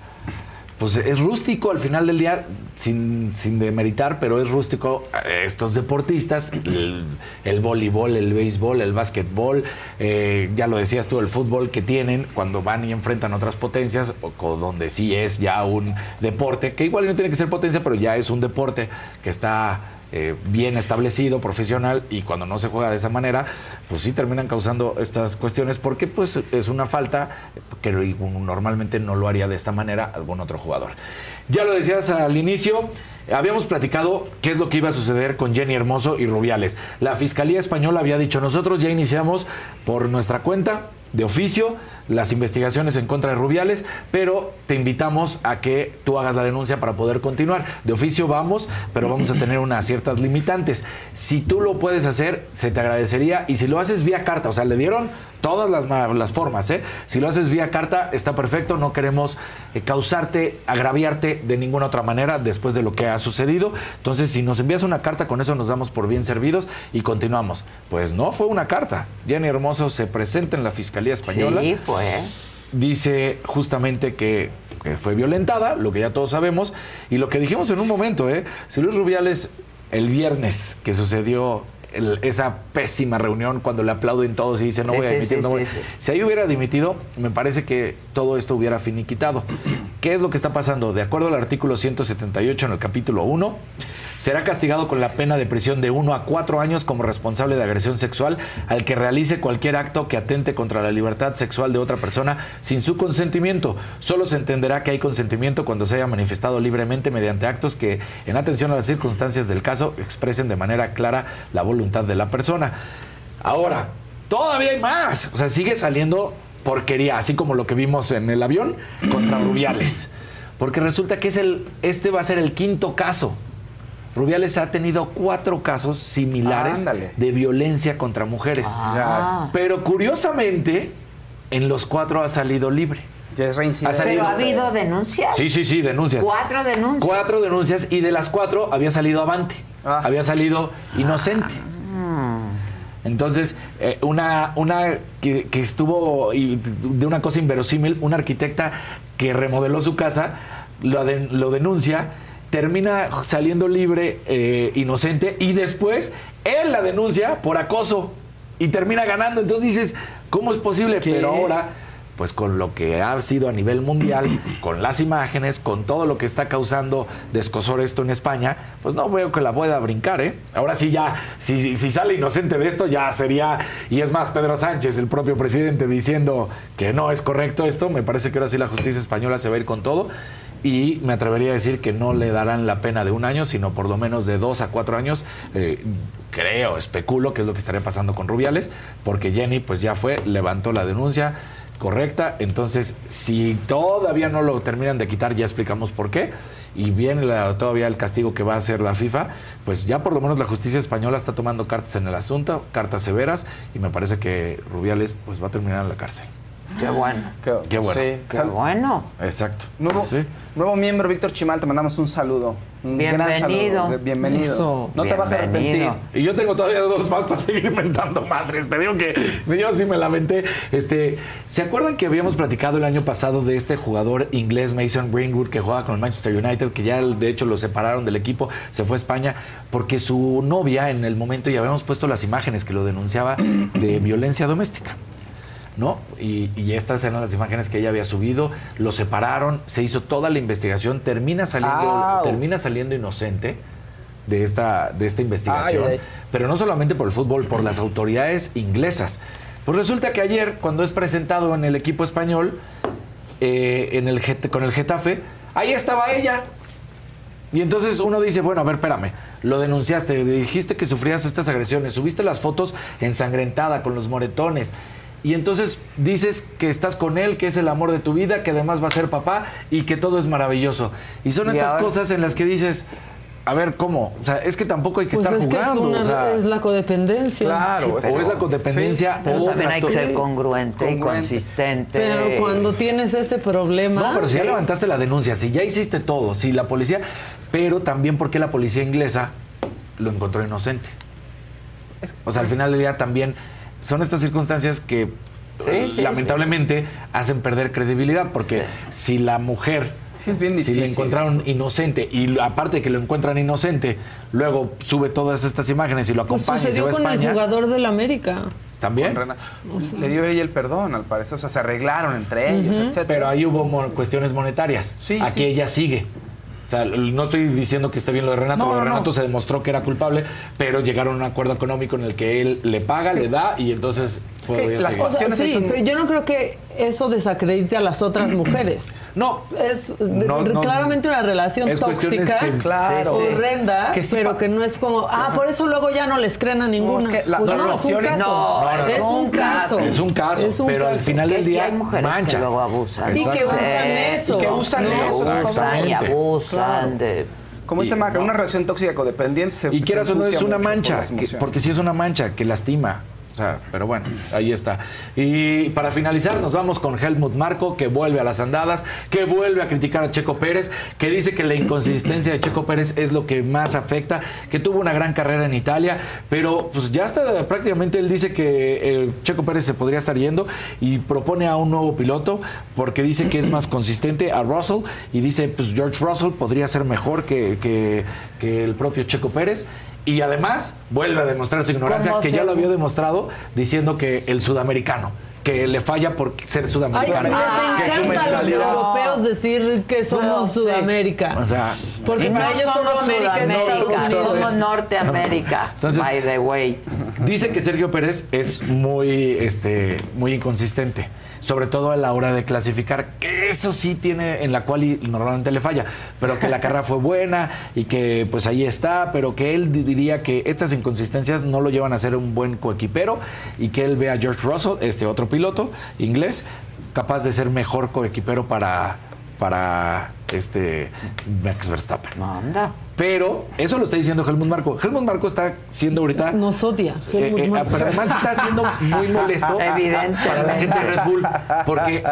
pues es rústico al final del día, sin, sin demeritar, pero es rústico estos deportistas, el, voleibol, el béisbol, el básquetbol, eh, ya lo decías tú, el fútbol que tienen cuando van y enfrentan otras potencias, o, co- donde sí es ya un deporte, que igual no tiene que ser potencia, pero ya es un deporte que está eh, bien establecido, profesional, y cuando no se juega de esa manera, pues sí terminan causando estas cuestiones porque pues es una falta que normalmente no lo haría de esta manera algún otro jugador. Ya lo decías al inicio, habíamos platicado qué es lo que iba a suceder con Jenny Hermoso y Rubiales. La Fiscalía Española había dicho, nosotros ya iniciamos por nuestra cuenta de oficio las investigaciones en contra de Rubiales, pero te invitamos a que tú hagas la denuncia para poder continuar. De oficio vamos, pero vamos a tener unas ciertas limitantes. Si tú lo puedes hacer, se te agradecería. Y si lo haces vía carta, o sea, le dieron todas las, ma- las formas, ¿eh? Si lo haces vía carta, está perfecto. No queremos eh, causarte, agraviarte de ninguna otra manera después de lo que ha sucedido. Entonces, si nos envías una carta, con eso nos damos por bien servidos y continuamos. Pues no fue una carta. Jenny Hermoso se presenta en la Fiscalía Española.
Sí, fue.
Dice justamente que, que fue violentada, lo que ya todos sabemos, y lo que dijimos en un momento, ¿eh? Si Luis Rubiales, el viernes que sucedió el- esa pésima reunión, cuando le aplauden todos y dice no voy a dimitir,
sí,
no voy".
sí, sí.
Si ahí hubiera dimitido, me parece que todo esto hubiera finiquitado. ¿Qué es lo que está pasando? De acuerdo al artículo 178 en el capítulo 1, será castigado con la pena de prisión de 1 a 4 años como responsable de agresión sexual al que realice cualquier acto que atente contra la libertad sexual de otra persona sin su consentimiento. Solo se entenderá que hay consentimiento cuando se haya manifestado libremente mediante actos que, en atención a las circunstancias del caso, expresen de manera clara la voluntad de la persona. Ahora, todavía hay más. O sea, sigue saliendo porquería, así como lo que vimos en el avión contra (clears throat) Rubiales. Porque resulta que es el, este va a ser el quinto caso. Rubiales ha tenido cuatro casos similares
Ándale.
de violencia contra mujeres.
Ah.
Pero curiosamente, en los cuatro ha salido libre.
Ya es
Ha salido-
Pero ha habido denuncias.
Sí, sí, sí, denuncias.
Cuatro denuncias.
Cuatro denuncias y de las cuatro había salido avante.
Ah.
Había salido inocente. Entonces, eh, una, una que, que estuvo y de una cosa inverosímil, una arquitecta que remodeló su casa, lo, de- lo denuncia, termina saliendo libre, eh, inocente, y después él la denuncia por acoso y termina ganando. Entonces dices, ¿cómo es posible? Pero ahora pues con lo que ha sido a nivel mundial, (clears throat) con las imágenes, con todo lo que está causando descosor esto en España, pues no veo que la pueda brincar, ¿eh? Ahora sí ya, si, sale inocente de esto, ya sería, y es más, Pedro Sánchez, el propio presidente, diciendo que no es correcto esto, me parece que ahora sí la justicia española se va a ir con todo. Y me atrevería a decir que no le darán la pena de un año, sino por lo menos de dos a cuatro años. Eh, creo, especulo que es lo que estaría pasando con Rubiales, porque Jenny pues ya fue, levantó la denuncia correcta. Entonces, si todavía no lo terminan de quitar, ya explicamos por qué. Y viene la- todavía el castigo que va a hacer la FIFA, pues ya por lo menos la justicia española está tomando cartas en el asunto, cartas severas, y me parece que Rubiales pues va a terminar en la cárcel.
Qué bueno.
Qué bueno.
Sí.
Qué bueno.
Exacto.
Nuevo, nuevo miembro, Víctor Chimal, te mandamos un saludo. Un gran
Bienvenido.
saludo. Bienvenido.
Eso.
No te vas a arrepentir.
Y yo tengo todavía dos más para seguir inventando madres. Te digo que yo sí me lamenté. Este, ¿Se acuerdan que habíamos platicado el año pasado de este jugador inglés Mason Greenwood que juega con el Manchester United, que ya de hecho lo separaron del equipo, se fue a España, porque su novia en el momento, y habíamos puesto las imágenes que lo denunciaba de violencia doméstica. ¿No? Y, y estas eran las imágenes que ella había subido, lo separaron, se hizo toda la investigación, termina saliendo,
Au.
termina saliendo inocente de esta, de esta investigación,
Ay, ay.
pero no solamente por el fútbol, por las autoridades inglesas. Pues resulta que ayer, cuando es presentado en el equipo español, eh, en el, con el Getafe, ahí estaba ella. Y entonces uno dice, bueno, a ver, espérame, lo denunciaste, dijiste que sufrías estas agresiones, subiste las fotos ensangrentada con los moretones. Y entonces dices que estás con él, que es el amor de tu vida, que además va a ser papá y que todo es maravilloso. Y son
Y
estas
ahora-
cosas en las que dices, a ver, ¿cómo? O sea, es que tampoco hay que
Pues
estar
es que es,
jugando.
una-
o sea,
es la codependencia.
Claro, o es la codependencia
Pero
o
también hay que ser
Sí.
congruente, y consistente.
Pero cuando tienes ese problema.
No, pero si ya levantaste la denuncia, si ya hiciste todo, si la policía, pero también porque la policía inglesa lo encontró inocente. O sea, al final del día también son estas circunstancias que
Sí, sí,
lamentablemente hacen perder credibilidad, porque si la mujer
Sí, es bien
si le
difícil
encontraron inocente y aparte de que lo encuentran inocente, luego sube todas estas imágenes y lo
Pues
acompaña y se
sucedió
va a
con el jugador del América.
también.
Le dio ella el perdón, al parecer. O sea, se arreglaron entre ellos, etcétera.
Pero ahí hubo mo- cuestiones monetarias.
Sí,
Aquí
sí.
ella sigue. O sea, no estoy diciendo que esté bien lo de Renato.
No,
lo de
no, no.
Renato se demostró que era culpable, pero llegaron a un acuerdo económico en el que él le paga, le da y entonces podría
las pasiones sí, pero yo no creo que eso desacredite a las otras mujeres.
No.
Es
No, no.
claramente una relación
Es
tóxica,
que- Claro.
horrenda,
Que sí
pero que no es como, ah, por eso luego ya no les creen a ninguna.
es que la-
Pues
no,
no,
no,
es un caso. es un caso.
Es un caso,
Es un
pero al final del día
hay mujeres
mancha.
que luego abusan.
Y que usan eso.
y que usan
¿no?
eso,
Usan y abusan de...
Como dice Maca, una relación tóxica codependiente se
Y quieras o no es una
por
mancha, que- porque si es una mancha que lastima. O sea, pero bueno, ahí está. Y para finalizar, nos vamos con Helmut Marco, que vuelve a las andadas, que vuelve a criticar a Checo Pérez, que dice que la inconsistencia de Checo Pérez es lo que más afecta, que tuvo una gran carrera en Italia, pero pues ya está prácticamente, él dice que eh, Checo Pérez se podría estar yendo y propone a un nuevo piloto, porque dice que es más consistente a Russell, y dice, pues George Russell podría ser mejor que, que- que el propio Checo Pérez. Y además vuelve a demostrar su ignorancia,
¿Cómo
que ya lo había demostrado diciendo que el sudamericano, que le falla por ser
Ay,
sudamericano.
pero les
que su
encanta a los europeos decir que somos
sí.
Sudamérica.
O sea,
porque
no
para ellos
somos
Sudamérica
Sudamérica,
Estados Unidos.
somos Norteamérica,
Entonces-
by the way.
Dice que Sergio Pérez es muy, este, muy inconsistente, sobre todo a la hora de clasificar, que eso sí tiene en la cual y normalmente le falla, pero que la carrera fue buena y que pues ahí está, pero que él di- diría que estas inconsistencias no lo llevan a ser un buen coequipero y que él ve a George Russell, este otro piloto inglés, capaz de ser mejor coequipero para, para este Max Verstappen.
Anda.
Pero eso lo está diciendo Helmut Marco. Helmut Marco está siendo ahorita
Nos odia.
eh,
Helmut
eh, pero además está siendo muy molesto (laughs)
Evidente.
para la gente de Red Bull. Porque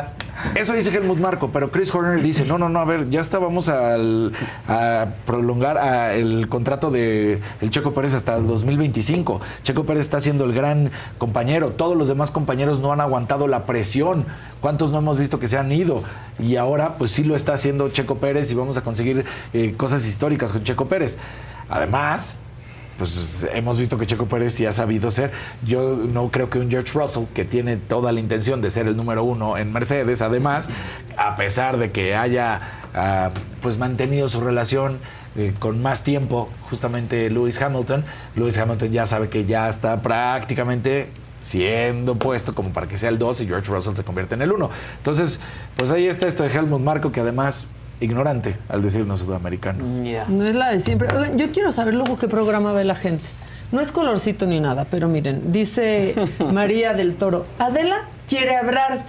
eso dice Helmut Marco, pero Chris Horner dice, no, no, no, a ver, ya estábamos a prolongar el contrato de Checo Pérez hasta el 2025. Checo Pérez está siendo el gran compañero. Todos los demás compañeros no han aguantado la presión. ¿Cuántos no hemos visto que se han ido? Y ahora, pues sí lo está haciendo Checo Pérez y vamos a conseguir eh, cosas históricas con Checo Pérez. Además, pues hemos visto que Checo Pérez sí ha sabido ser. Yo no creo que un George Russell, que tiene toda la intención de ser el número uno en Mercedes, además, a pesar de que haya ah, pues mantenido su relación eh, con más tiempo, justamente Lewis Hamilton, Lewis Hamilton ya sabe que ya está prácticamente siendo puesto como para que sea el 2 y George Russell se convierte en el 1. Entonces, pues ahí está esto de Helmut Marco, que además ignorante al decirnos sudamericano.
No es la de siempre. Oigan, yo quiero saber luego qué programa ve la gente. No es colorcito ni nada, pero miren, dice (laughs) María del Toro, Adela quiere hablar,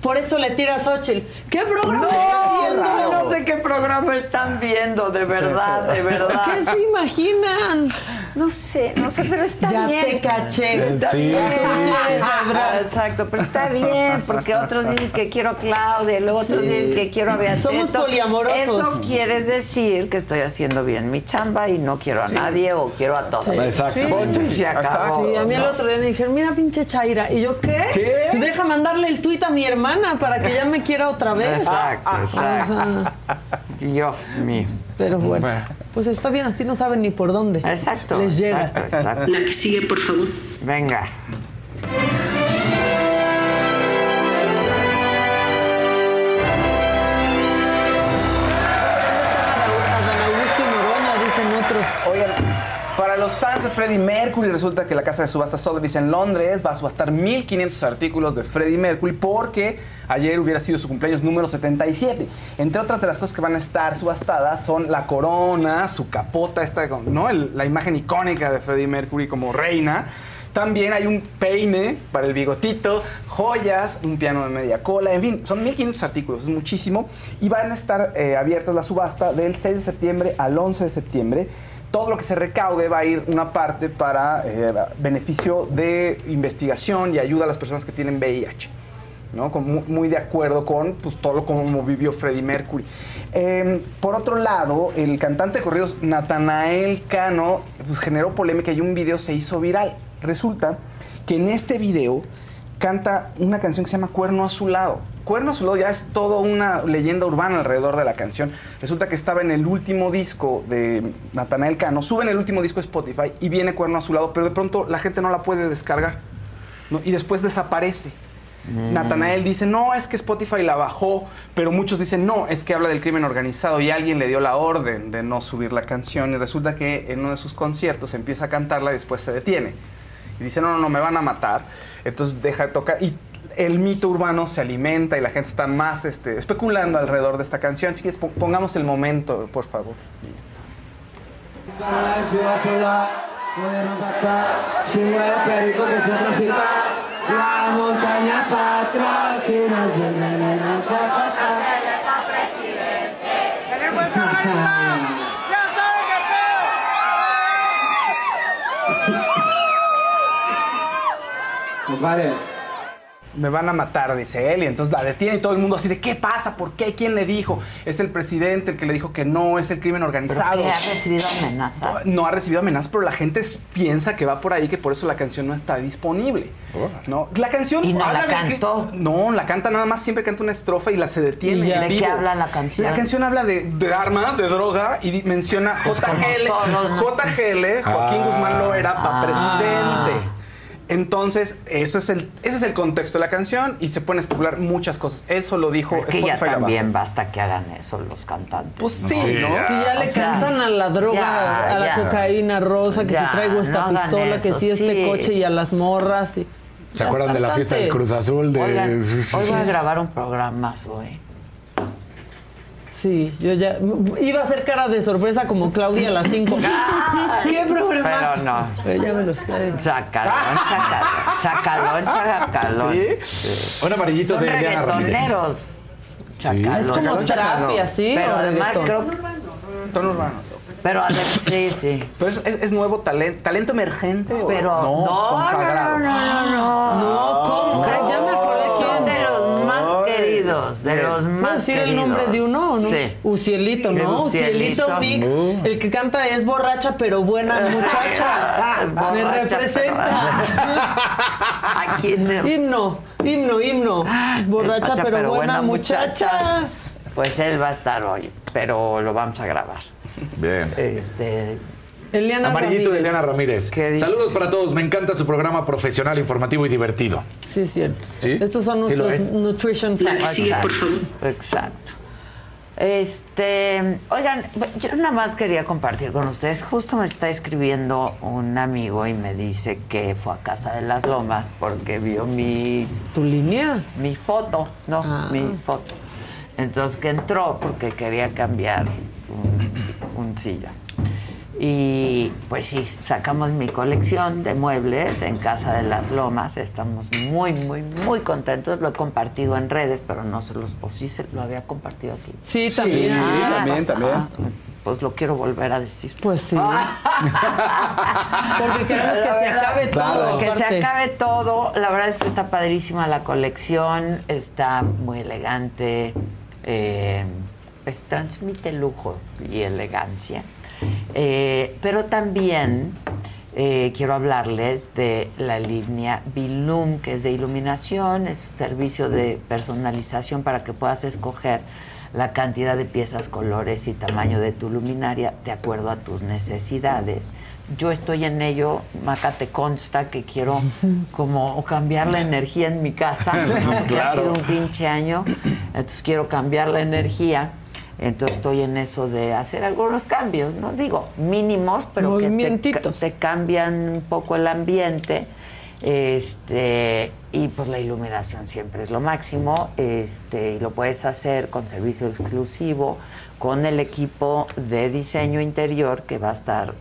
por eso le tira a Xochitl. ¿Qué programa está viendo?
no sé qué programa están viendo, de verdad, de verdad.
¿Qué se imaginan?
No sé, no sé, pero está
Ya
bien.
te caché.
Está
Sí,
bien.
hablar.
Exacto, pero está bien, porque otros dicen que quiero a Claudia, luego otros
Sí.
dicen que quiero a Beatriz.
Somos
Entonces,
poliamorosos.
Eso quiere decir que estoy haciendo bien mi chamba y no quiero a
Sí.
nadie o quiero a todos.
Sí.
Exacto.
Y se acabó.
Sí, a mí el
¿no?
otro día me dijeron, mira pinche Chaira. Y yo, ¿qué? Deja mandarle el tuit a mi para que ya me quiera otra vez.
Exacto, exacto.
o sea,
Dios mío.
pero bueno, pues está bien, así no saben ni por dónde.
Exacto.
Les llega.
exacto, exacto.
La que sigue, por favor.
Venga.
Fans de Freddie Mercury, resulta que la casa de subasta Sotheby's en Londres va a subastar 1.500 artículos de Freddie Mercury porque ayer hubiera sido su cumpleaños número 77. Entre otras de las cosas que van a estar subastadas son la corona, su capota, esta, ¿no? El- la imagen icónica de Freddie Mercury como reina. También hay un peine para el bigotito, joyas, un piano de media cola, en fin, son 1500 artículos, es muchísimo. Y van a estar eh, abiertas la subasta del 6 de septiembre al 11 de septiembre. Todo lo que se recaude va a ir una parte para eh, beneficio de investigación y ayuda a las personas que tienen VIH. ¿no? Muy de acuerdo con pues, todo lo como vivió Freddie Mercury. Eh, por otro lado, el cantante de corridos Natanael Cano pues, generó polémica y un video se hizo viral. Resulta que en este video canta una canción que se llama Cuerno Azulado. Cuerno Azulado ya es toda una leyenda urbana alrededor de la canción. Resulta que estaba en el último disco de Natanael Cano, sube en el último disco de Spotify y viene Cuerno Azulado, pero de pronto la gente no la puede descargar. ¿no? Y después desaparece. Natanael dice, no, es que Spotify la bajó, pero muchos dicen, no, es que habla del crimen organizado y alguien le dio la orden de no subir la canción y resulta que en uno de sus conciertos empieza a cantarla y después se detiene. y dice, no, no, no, me van a matar. Entonces deja de tocar y el mito urbano se alimenta y la gente está más este, especulando alrededor de esta canción. Así que po- pongamos el momento, por favor.
La montaña Zapata.
Compadre. Me van a matar, dice él, y entonces la detiene y todo el mundo así de ¿qué pasa? ¿Por qué? ¿Quién le dijo? Es el presidente el que le dijo que no, es el crimen organizado.
¿Pero qué, ha recibido amenazas?
No ha recibido amenazas, pero la gente piensa que va por ahí, que por eso la canción no está disponible. ¿no? La canción
¿Y no
habla
la cantó?
No, la canta nada más, siempre canta una estrofa y la se detiene.
¿Y
en
¿De qué habla la canción?
La canción habla de, de armas, de droga y menciona
Pues
JGL. JGL, Joaquín
Ah.
Guzmán Loera, para
Ah.
presidente. Entonces, eso es el, ese es el contexto de la canción y se pueden especular muchas cosas. Eso lo dijo
Es que ya
Spotify
también basta que hagan eso los cantantes.
Pues sí,
Sí,
¿no?
Si ya le
O sea,
cantan a la droga,
ya,
a la
ya.
cocaína rosa, que
Ya,
si traigo esta
no
pistola, que si este
sí.
coche y a las morras. Y...
¿Se
Ya
acuerdan de la fiesta del. Cruz Azul? De...
Oigan, (laughs) hoy voy a grabar un programa hoy.
Sí, yo ya iba a hacer cara de sorpresa como Claudia a las 5. (laughs) ¿Qué programa?
Pero no.
Pero ya me lo sé.
Chacalón, chacalón, chacalón, chacalón.
¿Sí? Un amarillito
Son
de Ramírez.
reggaetoneros. Chacalón.
Es como trap y así,
Pero
¿o
además creo que...
Tono urbano.
Pero además, sí, sí.
Pero es, es- es nuevo talento, talento emergente o
Pero no, no,
consagrado.
no, no, no.
No, ¿cómo?
No,
ya me
queridos, de los
¿Puedo
más
decir
queridos.
el nombre de uno no?
Sí.
Ucielito, ¿no?
Ucielito.
Ucielito Mix.
Uh.
El que canta es borracha pero buena (laughs) muchacha.
Es
Me representa. (laughs)
¿A quién?
Himno, himno, himno. Borracha
Borracha,
pero, buena, muchacha.
Pues él va a estar hoy, pero lo vamos a grabar.
Bien.
Este,
Eliana
Amarillito de. Eliana Ramírez.
¿Qué dice?
Saludos para todos. Me encanta su programa profesional, informativo y divertido.
Sí, es cierto.
¿Sí?
Estos son nuestros
es.
nutrition facts.
Exacto, Exacto. Este, oigan, yo nada más quería compartir con ustedes. Justo me está escribiendo un amigo y me dice que fue a Casa de las Lomas porque vio mi.
¿Tu línea?
Mi foto, no,
Ah.
mi foto. Entonces que entró porque quería cambiar un, un sillón. Y pues sí, sacamos mi colección de muebles en Casa de las Lomas. Estamos muy, muy, muy contentos. Lo he compartido en redes, pero no se los. O sí se lo había compartido aquí.
Sí, también.
sí,
Ah,
también,
pues,
también.
ah, Pues lo quiero volver a decir.
Pues sí. (laughs) Porque queremos que se acabe todo.
Que se acabe todo. La verdad es que está padrísima la colección. Está muy elegante. eh, pues transmite lujo y elegancia. Eh, pero también eh, quiero hablarles de la línea Bilum, que es de iluminación, es un servicio de personalización para que puedas escoger la cantidad de piezas, colores y tamaño de tu luminaria de acuerdo a tus necesidades. Yo estoy en ello, Maca, te consta que quiero (laughs) como cambiar la energía en mi casa, (laughs) que ha sido un pinche año, entonces quiero cambiar la energía. Entonces estoy en eso de hacer algunos cambios, no digo mínimos, pero que te, cambian un poco el ambiente. Este, y pues la iluminación siempre es lo máximo. Este, y lo puedes hacer con servicio exclusivo, con el equipo de diseño interior que va a estar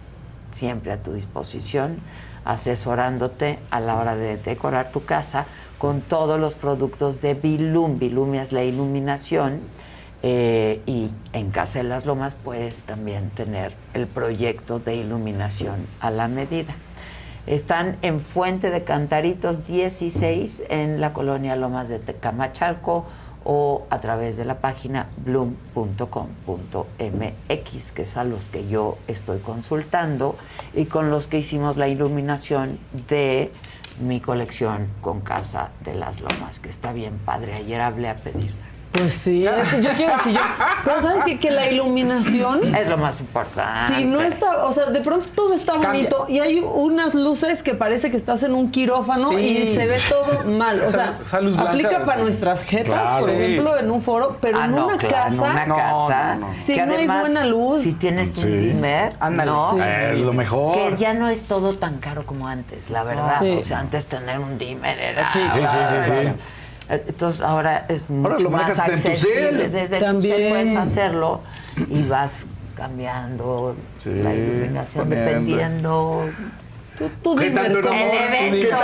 siempre a tu disposición, asesorándote a la hora de decorar tu casa con todos los productos de Bilum. Bilum es la iluminación. Eh, y en Casa de las Lomas puedes también tener el proyecto de iluminación a la medida. Están en Fuente de Cantaritos 16 en la colonia Lomas de Tecamachalco o a través de la página bloom.com.mx, que es a los que yo estoy consultando y con los que hicimos la iluminación de mi colección con Casa de las Lomas, que está bien padre. Ayer hablé a pedir
Pues sí, (laughs) eso yo quiero decir yo. Pero ¿sabes qué? Que la iluminación.
Es lo más importante.
Si no está, o sea, de pronto todo está
Cambia.
bonito y hay unas luces que parece que estás en un quirófano
Sí.
y se ve todo mal. O sea,
esa
aplica para nuestras jetas,
Claro.
por
Sí.
ejemplo, en un foro, pero
Ah,
en
no,
una
claro,
casa.
en una casa.
Si
que
no hay
además,
buena luz.
Si tienes un
Sí.
dimmer,
Ándale.
¿no?
Sí.
Es lo mejor.
Que ya no es todo tan caro como antes, la verdad.
Sí.
O sea, antes tener un dimmer era.
Sí, sí, sí, sí.
Entonces ahora es
Ahora
mucho
lo
más accesible. Desde tu
También.
cel puedes hacerlo y vas cambiando
Sí,
la iluminación
poniendo.
dependiendo.
Tú, tú
¿Qué
dime
tanto
cómo.
El evento.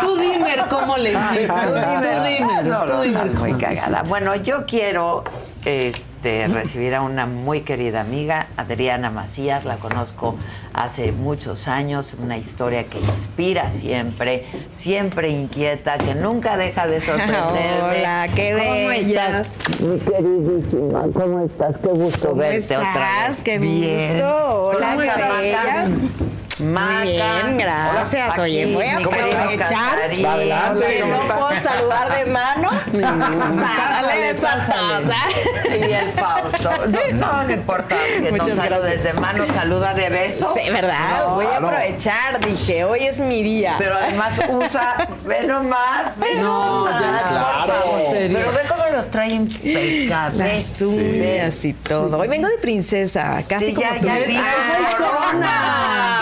Tú dime cómo le hiciste. Tú dime.
No,
Tú
no,
dime
estás muy cagada. Bueno, yo quiero este, recibir a una muy querida amiga, Adriana Macías. La conozco hace muchos años. Una historia que inspira siempre, siempre inquieta, que nunca deja de sorprenderme. (laughs)
Hola, qué
¿Cómo
bella.
estás, mi queridísima? ¿Cómo estás? Qué gusto
¿Cómo
verte otra vez.
Qué
Bien.
gusto. Hola,
¿Cómo estás? Maca.
Muy bien, gracias.
Hola,
Oye, voy a aprovechar
Casarín.
Adelante,
que
¿cómo
no puedo (laughs) saludar de mano para darle esa taza.
Y el Fausto. No, no, no importa que
Muchas
no saludes
gracias.
de mano, saluda de beso.
Sí, ¿verdad?
No,
Voy a aprovechar. Dije, hoy es mi día.
Pero además usa, ve nomás, ve
No,
nomás,
ya,
por favor. Pero ve cómo los trae impecables.
Las uñas y todo. Hoy vengo de princesa, casi
Sí,
como
ya,
tú.
ya vi.
Ay,
Ay, corona.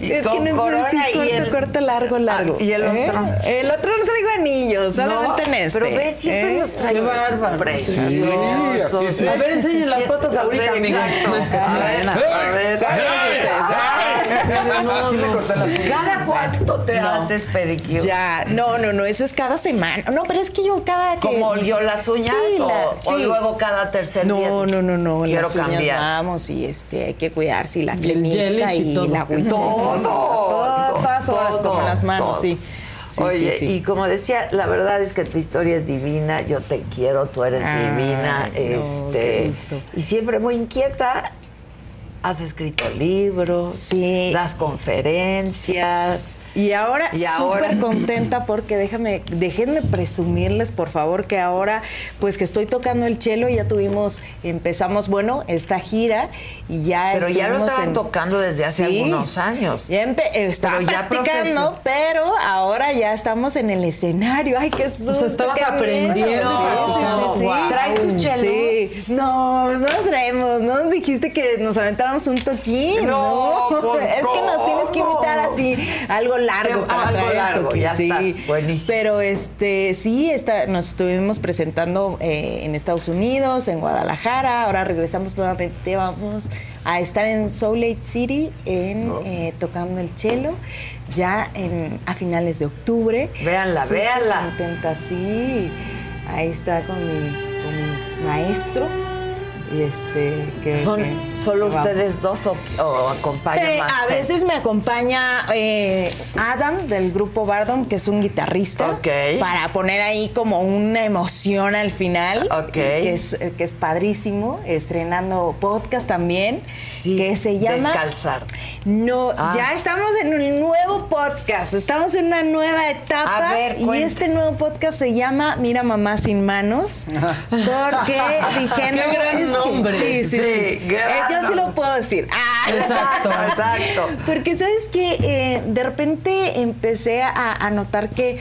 Es que
con
no puedo
corona y
corto,
el-
corto, largo, largo.
¿Y el
¿Eh?
otro?
El otro no traigo anillos, solamente
No,
en este.
Pero ve, siempre
¿eh?
los trae
Qué bárbaro.
preciosos.
Sí, así sí.
A ver, enseñen las patas ahorita,
Sí,
amigos.
A ver, a ver.
No,
Sí
no.
¿Cada cuánto te
No.
haces pedicure?
Ya, no, no, no, eso es cada semana. No, pero es que yo cada que...
¿Como yo las uñas
Sí,
o,
la-
o
sí.
luego cada tercer día?
No, no, no, no,
Quiero
las uñas
cambiar.
vamos y este, hay que cuidarse y la cremita
y
la agüita.
Todo,
todas horas
todo,
como las manos,
todo.
sí. Sí,
Oye,
sí, sí.
y como decía, la verdad es que tu historia es divina, yo te quiero, tú eres
Ay,
divina,
no,
este, y siempre muy inquieta. Has escrito libros,
Sí.
das conferencias.
Y ahora
Y ahora-
súper (laughs) contenta porque déjame, déjenme presumirles, por favor, que ahora, pues que estoy tocando el chelo, ya tuvimos, empezamos, bueno, esta gira y ya
Pero ya lo estabas
en-
tocando desde hace
Sí.
algunos años.
Ya empe- estaba
Pero ya
practicando, pero ahora ya estamos en el escenario. Ay, qué susto.
estabas
qué
aprendiendo,
miedo. Sí, sí, sí, sí.
Guau. ¿Traes tu chelo?
Sí. No, no traemos. No nos dijiste que nos un toquín.
No,
No, (laughs) es que nos tienes que invitar así, algo largo para
algo
traer
largo,
toquín,
ya
sí.
estás, buenísimo.
Pero este, sí, está, nos estuvimos presentando eh, en Estados Unidos, en Guadalajara. Ahora regresamos nuevamente, vamos a estar en Salt Lake City en, eh, tocando el cello ya en, a finales de octubre.
Véanla,
Súper
véanla.
contenta, sí. Ahí está con mi, con mi maestro. Y este, que,
¿Son
que-
solo
que
ustedes dos o, o acompañan
Eh,
más
a
gente?
veces me acompaña eh, Adam del grupo Bardom, que es un guitarrista,
Ok.
para poner ahí como una emoción al final,
Ok.
que, es, que es padrísimo, estrenando podcast también, que se llama...
Descalzar.
No,
Ah.
ya estamos en un nuevo podcast, estamos en una nueva etapa
A ver,
y este nuevo podcast se llama Mira Mamá Sin Manos, (laughs) porque dije, no,
nombre.
Sí, sí,
Sí,
sí.
gran
Eh, yo sí lo puedo decir. Ah,
Exacto. (laughs)
Exacto.
porque sabes que de repente empecé a, a notar que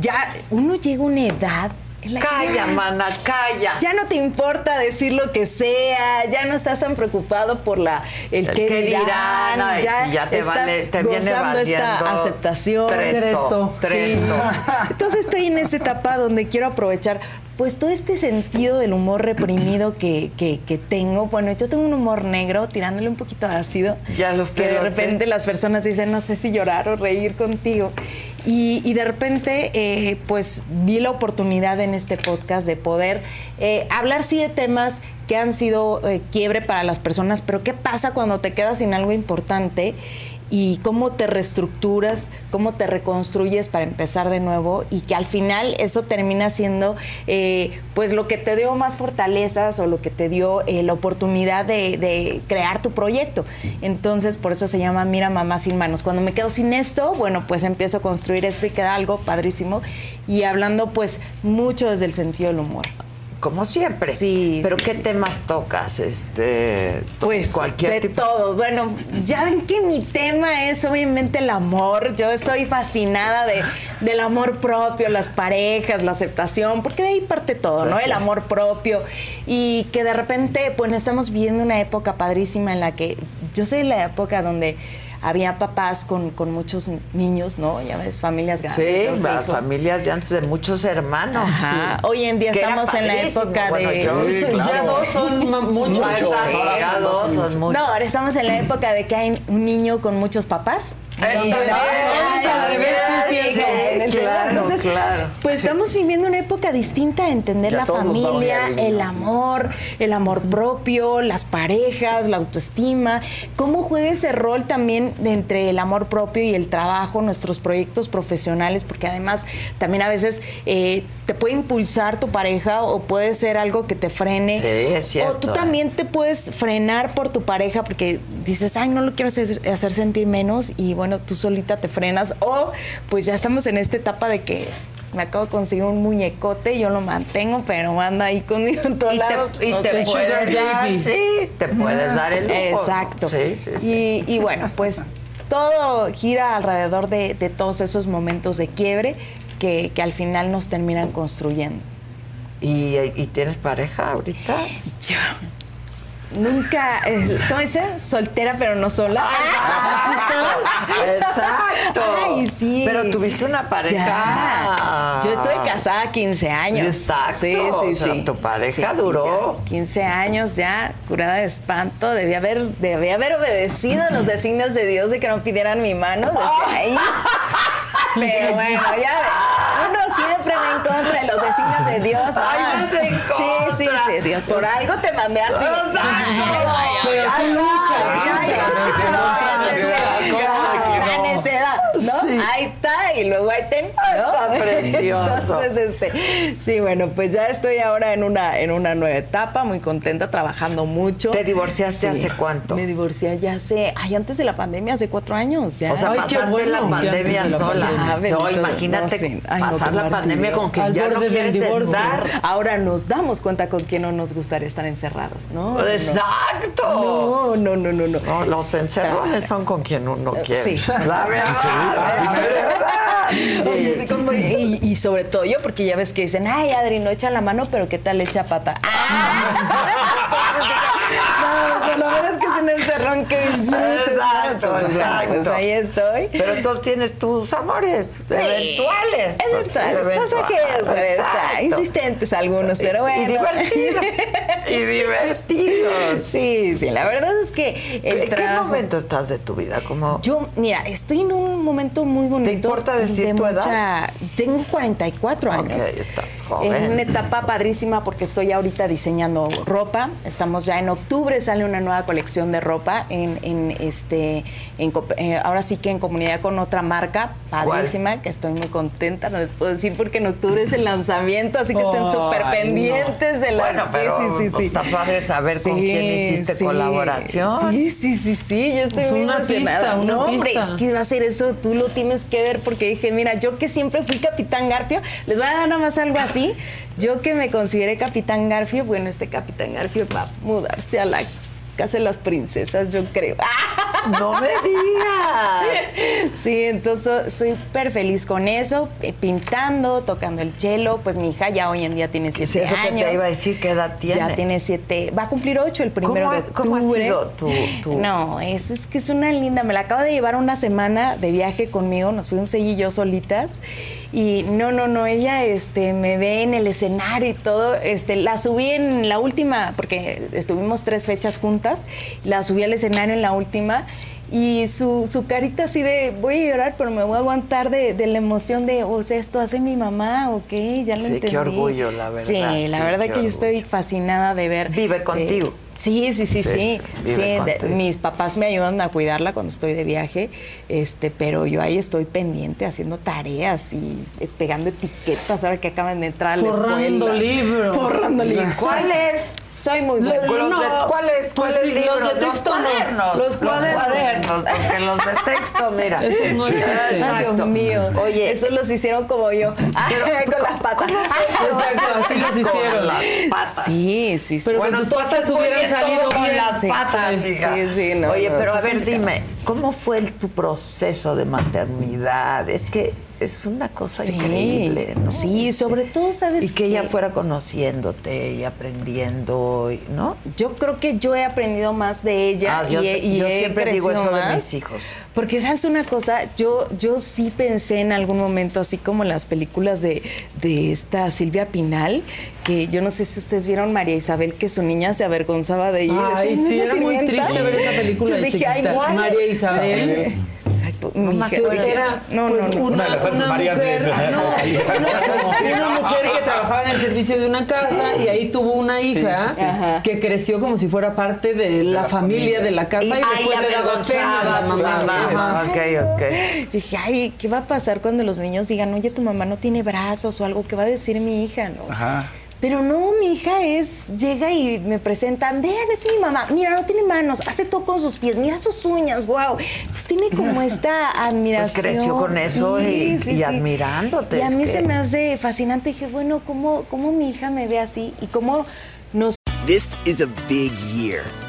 ya uno llega a una edad. La que
Calla,
ya-
mana, calla.
Ya no te importa decir lo que sea, ya no estás tan preocupado por la el,
El
qué
qué
dirán,
dirán, ay, sí, ya te
estás
vale- te viene
gozando esta
valiendo
aceptación.
tresto. (laughs)
Entonces estoy en esa etapa donde quiero aprovechar pues todo este sentido del humor reprimido que, que- que tengo. Bueno, yo tengo un humor negro, tirándole un poquito de ácido.
Ya lo sé,
Que de
lo sé.
repente las personas dicen, no sé si llorar o reír contigo. Y, y de repente, eh, pues vi la oportunidad en este podcast de poder eh, hablar sí de temas que han sido eh, quiebre para las personas, pero ¿qué pasa cuando te quedas sin algo importante? Y cómo te reestructuras, cómo te reconstruyes para empezar de nuevo y que al final eso termina siendo eh, pues lo que te dio más fortalezas o lo que te dio eh, la oportunidad de, de crear tu proyecto. Entonces por eso se llama Mira Mamá Sin Manos. Cuando me quedo sin esto, bueno pues empiezo a construir esto y queda algo padrísimo y hablando pues mucho desde el sentido del humor.
Como siempre.
Sí.
Pero
sí,
¿qué
sí,
temas tocas? Este,
Pues
cualquier
de
tipo.
todos. Bueno, ya ven que mi tema es obviamente el amor. Yo soy fascinada de, del amor propio, las parejas, la aceptación, porque de ahí parte todo, ¿no?
Pues.
El amor propio. Y que de repente, bueno, estamos viviendo una época padrísima en la que yo soy la época donde había papás con, con muchos niños, ¿no? Ya ves, familias grandes.
Sí, las familias de antes de muchos hermanos.
Ajá. Hoy en día estamos en la época
Bueno,
de.
yo-
Sí, Ya dos son (laughs) muchos.
Ya dos son muchos.
No, ahora estamos en la época de que hay un niño con muchos papás. Entonces,
claro.
Pues estamos viviendo una época distinta de entender
Ya
la familia,
a
el amor, el amor propio, las parejas, la autoestima. ¿Cómo juega ese rol también de entre el amor propio y el trabajo, nuestros proyectos profesionales? Porque además también a veces eh, te puede impulsar tu pareja o puede ser algo que te frene.
Sí, es cierto,
O tú
eh.
también te puedes frenar por tu pareja porque dices, ay, no lo quiero hacer, hacer sentir menos y bueno, tú solita te frenas. O pues ya estamos en esta etapa de que me acabo de conseguir un muñecote, yo lo mantengo, pero anda ahí conmigo en todos
Y
lados.
te, y
no
te puedes dar, sí, te puedes dar el lujo.
Exacto.
Sí, sí, sí.
Y, y bueno, pues todo gira alrededor de, de todos esos momentos de quiebre que, que al final nos terminan construyendo.
¿Y, y tienes pareja ahorita?
Yo nunca, ¿cómo dice? Soltera pero no sola. (laughs)
Exacto.
Ay, sí.
Pero tuviste una pareja.
Ya. Yo estoy casada 15 años.
Exacto.
Sí, sí,
O sea,
sí.
tu pareja
Sí,
duró.
ya 15 años ya, curada de espanto. Debía haber, debía haber obedecido los designios de Dios de que no pidieran mi mano desde ahí. (laughs) Pero bueno, ya ves. Uno siempre va en contra de los designios de Dios.
Ay, vas en
Sí, sí, sí. Dios, por algo te mandé así.
Pero tú luchas,
La ¿no? Ahí está, y luego ahí ten, ¿no?
Está precioso.
Entonces, este, sí, bueno, pues ya estoy ahora en una, en una nueva etapa, muy contenta, trabajando mucho.
¿Te divorciaste
Sí.
hace cuánto?
Me divorcié ya hace, ay, antes de la pandemia, hace cuatro años. Ya.
O sea,
Ay,
pasaste
bueno.
la pandemia
la
sola.
pandemia.
no, imagínate
no, sí. Ay, no,
pasar la pandemia con quien
Al
ya no quieres estar.
Ahora nos damos cuenta con quién no nos gustaría estar encerrados, ¿no?
Exacto.
No, no, no, no, no.
No, los encerrones son con quien uno quiere.
Sí.
La verdad.
Oye, (laughs) como- y, y sobre todo yo, porque ya ves que dicen, ay, Adri, no echa la mano, pero ¿qué tal echa pata? (laughs) ¡Ah! No, lo menos que es un encerrón que disfrutes. ¿no?
Exacto,
Entonces, bueno,
exacto.
pues ahí estoy.
Pero entonces tienes tus amores
Sí.
eventuales. Pues,
Eventuales, pasajeros, pero está, insistentes algunos, pero bueno.
Y divertidos. (laughs) y divertidos.
Sí, sí, la verdad es que el
¿En qué momento estás de tu vida? Como
Yo, mira, estoy en un momento muy bonito.
importa decir
de
tu edad?
mucha- Tengo 44
Ok,
años.
estás joven.
En una etapa padrísima porque estoy ahorita diseñando ropa. Estamos ya en octubre, sale una nueva colección de ropa en, en este, en eh, ahora sí que en comunidad con otra marca padrísima que estoy muy contenta. No les puedo decir porque en octubre es el lanzamiento, así que estén
Ay,
súper
no.
pendientes de la.
Bueno, pero pues, está padre saber con quién hiciste colaboración.
Sí, sí, sí, sí. Yo estoy
Pues
muy
una
emocionada.
pista, una
no, hombre,
pista.
es que va a ser eso, tú lo tienes que ver porque dije, mira, yo que siempre fui Capitán Garfio, les voy a dar nada más algo así. Yo que me consideré Capitán Garfio, bueno, este Capitán Garfio va a mudarse a la casa de las princesas, yo creo. (laughs)
No me digas.
Sí, entonces so- soy súper feliz con eso, eh, pintando, tocando el cello, pues mi hija ya hoy en día tiene siete
eso que
años.
te iba a decir, ¿qué edad tiene?
Ya tiene siete, va a cumplir ocho el primero
¿Cómo
de octubre.
cómo ha sido tu- tu-
No, es, es que es una linda, me la acabo de llevar una semana de viaje conmigo, nos fuimos ella y yo solitas. Y no, no, no, ella este, me ve en el escenario y todo. Este, la subí en la última, porque estuvimos tres fechas juntas, la subí al escenario en la última. Y su, su carita así de, voy a llorar, pero me voy a aguantar de, de la emoción de, o sea, esto hace mi mamá, ok, ya lo
Sí, qué
entendí.
orgullo, la verdad,
Sí, la
sí,
verdad
qué
que yo estoy fascinada de ver.
Vive
eh,
contigo.
Sí, sí, sí,
Sí,
sí. sí, de- mis papás me ayudan a cuidarla cuando estoy de viaje, este, pero yo ahí estoy pendiente haciendo tareas y eh, pegando etiquetas ahora que acaban de entrar a la
Forrando libros.
Forrando libros.
¿Cuál es?
Soy muy buena.
Lo-
Los
no,
de- ¿Cuáles
pues
cuáles
sí, los de texto no.
cuadernos.
Los cuadernos.
cuadernos, porque los de texto, mira.
Esos no existen.
Ay,
Exacto.
Dios mío.
Oye,
Eso los hicieron como yo. con las patas.
Exacto, así los hicieron.
Con las patas.
Sí, sí, sí.
Pero
Bueno,
con tus
tú
patas hubieran salido
con
bien.
las patas,
sí,
hija.
sí, sí, no,
Oye,
no,
pero a ver,
complicado.
dime, ¿cómo fue el- tu proceso de maternidad? Es que es una cosa
Sí,
increíble, ¿no?
sí, sobre todo, ¿sabes
Y que ella fuera conociéndote y aprendiendo, ¿no?
Yo creo que yo he aprendido más de ella
Ah, yo,
y, he- y
yo
he
siempre digo eso
más.
de mis hijos.
Porque sabes una cosa, yo, yo sí pensé en algún momento, así como en las películas de, de esta Silvia Pinal, que yo no sé si ustedes vieron María Isabel, que su niña se avergonzaba de ella.
Ay,
decía, "No,
sí, era muy
sirvienta".
triste ver esa película
Yo
de
dije, "Ay,
chiquita.
¿cuál?".
María Isabel.
Mi
No me
hija-
acuerdo.
dije,
Era,
no,
pues,
no, no.
Una, mujer,
de-
no, (laughs) una, una mujer que trabajaba en el servicio de una casa y ahí tuvo una hija
sí, sí. Ajá.
que creció como si fuera parte de la, familia, de la casa y,
ay,
después
la
le daba pena a la mamá.
mamá.
Ajá.
Ok, ok. (gasps)
Dije, ay, ¿qué va a pasar cuando los niños digan, oye, tu mamá no tiene brazos o algo? ¿Qué va a decir mi hija, no?
Ajá.
Pero no, mi hija es, llega y me presentan, vean, es mi mamá, mira, no tiene manos, hace todo con sus pies, mira sus uñas, wow. Entonces tiene como esta admiración. (laughs)
Pues creció con eso y-
Sí,
y
sí, sí.
admirándote,
Y a mí
que-
se me hace fascinante, dije, bueno, ¿cómo, cómo mi hija me ve así? Y cómo nos
This is a big year.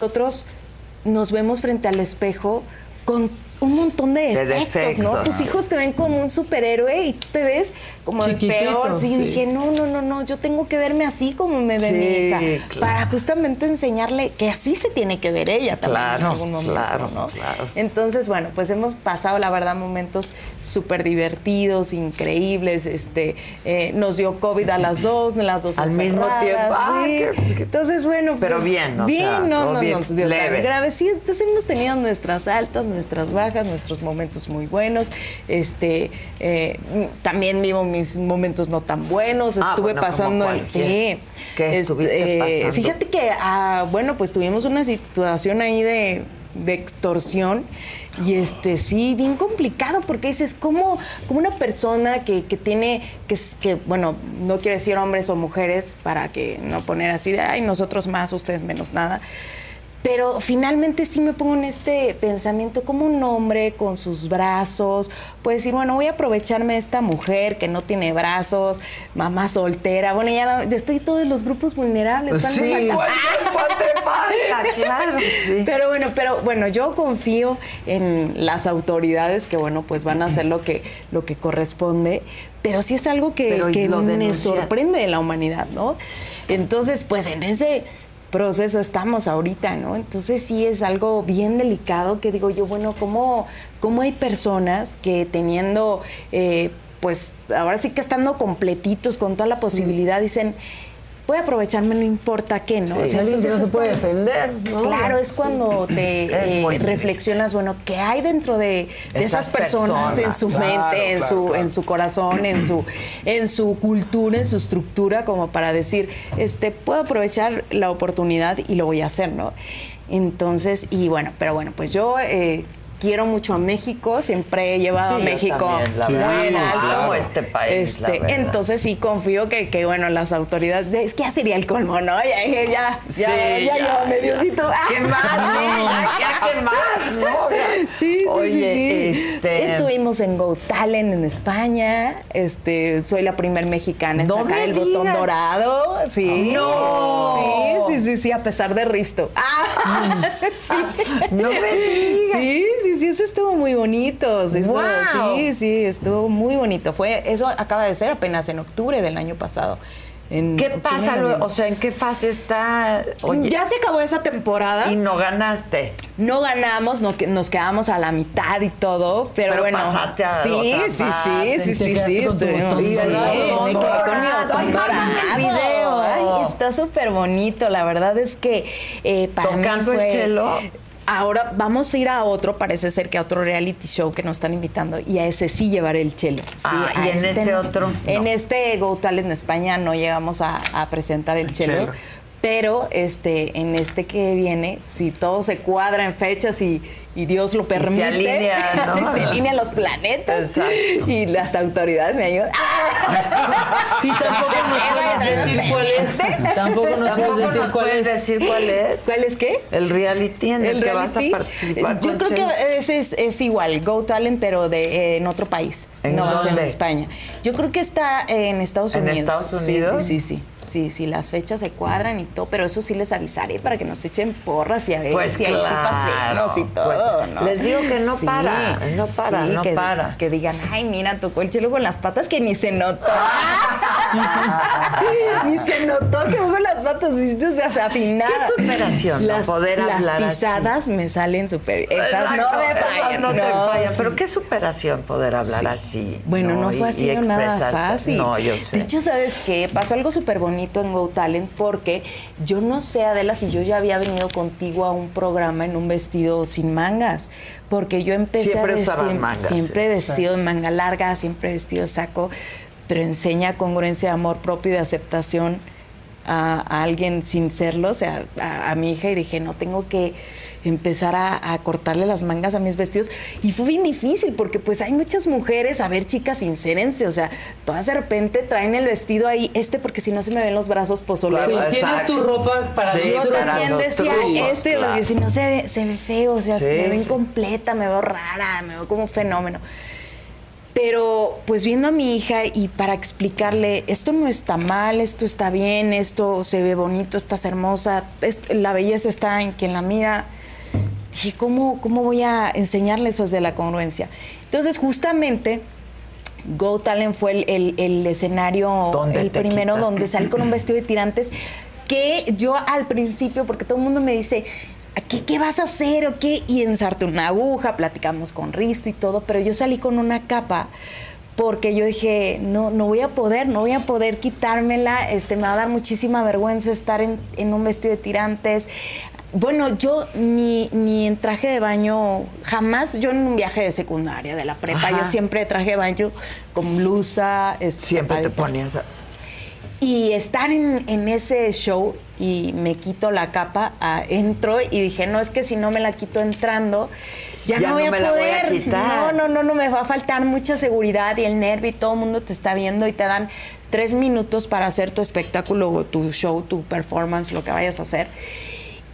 Nosotros nos vemos frente al espejo con un montón de
De
defectos. ¿no? Tus hijos te ven como un superhéroe y tú te ves como el peor. Sí,
sí.
dije, no, no, no, no, yo tengo que verme así como me ve
Sí,
mi hija.
claro.
Para justamente enseñarle que así se tiene que ver ella también
Claro,
en algún momento,
claro,
¿no?
claro.
Entonces, bueno, pues hemos pasado, la verdad, momentos súper divertidos, increíbles. Este, eh, nos dio COVID a las dos, las dos
Al mismo tiempo. Ah,
sí.
qué- qué-
Entonces, bueno,
Pero
pues,
bien, o
bien,
sea,
no, no,
bien,
no nos dio tan
leve.
grave. Sí, entonces hemos tenido nuestras altas, nuestras bajas, nuestros momentos muy buenos. Este, eh, también vivo mis momentos no tan buenos.
Ah,
Estuve
bueno,
pasando, sí.
¿Qué estuviste pasando?
Fíjate que, ah, bueno, pues tuvimos una situación ahí de, de extorsión. Y este sí, bien complicado, porque dices, como, como una persona que, que tiene, que, es- que, bueno, no quiero decir hombres o mujeres, para que no poner así de, ay, nosotros más, ustedes menos nada. Pero finalmente sí me pongo en este pensamiento como un hombre con sus brazos, puede decir, bueno, voy a aprovecharme de esta mujer que no tiene brazos, mamá soltera, bueno, ya, no- ya estoy todos los grupos vulnerables. ¿cuál me
Sí,
falta?
¿cuál- cuál te falta? Claro, sí.
Pero bueno, pero bueno, yo confío en las autoridades que bueno, pues van a hacer lo que lo que corresponde, pero sí es algo que,
Pero, ¿y
que me sorprende de la humanidad, ¿no? Entonces, pues en ese proceso estamos ahorita, ¿no? Entonces sí es algo bien delicado que digo yo, bueno, ¿cómo, cómo hay personas que teniendo, eh, pues ahora sí que estando completitos con toda la posibilidad, dicen, voy a aprovecharme, no importa qué, ¿no?
Sí, alguien que no se puede
cuando-
defender, ¿no?
Claro, es cuando te
Es
eh, reflexionas, bueno, ¿qué hay dentro de, de
Esas
esas personas, en su
personas.
mente,
Claro,
en
claro,
su,
claro.
en su corazón, en su, en su cultura, en su estructura, como para decir, este, puedo aprovechar la oportunidad y lo voy a hacer, ¿no? Entonces, y bueno, pero bueno, pues yo eh, quiero mucho a México, siempre he llevado
Sí,
a México
también, la
muy
verdad.
en alto.
Este país, la
Este,
verdad.
entonces sí confío que, que, bueno, las autoridades, es que ya sería el colmo, ¿no? Ya, ya, ya,
Sí,
ya, ya,
ya, ya.
Diosito.
¿Qué más? (laughs)
No.
Ya, ¿qué más? No, ya.
Sí, sí,
Oye,
sí, sí.
este-
Estuvimos en Go Talent en España. Este, soy la primer mexicana en
No
sacar el botón
digas.
dorado. Sí.
No.
Sí, sí, sí, sí, a pesar de Risto. (laughs) Ah, sí.
No me digas.
Sí, sí, sí, eso estuvo muy bonito. Eso,
Guau.
Sí, sí, estuvo muy bonito. Fue, eso acaba de ser apenas en octubre del año pasado. En
¿Qué pasa luego? O sea, ¿en qué fase está? Oye,
ya se acabó esa temporada.
y no ganaste.
No ganamos, no, que- nos quedamos a la mitad y todo, pero,
Pero
bueno.
pasaste a
sí,
otra
sí,
fase.
sí, sí, sí, sí,
con tu botón
sí,
dorado.
me quedé con mi
el video.
Ay, está súper bonito. La verdad es que eh, para
¿Tocando
mí
el chelo?
Ahora vamos a ir a otro, parece ser que a otro reality show que nos están invitando y a ese sí llevaré el chelo. Sí,
Ah,
a
¿y en este
no.
otro?
En
No.
este Go Talent en España no llegamos a, a presentar el, chelo.
chelo.
Pero este, en este que viene, si todo se cuadra en fechas y, y Dios lo permite,
alinea, ¿no? (laughs)
se alinean los planetas
Exacto.
y las autoridades me ayudan.
Y tampoco nos puedes decir cuál es. Tampoco nos
Tampoco
puedes decir
nos
cuál
puedes
es.
decir cuál es.
¿Cuál es qué?
El reality en el,
El
que vas a participar.
Yo creo que ese es, es igual, Go Talent, pero de, eh, en otro país.
¿En
no va a ser en? España. Yo creo que está eh, en Estados
¿En
Unidos.
Estados
Sí,
Unidos?
Sí, sí, sí. Sí, sí, las fechas se cuadran y todo, pero eso sí les avisaré para que nos echen porras y a ver
Pues
si ahí sí
claro,
pasemos y todo,
pues,
¿no?
les digo que no para, no para, no
que,
para.
Que digan, ay, mira, tocó el chelo con las patas que ni se notó. (laughs) ni se notó que hubo las patas, viste, o sea, afinadas.
Qué superación, ¿no?
Las,
Poder
las
hablar así.
pisadas me salen súper. Esas
Exacto,
no me fallan.
no te fallan.
sí.
Pero qué superación poder hablar
Sí.
así.
Bueno, no, fue
y
así nada fácil.
No, yo sé.
De hecho, ¿sabes qué? Pasó algo súper bonito en Go Talent porque yo no sé, Adela, si yo ya había venido contigo a un programa en un vestido sin mangas. Porque yo empecé
Siempre
a vestir.
mangas,
siempre
sí.
vestido de manga larga, siempre vestido saco. Pero enseña congruencia de amor propio y de aceptación a, a alguien sin serlo, o sea, a, a mi hija, y dije, no, tengo que empezar a, a cortarle las mangas a mis vestidos. Y fue bien difícil, porque pues hay muchas mujeres, a ver, chicas, sincérense, o sea, todas de repente traen el vestido ahí, este, porque si no se me ven los brazos pozoleros.
Claro,
Tienes
exacto.
tu ropa para
Sí,
Yo también decía,
trucos,
este,
claro.
porque si no se ve, se ve feo, o sea,
Sí,
me veo
sí.
incompleta, me veo rara, me veo como un fenómeno. Pero pues viendo a mi hija y para explicarle, esto no está mal, esto está bien, esto se ve bonito, estás hermosa, es- la belleza está en quien la mira. Dije, ¿cómo, ¿cómo voy a enseñarle eso de la congruencia? Entonces, justamente, Go Talent fue el, el- el escenario,
¿Dónde
el primero donde salí con un (clears throat) vestido de tirantes que yo al principio, porque todo el mundo me dice, ¿qué, qué vas a hacer o qué? Y ensarte una aguja, platicamos con Risto y todo, pero yo salí con una capa porque yo dije, no, no voy a poder, no voy a poder quitármela, este, me va a dar muchísima vergüenza estar en, en un vestido de tirantes. Bueno, yo ni, ni en traje de baño, jamás, yo en un viaje de secundaria, de la prepa,
Ajá.
yo siempre traje de baño con blusa. Este,
Siempre te ponías. a-
Y estar en, en ese show y me quito la capa, ah, entro y dije, no, es que si no me la quito entrando, ya,
Ya
no voy
no
a
me la voy a
poder.
quitar.
No, no, no, no, me va a faltar mucha seguridad y el nervio y todo el mundo te está viendo y te dan tres minutos para hacer tu espectáculo o tu show, tu performance, lo que vayas a hacer.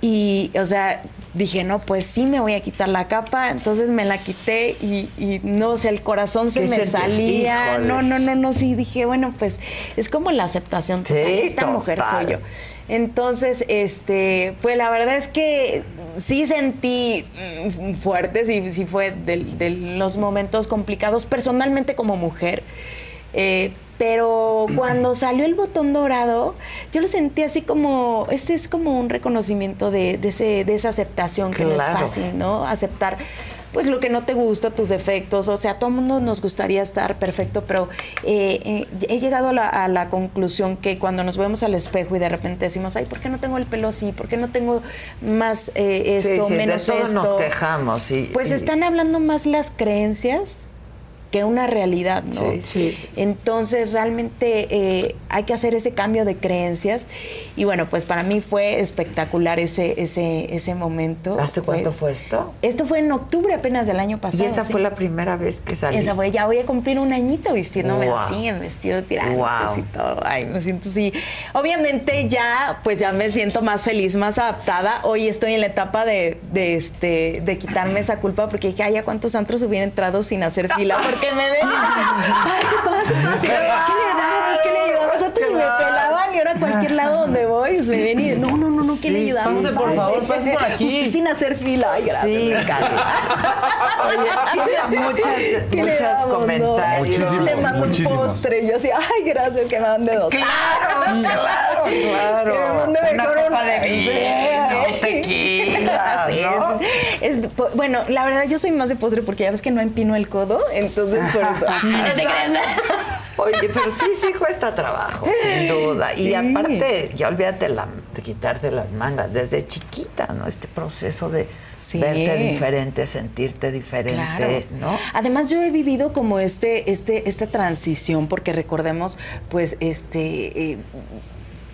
Y, o sea, dije, no, pues sí me voy a quitar la capa. Entonces me la quité y, y no, o sea, el corazón se
¿Qué
me salía. No,
Híjoles.
no, no, no, sí. Dije, bueno, pues es como la aceptación.
Sí,
total. Esta mujer soy yo. Entonces, este, pues la verdad es que sí sentí mm, fuerte, sí, sí fue de, de los momentos complicados personalmente como mujer. Eh, pero cuando (clears throat) salió el botón dorado, yo lo sentí así como, este es como un reconocimiento de, de ese, de esa aceptación que no es fácil, ¿no? Aceptar pues lo que no te gusta, tus defectos, o sea, a todo mundo nos gustaría estar perfecto, pero eh, eh, he llegado a la, a la conclusión que cuando nos vemos al espejo y de repente decimos, ay, ¿por qué no tengo el pelo así? ¿Por qué no tengo más eh, esto,
Sí, sí,
menos
de todo
esto?
nos quejamos. Y,
Pues
y-
están hablando más las creencias que una realidad, ¿no?
Sí, sí.
Entonces, realmente eh, hay que hacer ese cambio de creencias. Y bueno, pues para mí fue espectacular ese, ese, ese momento.
¿Hace cuánto fue esto?
Esto fue en octubre apenas del año pasado.
Y esa
sí.
fue la primera vez que saliste.
Esa fue, ya voy a cumplir un añito vistiéndome
Wow.
así, en vestido de tirantes
Wow.
y todo. Ay, me siento así. Obviamente ya, pues ya me siento más feliz, más adaptada. Hoy estoy en la etapa de, de, este, de quitarme esa culpa porque dije, ay, ¿a cuántos antros hubiera entrado sin hacer fila? (laughs) Porque me ven y dicen, pase, pase, pase. ¿Qué le dabas? ¿Qué le ayudabas? Antes ni me pelaban y ahora a cualquier lado donde voy, pues me ven y, no, no, no, no, ¿qué
Sí,
le ayudamos?
sí, por favor, pase por aquí.
Usted sin hacer fila. Ay, gracias.
Sí,
gracias.
Oye, tienes muchas, (laughs)
¿Qué le
muchos
damos, no?
comentarios.
Le mando un postre. Y yo así, ay, gracias, que me mande dos.
Claro, (laughs) claro, claro.
Que me mande
Una
mejor
copa de vino,
Sí.
tequila, (laughs)
Así
¿no?
es. Es- Bueno, la verdad, yo soy más de postre porque ya ves que no empino el codo. Entonces, por eso. No te creas.
Oye, pero sí, sí cuesta trabajo, sin duda. Y aparte, ya olvídate la- de quitarte las mangas desde chiquita, ¿no? Este proceso de
Sí.
verte diferente, sentirte diferente,
Claro.
¿no?
Además, yo he vivido como este, este, esta transición, porque recordemos, pues, este. eh,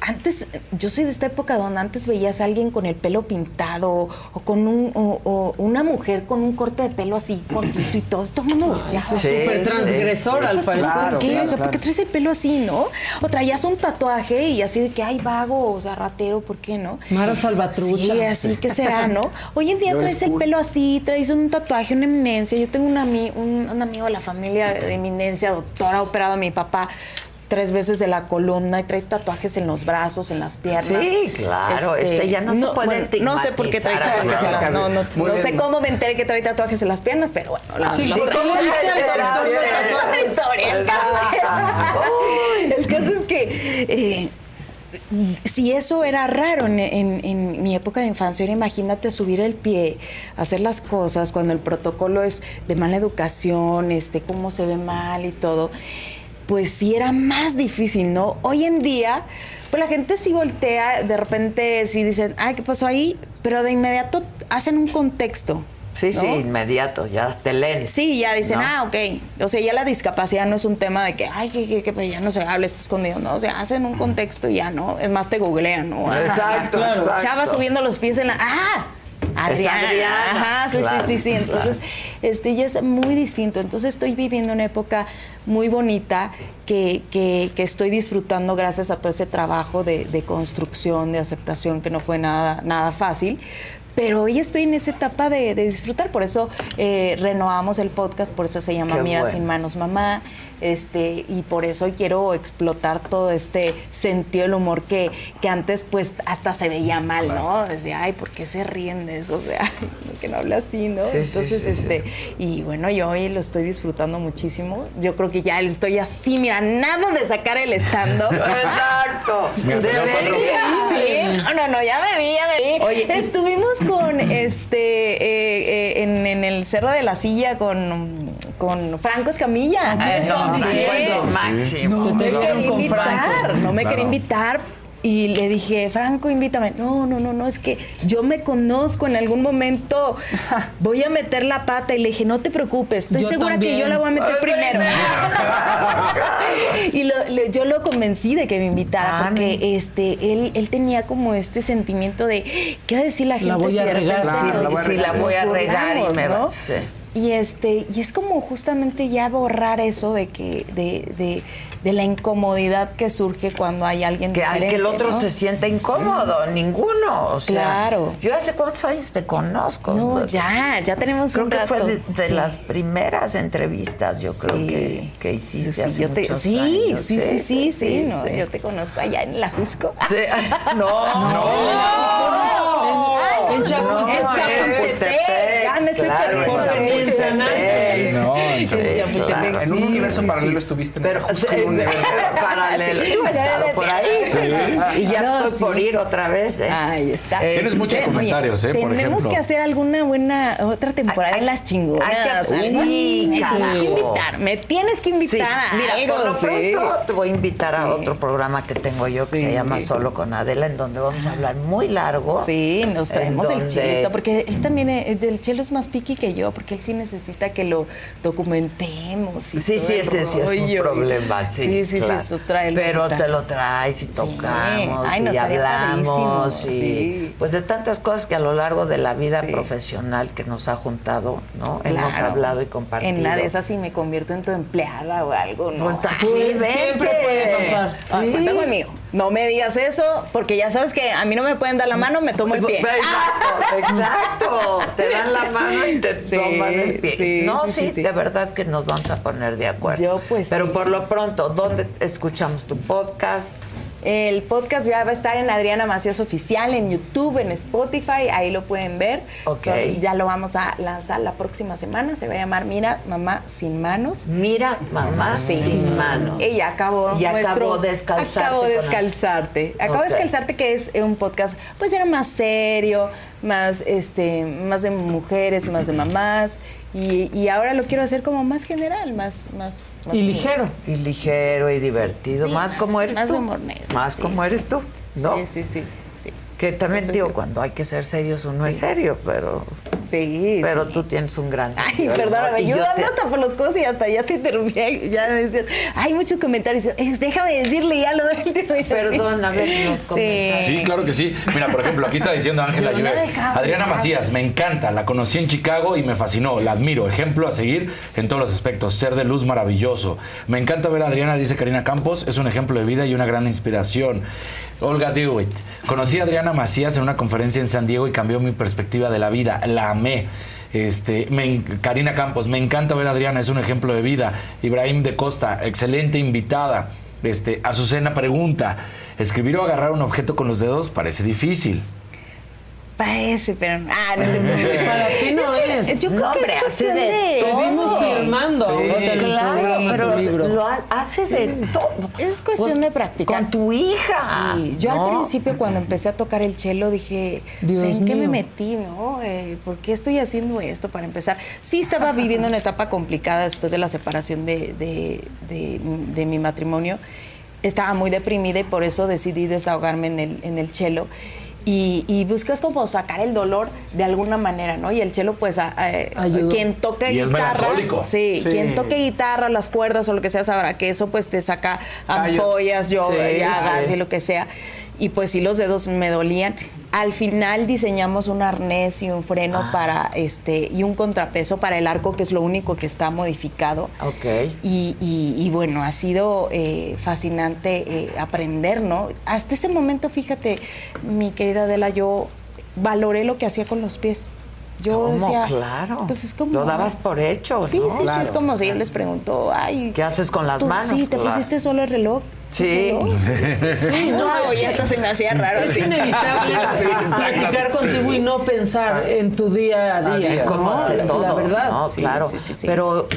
antes, yo soy de esta época donde antes veías a alguien con el pelo pintado o con un, o, o una mujer con un corte de pelo así cortito y todo, todo el mundo volteaba.
eso es súper sí, transgresor,
sí,
al
pues,
parecer.
¿Por qué?
claro,
o sea, ¿por qué traes el pelo así, no? O traías un tatuaje y así de que, ay, vago, o sea, ratero, ¿por qué no?
Mara Salvatrucha.
Sí, así que será, ¿no? Hoy en día
Yo
traes el pelo así, traes un tatuaje, una eminencia. Yo tengo un, ami- un, un amigo de la familia de eminencia, doctor, ha operado a mi papá tres veces de la columna y trae tatuajes en los brazos, en las piernas.
Sí, claro, este, ya no se puede
No sé por qué trae tatuajes en
la-
las No, no, no sé cómo me enteré que trae tatuajes en las piernas, pero bueno, la-
Sí,
los.
¿cómo?
Es otra historia. El caso, el caso es que eh, si eso era raro en, en- en mi época de infancia, ahora imagínate subir el pie, hacer las cosas cuando el protocolo es de mala educación, este, cómo se ve mal y todo, pues sí era más difícil, ¿no? Hoy en día, pues la gente sí voltea, de repente sí dicen, ay, ¿qué pasó ahí? Pero de inmediato hacen un contexto.
Sí, sí, inmediato, ya te leen.
Sí, ya dicen,
¿no?
ah, ok. O sea, ya la discapacidad no es un tema de que, ay, que, que, que, pues ya no se habla, está escondido. No, o sea, hacen un contexto y ya, ¿no? Es más, te googlean, ¿no?
Exacto,
Claro.
exacto.
Chava subiendo los pies en la. ¡Ah! Adriana.
Adriana.
Ajá, sí,
Claro,
sí, sí, sí. Entonces, este ya es muy distinto. Entonces, estoy viviendo una época muy bonita que, que, que estoy disfrutando gracias a todo ese trabajo de, de construcción, de aceptación, que no fue nada, nada fácil. Pero hoy estoy en esa etapa de, de disfrutar, por eso eh, renovamos el podcast, por eso se llama
Qué
Mira
bueno.
sin manos mamá, este, y por eso hoy quiero explotar todo este sentido del humor que, que antes pues hasta se veía mal, ¿no? Decía, ay, ¿por qué se ríen de eso? O sea, (laughs) que no habla así, ¿no?
Sí,
Entonces,
sí, sí.
este, y bueno, yo hoy lo estoy disfrutando muchísimo. Yo creo que ya estoy así, mira, nada de sacar el stand-up. (laughs)
Exacto.
Sí, no, no, no, ya me vi, ya me vi. Oye, estuvimos con este eh, eh, en, en el Cerro de la Silla con, con Franco Escamilla.
Ay, no, Máximo.
No me
Te
quería invitar, no me quería invitar. Y le dije, Franco, invítame. No, no, no, no, es que yo me conozco, en algún momento (laughs) voy a meter la pata. Y le dije, no te preocupes, estoy
Yo
segura que yo la voy a meter
Ay,
primero. (laughs) y lo- le- yo lo convencí de que me invitara, porque este, él, él tenía como este sentimiento de, ¿qué va a decir la gente
La voy
si
a
de
regar.
repente
Claro,
nos-
sí, la voy a regar y me va-
¿no?
sí.
Y este, y es como justamente ya borrar eso de que, de, de, de la incomodidad que surge cuando hay alguien
Que al que el
diferente,
otro
¿no?
se sienta incómodo, ninguno. O sea,
Claro.
Yo hace cuántos años te conozco.
No, ya, ya tenemos
Creo
un
que fue de, de
Sí.
las primeras entrevistas, yo creo que, que hiciste
Sí,
hace
yo te-
muchos
sí,
años.
sí, sí, sí, sí, no, yo te conozco allá en la Jusco.
No, no. No,
En Chapultepec. Ya me estoy
claro,
perdiendo.
No, (laughs)
En Chapultepec,
En un
sí,
universo
sí, (laughs)
paralelo
sí.
estuviste.
Pero
Justo
sí,
en un universo
paralelo. Yo he estado por ahí.
Sí.
Y ya
No,
estoy
sí.
por ir otra vez. ¿eh?
Ahí está.
Tienes muchos
Oye,
comentarios, ¿eh? Por
Tenemos
ejemplo.
que hacer alguna buena otra temporada en las chingonas.
hay que sí,
me tienes que invitar, me tienes que invitar
Sí,
a
mira,
algo.
por lo
sí.
pronto te voy a invitar a otro programa que tengo yo que
Sí.
se llama Solo con Adela, en donde vamos a hablar muy largo.
Sí, nos traemos el chilito, porque él también es, el chelo es más piqui que yo, porque él sí necesita que lo documentemos. Y
Sí,
todo
sí,
el
ese sí es un problema, sí.
Sí, sí,
claro.
sí, estos trailers
Pero te lo traes y tocamos
Ay, nos
y hablamos y
sí.
pues de tantas cosas que a lo largo de la vida profesional que nos ha juntado, ¿no? Hemos hablado y compartido.
En una de esas si me convierto en tu empleada o algo, ¿no?
Pues está
siempre puede pasar.
Sí.
cuenta conmigo. No me digas eso, porque ya sabes que a mí no me pueden dar la mano, me tomo el pie.
Exacto, (laughs) exacto. Te dan la mano y te
Sí,
toman el pie.
sí,
no,
sí,
sí, de verdad que nos vamos a poner de acuerdo.
Yo, pues,
Pero por lo pronto, ¿dónde escuchamos tu podcast?
El podcast ya va a estar en Adriana Macías Oficial, en YouTube, en Spotify, ahí lo pueden ver.
Ok.
So, ya lo vamos a lanzar la próxima semana, se va a llamar Mira, Mamá Sin Manos.
Mira, Mamá Sin Manos.
Ya acabó
Y
nuestro-
acabó Descalzarte
Acabó Descalzarte. Acabó
Ok.
Descalzarte, que es un podcast, pues era más serio, más, este, más de mujeres, más de mamás. Y, y ahora lo quiero hacer como más general, más, más
Y ligero.
Y ligero y divertido.
Sí,
más, como eres
más
tú.
humor negro.
Más
Sí,
como
sí,
eres
sí.
tú. ¿no?
Sí, sí, sí.
Que también
Entonces,
digo,
sí.
cuando hay que ser serios uno es serio, pero.
Sí.
Pero
sí.
tú tienes un gran.
Ay,
sentido
perdóname,
humor, y
yo
te-
hasta por los codos y hasta ya te interrumpí. Ya me decías, hay muchos comentarios. Es, déjame decirle ya lo del tema.
Perdón, a ver, los comentarios.
Sí, claro que sí. Mira, por ejemplo, aquí está diciendo Ángela
Yo no
Adriana. Macías, me encanta. La conocí en Chicago y me fascinó. La admiro. Ejemplo a seguir en todos los aspectos. Ser de luz maravilloso. Me encanta ver a Adriana, dice Karina Campos. Es un ejemplo de vida y una gran inspiración. Olga Dewitt. Conocí a Adriana Macías en una conferencia en San Diego y cambió mi perspectiva de la vida. La amé. Este, me Karina Campos, me encanta ver a Adriana, es un ejemplo de vida. Ibrahim de Costa, excelente invitada. Este, Azucena pregunta, ¿escribir o agarrar un objeto con los dedos parece difícil?
Parece, pero. Ah, no sé.
Para ti no es.
Yo creo
No,
que
hombre,
es cuestión
de
de.
todo.
Te vimos firmando
claro, pero
tu libro.
lo ha- hace de todo.
Es cuestión de practicar.
Con tu hija.
Sí, yo
¿no?
al principio cuando empecé a tocar el cello dije,
Dios
¿en qué me metí, no? Eh, ¿Por qué estoy haciendo esto para empezar? Sí estaba viviendo una etapa complicada después de la separación de, de- de- de mi matrimonio. Estaba muy deprimida y por eso decidí desahogarme en el, en el cello. Y, y buscas como sacar el dolor de alguna manera, ¿no? Y el cello, pues, a- a-
Ayudó.
quien toque
Y es
guitarra,
melancólico.
sí,
Sí.
quien toque guitarra, las cuerdas o lo que sea, sabrá que eso pues te saca ampollas, yo,
Sí,
llagas
sí.
y lo que sea. Y pues sí, los dedos me dolían. Al final diseñamos un arnés y un freno
Ah.
para este y un contrapeso para el arco, que es lo único que está modificado.
Ok.
Y, y- y bueno, ha sido eh, fascinante eh, aprender, ¿no? Hasta ese momento, fíjate, mi querida Adela, yo valoré lo que hacía con los pies. Yo
¿Cómo?
decía,
Claro.
pues es como...
Lo dabas por hecho,
Sí,
¿no?
sí, sí, es como si él les preguntó, ay...
¿Qué haces con las
tú-
manos?
Sí, te
Claro.
pusiste solo el reloj. ¿Tú
Sí.
no, y hasta se me hacía raro
Es
así.
inevitable platicar contigo y no pensar en tu día a día.
¿Cómo
¿no?
todo?
La verdad.
No,
Sí,
claro.
sí, sí, sí.
Pero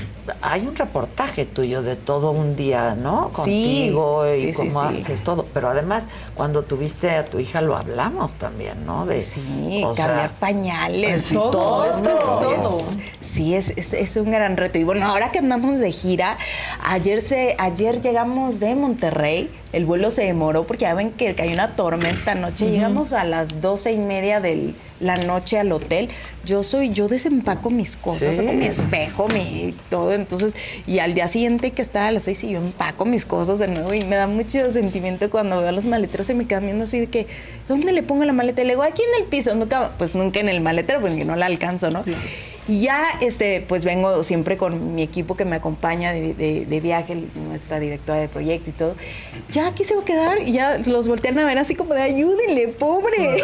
hay un reportaje tuyo de todo un día, ¿no?
Sí,
Contigo y cómo
sí.
haces todo. Pero además, cuando tuviste a tu hija, lo hablamos también, ¿no? De,
Sí,
o sea,
cambiar pañales y
todo,
todo.
es que es todo.
Es- sí, es, es, es un gran reto. Y bueno, ahora que andamos de gira, ayer se, ayer llegamos de Monterrey, el vuelo se demoró porque ya ven que, que hay una tormenta anoche. Llegamos a las doce y media de la noche al hotel. Yo soy, yo desempaco mis cosas,
Sí.
saco mi espejo, mi todo. Entonces, y al día siguiente hay que estar a las seis y yo empaco mis cosas de nuevo. Y me da mucho sentimiento cuando veo a los maleteros y me quedan viendo así de que, ¿dónde le pongo la maleta? Y le digo, aquí en el piso. Nunca, pues nunca en el maletero porque no la alcanzo, ¿no? Y ya, este, pues vengo siempre con mi equipo que me acompaña de, de- de viaje, nuestra directora de proyecto y todo. Ya aquí se va a quedar y ya los voltean a ver así como de ayúdenle, pobre. (laughs)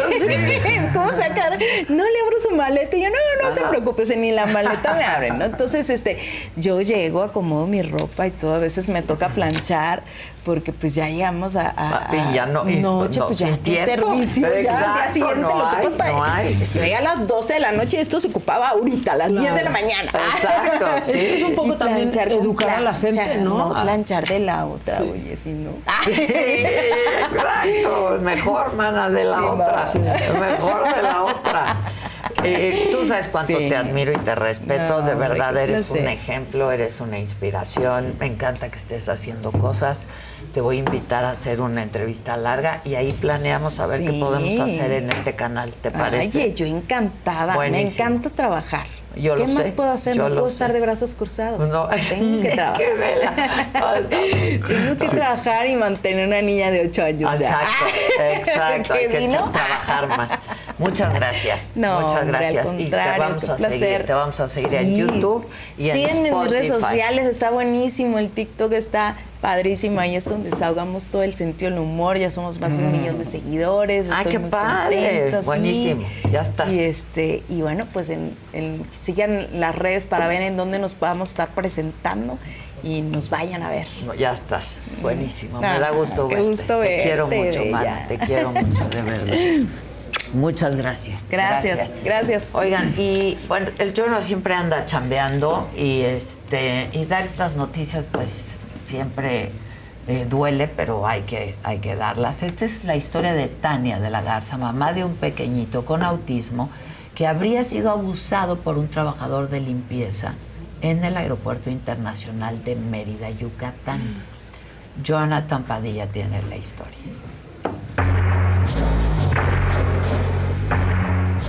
(laughs) ¿Cómo sacar? No le abro su maleta. Y yo, no, no se preocupe, ni la maleta me abren, ¿no? Entonces, este, yo llego, acomodo mi ropa y todo. A veces me toca planchar porque pues ya llegamos a, a-
Y ya no-
a
y
noche,
no,
pues ya
tiempo.
servicio, ya al día siguiente
no
lo
hay,
ocupas para-
no hay.
Si llega a las 12 de la noche, esto se ocupaba ahorita, a las 10 de la mañana.
Exacto, (laughs)
Es que es un poco
Y
también
planchar
educar a la gente, ¿no?
No,
Ah.
planchar de la otra, oye, si no. (laughs)
Exacto, mejor, mana, de la
Sí,
otra.
sí.
Mejor de la otra. Eh, tú sabes cuánto
Sí.
te admiro y te respeto.
No,
de verdad, eres un ejemplo, eres una inspiración. Me encanta que estés haciendo cosas. Te voy a invitar a hacer una entrevista larga y ahí planeamos a ver qué
Sí.
podemos hacer en este canal. ¿Te parece?
Oye, yo encantada.
Buenísimo.
Me encanta trabajar.
Yo
¿Qué
lo
más
sé,
puedo hacer?
yo
No puedo
sé.
estar de brazos cruzados.
No,
Tengo que (laughs)
es
trabajar.
que vela. (laughs)
Tengo que trabajar y mantener una niña de 8 años. ya.
Exacto, (laughs) exacto. Hay
Que
trabajar más. Muchas gracias.
No,
Muchas
hombre, al
gracias. y te vamos a seguir.
placer.
Te vamos a seguir en
Sí.
YouTube y en
Síguenme en mis redes sociales, está buenísimo. El TikTok está padrísimo. Ahí es donde desahogamos todo el sentido del humor. Ya somos más de un
Mm.
millón de seguidores.
Ay,
Estoy
qué padre.
contenta, sí.
Buenísimo. Ya estás.
Y este, y bueno, pues en, en- sigan las redes para ver en dónde nos podamos estar presentando y nos vayan a ver.
No, ya estás. Buenísimo. Me
Ah,
da gusto
qué
verte.
gusto
Te quiero
verte,
mucho, mana. Te quiero mucho, de verdad. (laughs) Muchas gracias.
Gracias, gracias.
Oigan, y bueno, el Jono siempre anda chambeando y este y dar estas noticias pues siempre eh, duele, pero hay que, hay que darlas. Esta es la historia de Tania de la Garza, mamá de un pequeñito con autismo que habría sido abusado por un trabajador de limpieza en el Aeropuerto Internacional de Mérida, Yucatán. Jonathan Padilla tiene la historia.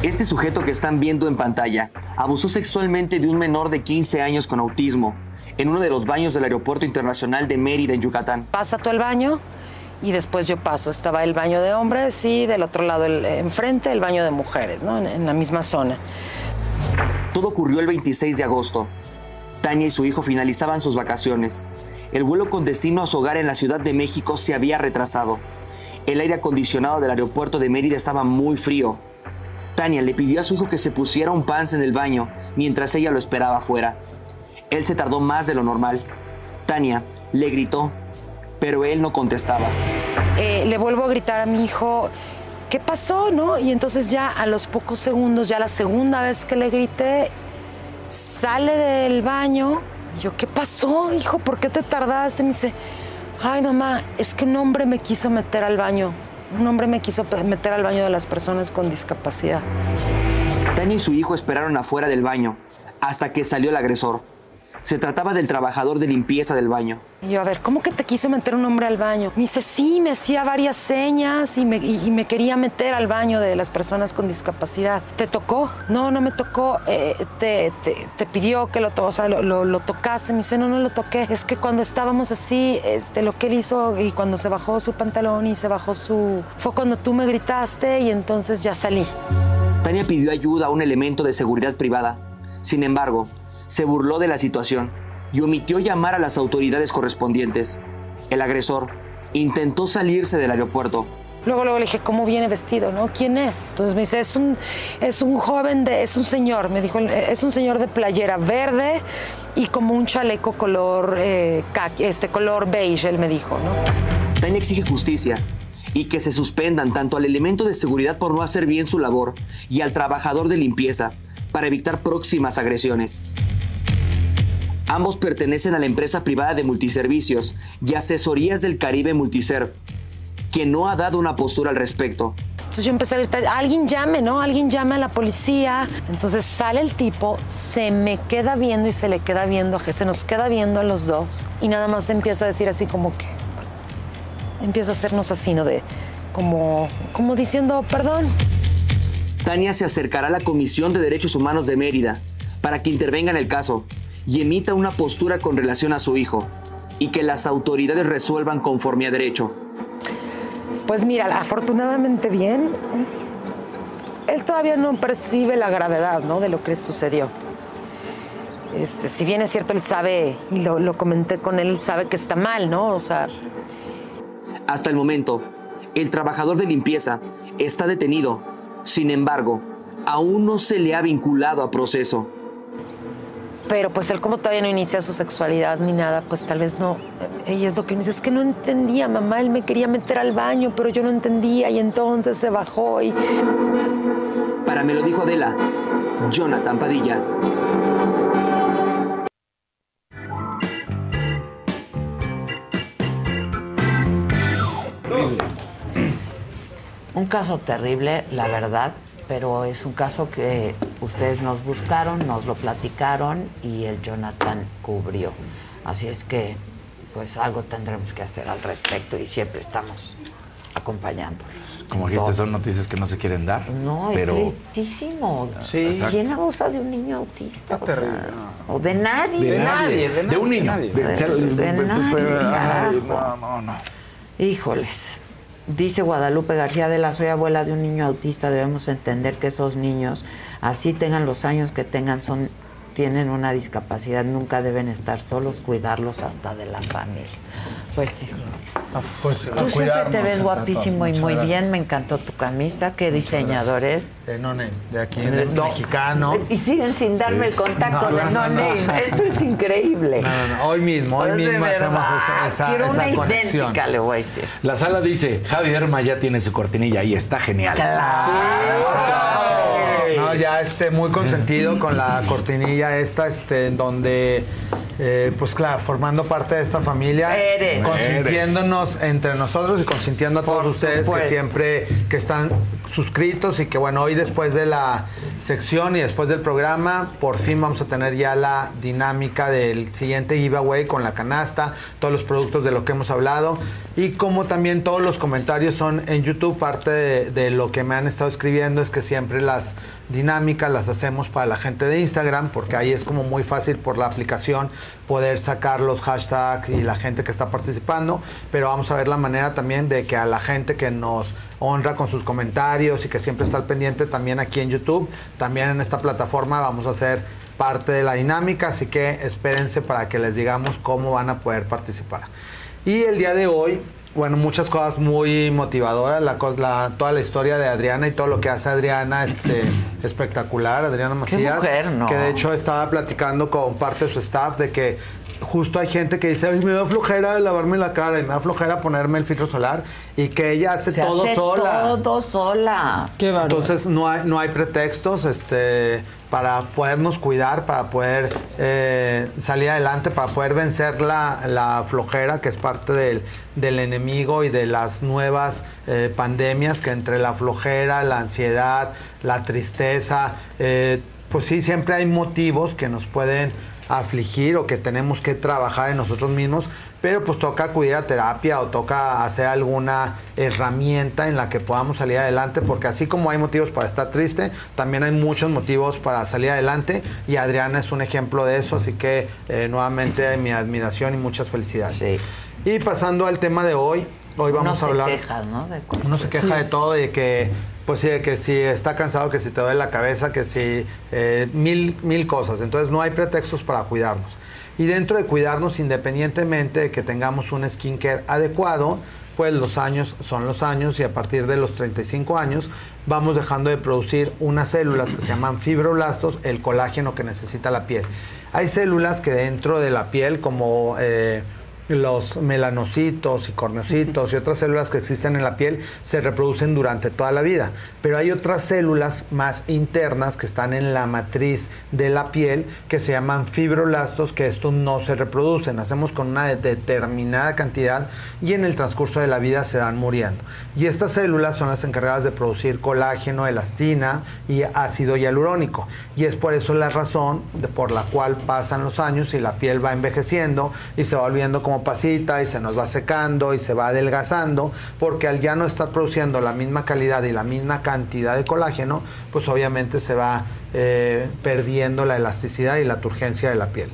Este sujeto que están viendo en pantalla abusó sexualmente de un menor de 15 años con autismo en uno de los baños del Aeropuerto Internacional de Mérida, en Yucatán.
Pasa tú el baño y después yo paso. Estaba el baño de hombres y del otro lado, el, enfrente, el baño de mujeres, ¿no? En, en la misma zona.
Todo ocurrió el 26 de agosto. Tania y su hijo finalizaban sus vacaciones. El vuelo con destino a su hogar en la Ciudad de México se había retrasado. El aire acondicionado del aeropuerto de Mérida estaba muy frío. Tania le pidió a su hijo que se pusiera un pants en el baño mientras ella lo esperaba afuera. Él se tardó más de lo normal. Tania le gritó, pero él no contestaba.
Eh, le vuelvo a gritar a mi hijo, ¿qué pasó, no? Y entonces ya a los pocos segundos, ya la segunda vez que le grité, sale del baño. Y yo, ¿qué pasó, hijo? ¿Por qué te tardaste? Me dice, ay, mamá, es que un hombre me quiso meter al baño. Un hombre me quiso meter al baño de las personas con discapacidad.
Tania y su hijo esperaron afuera del baño hasta que salió el agresor. Se trataba del trabajador de limpieza del baño.
Y yo, a ver, ¿cómo que te quiso meter un hombre al baño? Me dice, sí, me hacía varias señas y me, y- y me quería meter al baño de las personas con discapacidad. ¿Te tocó? No, no me tocó. Eh, te, te- te pidió que lo, o sea, lo, lo- lo tocaste. Me dice, no, no lo toqué. Es que cuando estábamos así, este, lo que él hizo y cuando se bajó su pantalón y se bajó su... Fue cuando tú me gritaste y entonces ya salí.
Tania pidió ayuda a un elemento de seguridad privada. Sin embargo, se burló de la situación y omitió llamar a las autoridades correspondientes. El agresor intentó salirse del aeropuerto.
Luego, luego le dije, ¿cómo viene vestido, no? ¿Quién es? Entonces me dice, es un, es un joven, de, es un señor, me dijo, es un señor de playera verde y como un chaleco color, eh, este, color beige, él me dijo, ¿no?
Tania exige justicia y que se suspendan tanto al elemento de seguridad por no hacer bien su labor y al trabajador de limpieza para evitar próximas agresiones. Ambos pertenecen a la empresa privada de multiservicios y asesorías del Caribe Multiserv, quien no ha dado una postura al respecto.
Entonces yo empecé a gritar, alguien llame, ¿no? Alguien llame a la policía. Entonces sale el tipo, se me queda viendo y se le queda viendo, se nos queda viendo a los dos. Y nada más empieza a decir así como que, empieza a hacernos así, ¿no? De, como, como diciendo, perdón.
Tania se acercará a la Comisión de Derechos Humanos de Mérida para que intervenga en el caso y emita una postura con relación a su hijo y que las autoridades resuelvan conforme a derecho.
Pues mira, afortunadamente bien. Él todavía no percibe la gravedad, ¿no? De lo que sucedió. Este, si bien es cierto, él sabe, y lo, lo comenté con él, él sabe que está mal, ¿no? O sea,
Hasta el momento, el trabajador de limpieza está detenido. Sin embargo, aún no se le ha vinculado a proceso.
pero pues él como todavía no inicia su sexualidad ni nada, pues tal vez no. Ella es lo que me dice, es que no entendía, mamá, él me quería meter al baño, pero yo no entendía y entonces se bajó y...
Para me lo dijo Adela, Jonathan Padilla.
Un caso terrible, la verdad. pero es un caso que ustedes nos buscaron, nos lo platicaron y el Jonathan cubrió. Así es que, pues algo tendremos que hacer al respecto y siempre estamos acompañándolos.
Como dijiste, son noticias que no se quieren dar.
No,
pero
es tristísimo.
Sí. Exacto.
¿Quién abusa de un niño autista?
Está
O sea,
terrible.
O de nadie.
De nadie, de un niño.
De,
De-
de nadie, (laughs)
Ay, no, no, no.
Híjoles. Dice Guadalupe García de la soy abuela de un niño autista. Debemos entender que esos niños, así tengan los años que tengan, son tienen una discapacidad, nunca deben estar solos, cuidarlos hasta de la familia. Pues sí.
Pues,
Tú siempre te ves guapísimo y muy bien, me encantó tu camisa, qué diseñador es.
De No Name, de aquí, de
no.
mexicano.
Y siguen sin darme el contacto
No,
de
no.
Esto es increíble.
No, no, no, hoy mismo, hoy mismo hacemos esa, esa,
Quiero
esa
una
conexión.
idéntica, le voy a decir.
La sala dice, Javi Derma ya tiene su cortinilla y está genial.
No, ya este, muy consentido con la cortinilla esta, este, en donde, eh, pues claro, formando parte de esta familia,
Eres.
consintiéndonos entre nosotros y consintiendo a todos
Por
ustedes
supuesto.
que siempre que están suscritos y que bueno, hoy después de la sección y después del programa, por fin vamos a tener ya la dinámica del siguiente giveaway con la canasta, todos los productos de lo que hemos hablado y como también todos los comentarios son en YouTube, parte de, de lo que me han estado escribiendo es que siempre las dinámicas las hacemos para la gente de Instagram, porque ahí es como muy fácil por la aplicación poder sacar los hashtags y la gente que está participando, pero vamos a ver la manera también de que a la gente que nos honra con sus comentarios y que siempre está al pendiente también aquí en YouTube, también en esta plataforma vamos a hacer parte de la dinámica, así que espérense para que les digamos cómo van a poder participar. Y el día de hoy, bueno, muchas cosas muy motivadoras, la, la- toda la historia de Adriana y todo lo que hace Adriana, este, (clears throat) espectacular, Adriana Macías,
mujer, ¿no?
que de hecho estaba platicando con parte de su staff de que justo hay gente que dice, Ay, me da flojera lavarme la cara y me da flojera ponerme el filtro solar y que ella hace
Se
todo
hace
sola.
todo sola.
Entonces no hay, no hay pretextos este, para podernos cuidar, para poder eh, salir adelante, para poder vencer la, la flojera que es parte del, del enemigo y de las nuevas eh, pandemias que entre la flojera, la ansiedad, la tristeza, eh, pues sí, siempre hay motivos que nos pueden afligir o que tenemos que trabajar en nosotros mismos, pero pues toca acudir a terapia o toca hacer alguna herramienta en la que podamos salir adelante, porque así como hay motivos para estar triste, también hay muchos motivos para salir adelante y Adriana es un ejemplo de eso, así que eh, nuevamente mi admiración y muchas felicidades. Y pasando al tema de hoy, hoy vamos a hablar...
queja, ¿no? De
Uno se queja de todo y de que, pues sí, que si está cansado, que si te duele la cabeza, que si eh, mil, mil cosas. Entonces no hay pretextos para cuidarnos. Y dentro de cuidarnos, independientemente de que tengamos un skincare adecuado, pues los años son los años y a partir de los 35 años vamos dejando de producir unas células que se llaman fibroblastos, el colágeno que necesita la piel. Hay células que dentro de la piel, como eh, los melanocitos y corneocitos y otras células que existen en la piel se reproducen durante toda la vida. Pero hay otras células más internas que están en la matriz de la piel que se llaman fibroblastos, que estos no se reproducen. Hacemos con una de- determinada cantidad y en el transcurso de la vida se van muriendo. Y estas células son las encargadas de producir colágeno, elastina y ácido hialurónico. Y es por eso la razón de- por la cual pasan los años y la piel va envejeciendo y se va volviendo como pasita y se nos va secando y se va adelgazando, porque al ya no estar produciendo la misma calidad y la misma cantidad de colágeno, pues obviamente se va eh, perdiendo la elasticidad y la turgencia de la piel.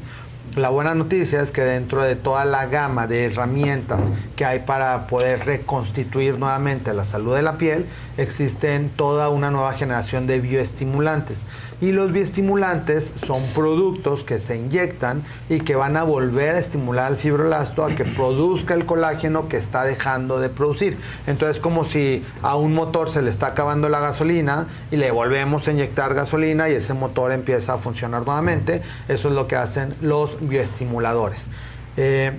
La buena noticia es que dentro de toda la gama de herramientas que hay para poder reconstituir nuevamente la salud de la piel, existen toda una nueva generación de bioestimulantes. Y los bioestimulantes son productos que se inyectan y que van a volver a estimular al fibroblasto a que produzca el colágeno que está dejando de producir. Entonces, como si a un motor se le está acabando la gasolina y le volvemos a inyectar gasolina y ese motor empieza a funcionar nuevamente. Eso es lo que hacen los bioestimuladores. Eh,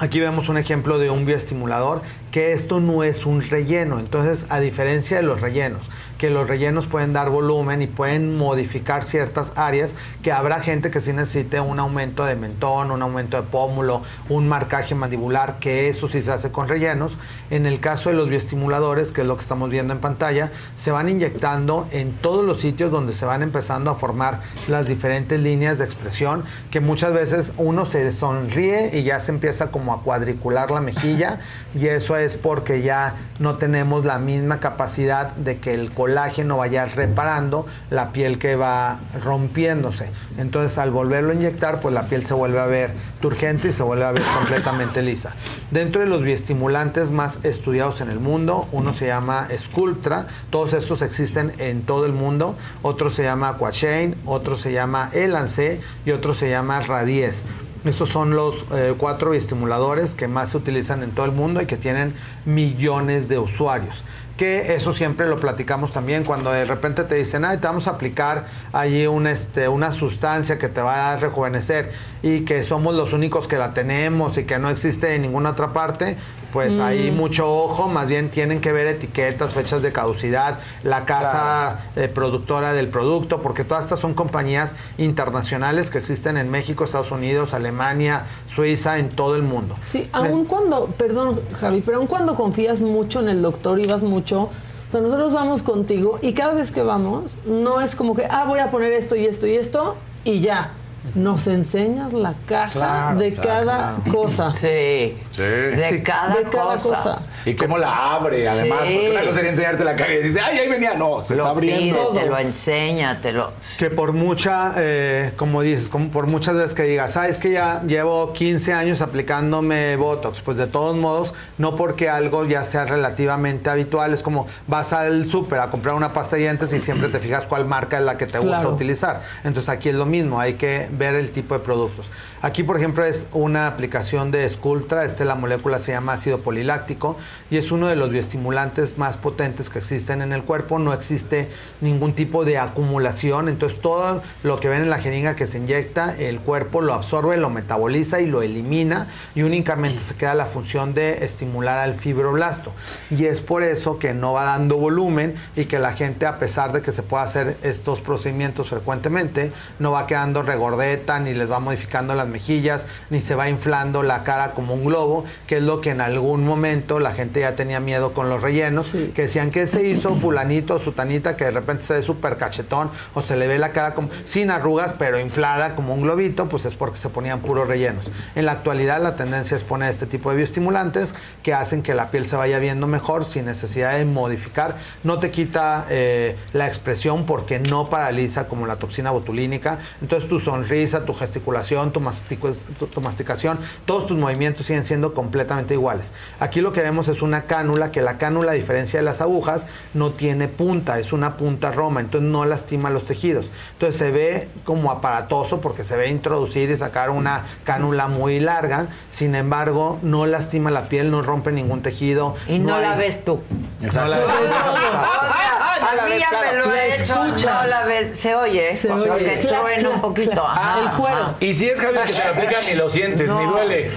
Aquí vemos un ejemplo de un bioestimulador que que esto no es un relleno. Entonces, a diferencia de los rellenos, que los rellenos pueden dar volumen y pueden modificar ciertas áreas, que habrá gente que sí necesite un aumento de mentón, un aumento de pómulo, un marcaje mandibular, que eso sí se hace con rellenos. En el caso de los bioestimuladores, que es lo que estamos viendo en pantalla, se van inyectando en todos los sitios donde se van empezando a formar las diferentes líneas de expresión, que muchas veces uno se sonríe y ya se empieza como a cuadricular la mejilla y eso es porque ya no tenemos la misma capacidad de que el colágeno vaya reparando la piel que va rompiéndose. Entonces al volverlo a inyectar, pues la piel se vuelve a ver turgente y se vuelve a ver (coughs) completamente lisa. Dentro de los bioestimulantes más estudiados en el mundo, uno se llama Sculptra, todos estos existen en todo el mundo, otro se llama Aquachain, otro se llama Elance y otro se llama Radies. Estos son los eh, cuatro estimuladores que más se utilizan en todo el mundo y que tienen millones de usuarios. Que eso siempre lo platicamos también cuando de repente te dicen, ay, te vamos a aplicar allí este, una sustancia que te va a rejuvenecer y que somos los únicos que la tenemos y que no existe en ninguna otra parte. Pues hay
Mm.
mucho ojo, más bien tienen que ver etiquetas, fechas de caducidad, la casa eh, productora del producto, porque todas estas son compañías internacionales que existen en México, Estados Unidos, Alemania, Suiza, en todo el mundo.
Sí, aun cuando, perdón Javi, pero aun cuando confías mucho en el doctor y vas mucho, o sea, nosotros vamos contigo y cada vez que vamos, no es como que, ah, voy a poner esto y esto y esto y ya. Nos enseñas la caja
Claro,
de
o sea,
cada
claro.
cosa.
Sí.
Sí.
De cada
De cada
cosa.
Y cómo la abre, además.
Sí.
Porque una cosa sería enseñarte la caja y decirte, ay, ahí venía. No, se está
Lo
abriendo.
pide, te lo enseña, te lo...
Que por mucha, eh, como dices, como por muchas veces que digas, sabes que ya llevo 15 años aplicándome Botox, pues de todos modos, no porque algo ya sea relativamente habitual, es como vas al súper a comprar una pasta de dientes y siempre te fijas cuál marca es la que te gusta
Claro.
utilizar. Entonces aquí es lo mismo, hay que ver el tipo de productos. Aquí, por ejemplo, es una aplicación de Sculptra, este la molécula se llama ácido poliláctico y es uno de los bioestimulantes más potentes que existen en el cuerpo, no existe ningún tipo de acumulación, entonces todo lo que ven en la jeringa que se inyecta, el cuerpo lo absorbe, lo metaboliza y lo elimina y únicamente se queda la función de estimular al fibroblasto. Y es por eso que no va dando volumen y que la gente, a pesar de que se pueda hacer estos procedimientos frecuentemente, no va quedando regordeta, ni les va modificando las mejillas, ni se va inflando la cara como un globo, que es lo que en algún momento la gente ya tenía miedo con los rellenos, que decían que se hizo fulanito o sutanita que de repente se ve súper cachetón o se le ve la cara como sin arrugas pero inflada como un globito, pues es porque se ponían puros rellenos. En la actualidad la tendencia es poner este tipo de bioestimulantes que hacen que la piel se vaya viendo mejor sin necesidad de modificar. No te quita eh, la expresión porque no paraliza como la toxina botulínica. Entonces tu sonrisa, tu gesticulación, tu, mastico- tu- masticación, todos tus movimientos siguen siendo completamente iguales. Aquí lo que vemos es una cánula, que la cánula, a diferencia de las agujas, no tiene punta, es una punta roma, entonces no lastima los tejidos. Entonces se ve como aparatoso porque se ve introducir y sacar una cánula muy larga, sin embargo, no lastima la piel, no rompe ningún tejido.
Y no, la
hay-
ves tú.
No la ves tú.
A
la
mí
ves,
ya
claro.
me lo he hecho. No la ves. Se oye.
Se
porque
oye.
truena
Clac,
un poquito.
El cuero.
ajá.
Y si es Javi que se lo ni lo sientes, ni duele.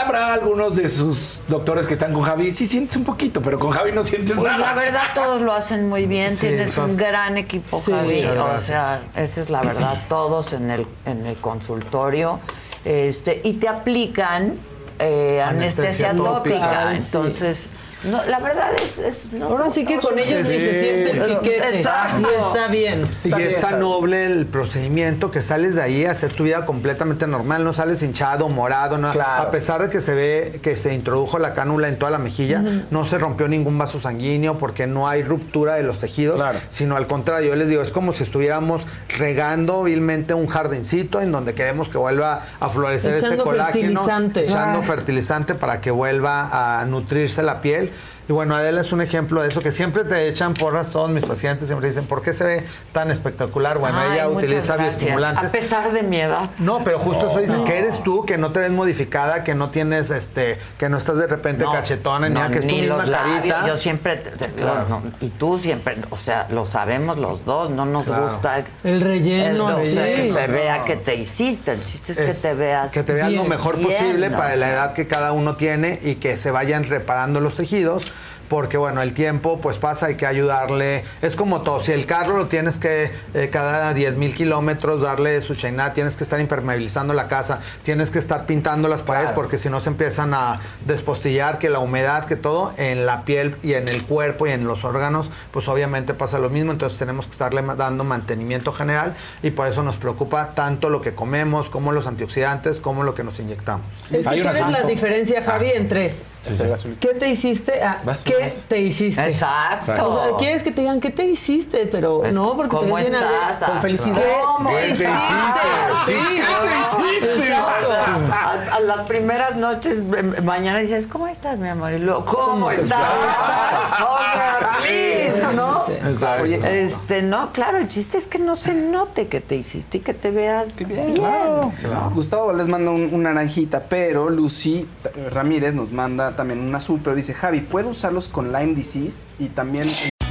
Habrá algunos de sus doctores que están con Javi, sí sientes un poquito, pero con Javi no sientes
Pues
nada.
la verdad todos lo hacen muy bien,
Sí,
tienes un gran equipo,
sí,
Javi. O sea, esa es la verdad, (clears throat) todos en el, en el consultorio. Este, y te aplican eh, anestesia,
Anestesia tópica.
tópica.
Ay, sí.
No, la verdad es, es no,
Ahora sí que
no,
con ellos ni
Sí.
se siente el piquete.
Exacto.
Y está bien.
Y
Está bien,
tan
está
noble el procedimiento que sales de ahí a hacer tu vida completamente normal, no sales hinchado, morado, no,
Claro.
a pesar de que se ve que se introdujo la cánula en toda la mejilla, no se rompió ningún vaso sanguíneo porque no hay ruptura de los tejidos,
Claro.
sino al contrario, yo les digo, es como si estuviéramos regando vilmente un jardincito en donde queremos que vuelva a florecer este
Echando
colágeno,
fertilizante.
echando
Ah.
fertilizante para que vuelva a nutrirse la piel. Y bueno, Adela es un ejemplo de eso, que siempre te echan porras todos mis pacientes, siempre dicen, ¿por qué se ve tan espectacular? Bueno,
Ay,
ella utiliza
gracias.
bioestimulantes.
A pesar de mi edad.
No, pero justo eso dicen
No.
que eres tú, que no te ves modificada, que no tienes, este, que no estás de repente
No,
cachetona, ni que es tu
ni
misma
los labios.
carita.
Yo siempre, te- te-
Claro.
no, y tú siempre, o sea, lo sabemos los dos, no nos
Claro.
gusta
El relleno,
el- o sea, que se
No.
vea que te hiciste. El chiste es,
Es
que te veas
que te veas lo mejor
bien,
posible
¿no?
para la edad que cada uno tiene y que se vayan reparando los tejidos porque bueno, el tiempo pues pasa, hay que ayudarle, es como todo, si el carro lo tienes que eh, cada 10 mil kilómetros darle su chainada, tienes que estar impermeabilizando la casa, tienes que estar pintando las paredes porque si no se empiezan a despostillar, que la humedad, que todo en la piel y en el cuerpo y en los órganos, pues obviamente pasa lo mismo, entonces tenemos que estarle dando mantenimiento general y por eso nos preocupa tanto lo que comemos, como los antioxidantes, como lo que nos inyectamos.
Es tú ves la diferencia, Javi, entre
Sí, sí.
¿qué te hiciste? a
Vas,
¿Qué
vas.
te hiciste?
Exacto.
O sea, quieres que te digan qué te hiciste, pero
Pues,
no, porque te
¿cómo estás?
alegre.
Con felicidad.
¿Qué te
¿Qué te
hiciste?
hiciste?
Sí, ¿qué te hiciste?
Exacto. A, a las primeras noches, eh, mañana dices, ¿cómo estás, mi amor? Y luego, ¿cómo estás? (laughs) O sea, please, (laughs) ¿no?
Exacto. Oye,
Este, no, claro, el chiste es que no se note que te hiciste y que te veas bien.
Claro. Gustavo les manda un- una naranjita, pero Lucy eh, Ramírez nos manda también un azul, pero dice, Javi, ¿puedo usarlos con Lyme disease? Y también...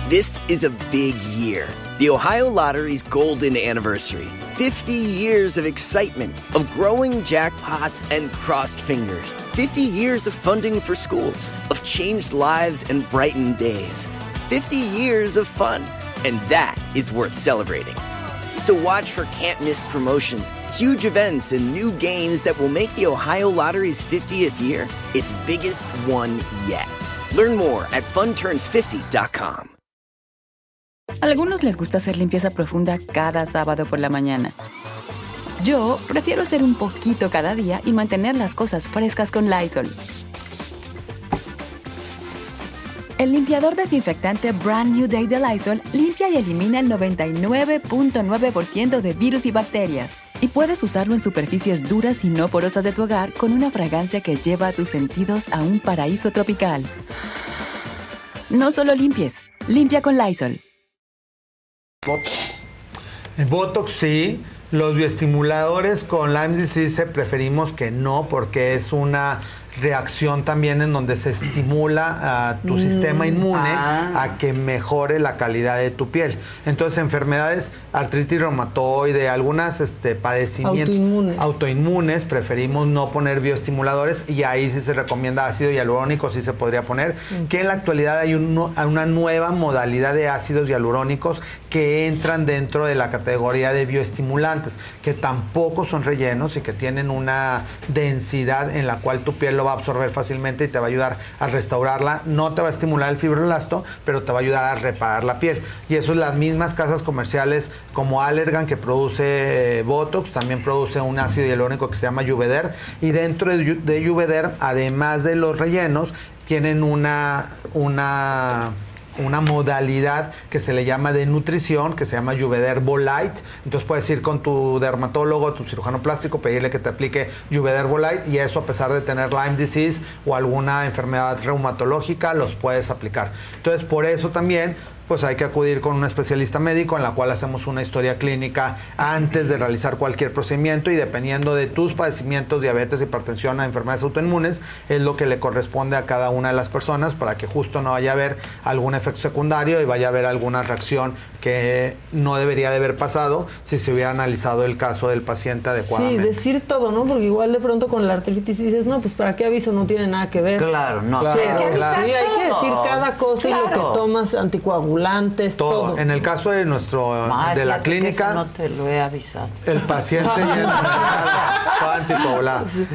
This is a big year. The Ohio Lottery's golden anniversary. 50 years of excitement, of growing jackpots and crossed fingers. 50 years of funding for schools, of changed lives and brightened days. 50 years of fun. And that is worth celebrating. So watch for can't miss promotions, huge events, and new games that will make the Ohio Lottery's 50th year its biggest one yet. Learn more at funturns50.com.
Algunos les gusta hacer limpieza profunda cada sábado por la mañana. Yo prefiero hacer un poquito cada día y mantener las cosas frescas con Lysol. El limpiador desinfectante Brand New Day de Lysol limpia y elimina el 99.9% de virus y bacterias. Y puedes usarlo en superficies duras y no porosas de tu hogar con una fragancia que lleva a tus sentidos a un paraíso tropical. No solo limpies, limpia con Lysol.
El Botox sí. Los bioestimuladores con Lyme disease preferimos que no porque es una reacción también en donde se estimula a tu
Mm,
sistema inmune
ah.
a que mejore la calidad de tu piel. Entonces, enfermedades, artritis reumatoide, algunas este, padecimientos
Autoinmunes.
autoinmunes, preferimos no poner bioestimuladores y ahí sí se recomienda ácido hialurónico, sí se podría poner, que en la actualidad hay uno- una nueva modalidad de ácidos hialurónicos que entran dentro de la categoría de bioestimulantes, que tampoco son rellenos y que tienen una densidad en la cual tu piel lo va a absorber fácilmente y te va a ayudar a restaurarla. No te va a estimular el fibroblasto, pero te va a ayudar a reparar la piel. Y eso es las mismas casas comerciales como Allergan que produce eh, Botox, también produce un ácido hialurónico que se llama Juveder. Y dentro de, de Juveder, además de los rellenos, tienen una, una una modalidad que se le llama de nutrición, que se llama Juveder Volite. Entonces puedes ir con tu dermatólogo, tu cirujano plástico, pedirle que te aplique Juveder Volite y eso a pesar de tener Lyme disease o alguna enfermedad reumatológica, los puedes aplicar. Entonces por eso también pues hay que acudir con un especialista médico en la cual hacemos una historia clínica antes de realizar cualquier procedimiento y dependiendo de tus padecimientos, diabetes, hipertensión, enfermedades autoinmunes, es lo que le corresponde a cada una de las personas para que justo no vaya a haber algún efecto secundario y vaya a haber alguna reacción que no debería de haber pasado si se hubiera analizado el caso del paciente
Sí,
adecuadamente.
decir todo, ¿no? Porque igual de pronto con la artritis dices, no, pues ¿para qué aviso? No tiene nada que ver.
Claro, no,
sí,
sí,
hay que
claro.
Sí, hay que decir cada cosa y lo
Claro.
que tomas, anticoagulantes, todo.
todo. En el caso de nuestro de la clínica
eso no te lo he avisado.
El paciente (laughs) llena.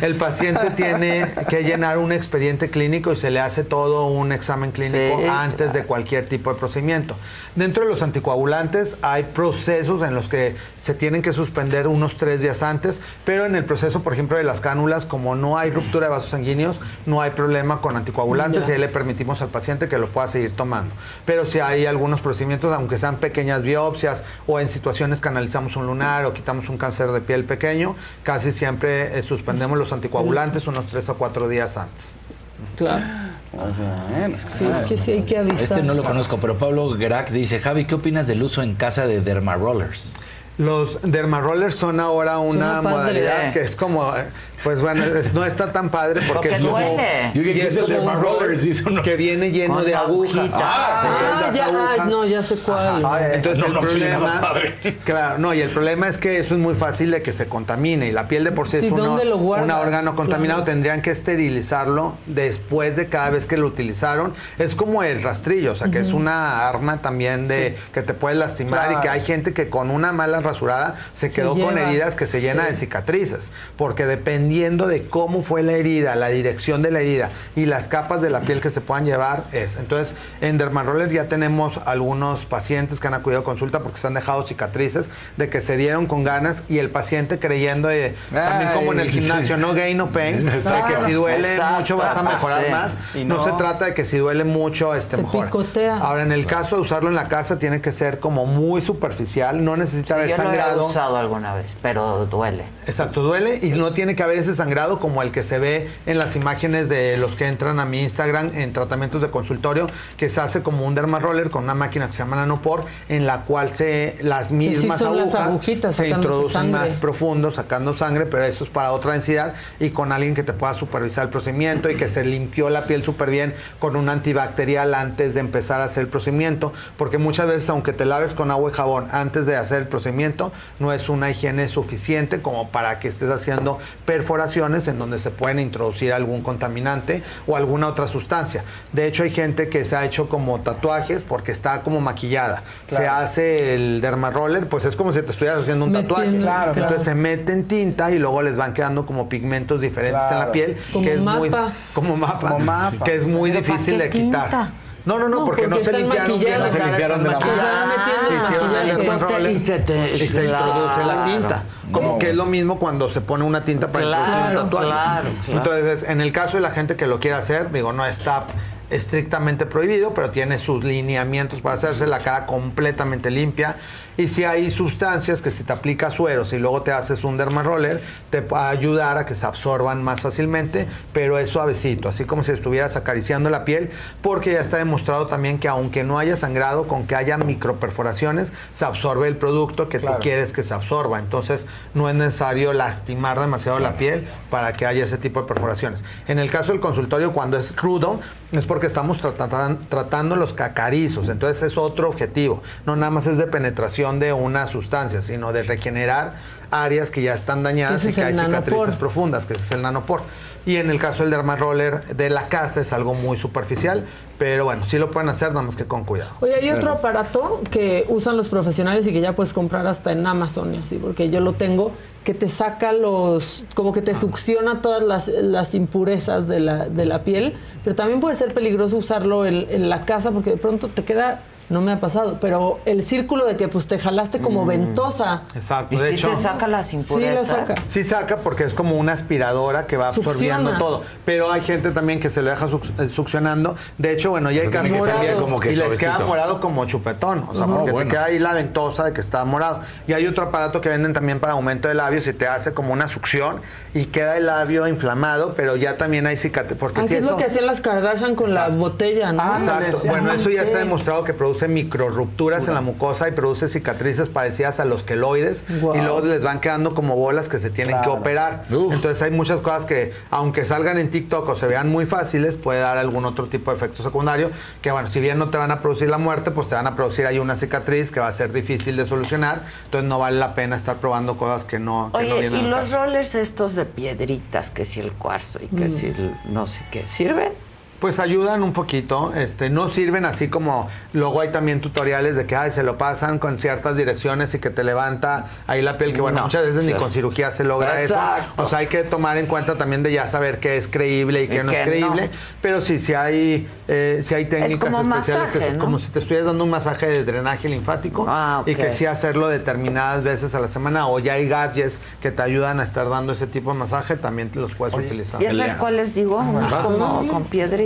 El paciente tiene que llenar un expediente clínico y se le hace todo un examen clínico
Sí,
antes de cualquier tipo de procedimiento. Dentro de los anticoagulantes hay procesos en los que se tienen que suspender unos tres días antes, pero en el proceso, por ejemplo, de las cánulas, como no hay ruptura de vasos sanguíneos, no hay problema con anticoagulantes
Ya.
y ahí le permitimos al paciente que lo pueda seguir tomando. Pero si hay algunos procedimientos, aunque sean pequeñas biopsias o en situaciones que analizamos un lunar o quitamos un cáncer de piel pequeño, casi siempre eh, suspendemos los anticoagulantes unos tres o cuatro días antes.
Claro. Sí, es que sí hay que avisar.
Este no lo conozco, pero Pablo Grac dice, Javi, ¿qué opinas del uso en casa de dermarollers?
Los dermarollers son ahora una modalidad que es como, eh, pues bueno, es- no está tan padre porque es como,
es el no-
que viene lleno de agujas.
agujitas.
Ah,
Las
ya,
agujas.
ah, no, ya sé cuál.
Entonces
no,
el problema, claro, no, y el problema es que eso es muy fácil de que se contamine y la piel de por sí,
Sí,
es uno- un órgano contaminado,
Claro.
tendrían que esterilizarlo después de cada vez que lo utilizaron. Es como el rastrillo, o sea, que es una arma también de que te puede lastimar
Claro.
y que hay gente que con una mala rasurada se quedó con heridas que se llena de cicatrices, porque dependiendo de cómo fue la herida, la dirección de la herida y las capas de la piel que se puedan llevar es. Entonces, en Dermaroller ya tenemos algunos pacientes que han acudido a consulta porque se han dejado cicatrices de que se dieron con ganas y el paciente creyendo eh, también
Ay,
como en el
sí.
gimnasio, no gain no pain, (laughs) de que si duele
Exacto.
mucho vas a mejorar
Sí.
más.
Y
no.
no.
se trata de que si duele mucho este
Te
mejora.
picotea.
Ahora, en el caso de usarlo en la casa tiene que ser como muy superficial, no necesita haber
Yo lo he
sangrado.
usado alguna vez, pero duele.
Exacto, duele y no tiene que haber ese sangrado como el que se ve en las imágenes de los que entran a mi Instagram en tratamientos de consultorio, que se hace como un dermaroller con una máquina que se llama Nanopor, en la cual se las
sí
mismas
las
agujas
agujitas
se introducen
sangre.
más profundo, sacando sangre, pero eso es para otra densidad y con alguien que te pueda supervisar el procedimiento y que se limpió la piel súper bien con un antibacterial antes de empezar a hacer el procedimiento, porque muchas veces aunque te laves con agua y jabón antes de hacer el procedimiento, no es una higiene suficiente como para que estés haciendo perforaciones en donde se pueden introducir algún contaminante o alguna otra sustancia. De hecho, hay gente que se ha hecho como tatuajes porque está como maquillada. Se hace el dermaroller, pues es como si te estuvieras haciendo un
Metiendo,
tatuaje.
Claro,
Entonces
claro.
se meten tinta y luego les van quedando como pigmentos diferentes en la piel,
Como
que es muy
mapa.
como mapa,
Como (laughs) mapa.
que es muy
Pero ¿para
difícil de quitar. No, no, no,
No,
porque,
porque
no se limpiaron bien la
Se
limpiaron de la
mano.
Se hicieron el
Entonces,
dermaroller
y se
introduce la tinta. Como que es lo mismo cuando se pone una tinta para introducir un tatuaje. Entonces, en el caso de la gente que lo quiere hacer, digo, no está estrictamente prohibido, pero tiene sus lineamientos para hacerse la cara completamente limpia. Y si hay sustancias que si te aplicas sueros y luego te haces un dermaroller, te va a ayudar a que se absorban más fácilmente, pero es suavecito, así como si estuvieras acariciando la piel, porque ya está demostrado también que aunque no haya sangrado, con que haya microperforaciones, se absorbe el producto que
Claro.
tú quieres que se absorba. Entonces, no es necesario lastimar demasiado la piel para que haya ese tipo de perforaciones. En el caso del consultorio, cuando es crudo, es porque estamos tratan- tratando los cacarizos. Entonces, es otro objetivo. No nada más es de penetración de una sustancia, sino de regenerar áreas que ya están dañadas y que hay
nanopor.
cicatrices profundas, que ese es el nanopor. Y en el caso del dermaroller de la casa es algo muy superficial, pero bueno, sí lo pueden hacer, nada más que con cuidado.
Oye, hay otro aparato que usan los profesionales y que ya puedes comprar hasta en Amazon y así, porque yo lo tengo, que te saca los, como que te succiona todas las, las impurezas de la, de la piel, pero también puede ser peligroso usarlo en, en la casa porque de pronto te queda, no me ha pasado, pero el círculo de que pues te jalaste como ventosa.
Exacto,
¿Y
de
si
hecho.
te saca las
Sí,
impurezas?
la saca.
Sí saca porque es como una aspiradora que va absorbiendo
Succiona.
todo. Pero hay gente también que se lo deja suc- eh, succionando. De hecho, bueno, ya hay casos
que como
y les queda morado como chupetón. O sea, porque
bueno.
te queda ahí la ventosa de que está morado. Y hay otro aparato que venden también para aumento de labios y te hace como una succión y queda el labio inflamado, pero ya también hay cicatriz. Porque
Ah,
si
es
eso-
lo que hacían las Kardashian con la botella, ¿no?
Exacto.
sí,
Bueno,
ah,
eso ya
sí.
está demostrado que produce microrupturas en la mucosa y produce cicatrices parecidas a los queloides y luego les van quedando como bolas que se tienen que operar.
Uf.
Entonces hay muchas cosas que, aunque salgan en TikTok o se vean muy fáciles, puede dar algún otro tipo de efecto secundario que, bueno, si bien no te van a producir la muerte, pues te van a producir ahí una cicatriz que va a ser difícil de solucionar. Entonces no vale la pena estar probando cosas que no, que no
Oye,
vienen
¿y los
caso.
rollers estos de piedritas, que si el cuarzo y que si el no sé qué, sirven?
Pues ayudan un poquito, este, no sirven así como luego hay también tutoriales de que ay, se lo pasan con ciertas direcciones y que te levanta ahí la piel, que bueno,
No,
muchas veces
sí.
ni con cirugía se logra
Exacto.
eso. O sea, hay que tomar en cuenta también de ya saber qué es creíble y qué
Y
no es creíble.
no.
Pero sí, sí hay, eh, sí hay técnicas
como
especiales que son
¿no?
como si te estuvieras dando un masaje de drenaje linfático
Ah,
y que sí hacerlo determinadas veces a la semana o ya hay gadgets que te ayudan a estar dando ese tipo de masaje, también te los puedes utilizar.
¿Y esas cuáles digo?
Ajá.
Como con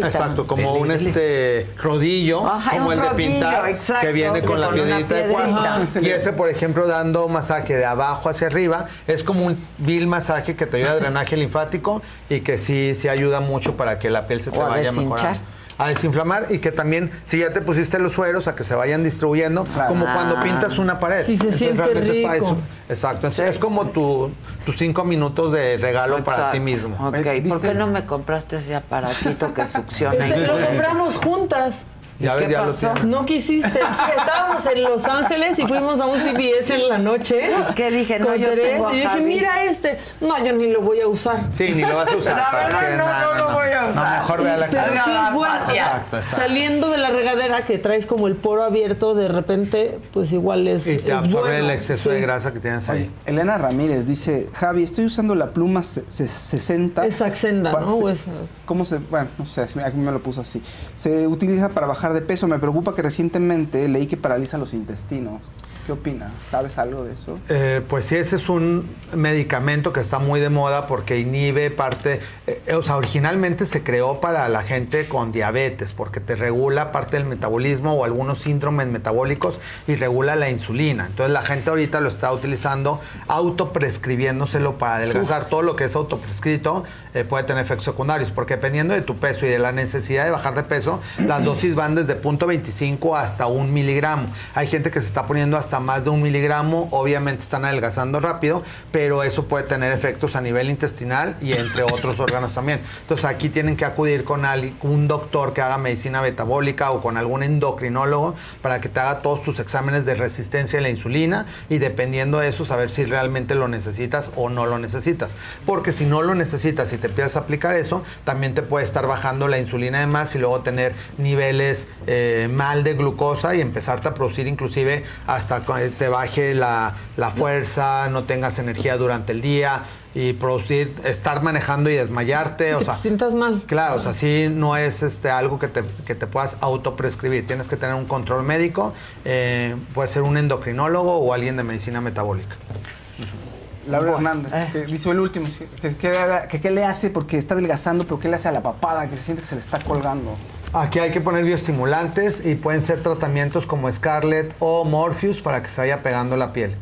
piedrita.
Exacto, como un este rodillo,
Ajá,
como el de pintar,
exacto,
que viene con la
con
piedrita de cuarzo. Y ese, por ejemplo, dando masaje de abajo hacia arriba, es como un vil masaje que te ayuda a drenaje linfático y que sí, sí ayuda mucho para que la piel se te
O
vaya mejorando. A desinflamar y que también, si ya te pusiste los sueros, a que se vayan distribuyendo, como cuando
Ah.
pintas una pared.
Y se siente
realmente es para
rico.
eso. Exacto. Entonces, es como tu, tus cinco minutos de regalo para ti mismo.
Ok, ¿por qué no me compraste ese aparatito que succiona?
Lo compramos juntas.
Ya ves,
¿Qué
ya lo
pasó?
No quisiste. Estábamos en Los Ángeles y fuimos a un CBS en la noche.
¿Qué dije? No, yo tengo a
y yo dije, mira este. No, yo ni lo voy a usar.
Sí, ni lo vas a usar. (laughs)
La
¿para
verdad,
qué?
no, no lo voy a
No,
usar.
mejor ve a la
Pero
cara.
bueno.
Exacto, exacto.
Saliendo de la regadera que traes como el poro abierto, de repente, pues igual es,
Y te
es
absorbe
bueno.
el exceso de grasa que tienes ahí.
Oye, Elena Ramírez dice, Javi, estoy usando la pluma se- se- 60.
Es Saxenda,
Pa-
¿no?
se- ¿Cómo se...? Bueno, no sé, a mí me lo puso así. Se utiliza para bajar de peso. Me preocupa que recientemente leí que paraliza los intestinos. ¿Qué opinas? ¿Sabes algo de eso?
Eh, pues sí, ese es un medicamento que está muy de moda porque inhibe parte, eh, o sea, originalmente se creó para la gente con diabetes porque te regula parte del metabolismo o algunos síndromes metabólicos y regula la insulina. Entonces la gente ahorita lo está utilizando autoprescribiéndoselo para adelgazar. Todo lo que es autoprescrito eh, puede tener efectos secundarios porque dependiendo de tu peso y de la necesidad de bajar de peso, las dosis van desde 0.25 hasta un miligramo. Hay gente que se está poniendo hasta más de un miligramo, obviamente están adelgazando rápido, pero eso puede tener efectos a nivel intestinal y entre (laughs) otros órganos también. Entonces aquí tienen que acudir con un doctor que haga medicina metabólica o con algún endocrinólogo para que te haga todos tus exámenes de resistencia a la insulina y dependiendo de eso saber si realmente lo necesitas o no lo necesitas. Porque si no lo necesitas y te empiezas a aplicar eso, también te puede estar bajando la insulina de más y luego tener niveles eh, mal de glucosa y empezarte a producir inclusive hasta que te baje la, la fuerza, no tengas energía durante el día y producir, estar manejando y desmayarte, o
que
sea,
te sientas mal.
Claro, o sea, sí no es este, algo que te, que te puedas autoprescribir. Tienes que tener un control médico, eh, puede ser un endocrinólogo o alguien de medicina metabólica.
Laura Hernández,
eh.
que dice el último, que, que- que qué le hace porque está adelgazando, pero qué le hace a la papada, que se siente que se le está colgando.
Aquí hay que poner bioestimulantes y pueden ser tratamientos como Scarlett o Morpheus para que se vaya pegando la piel.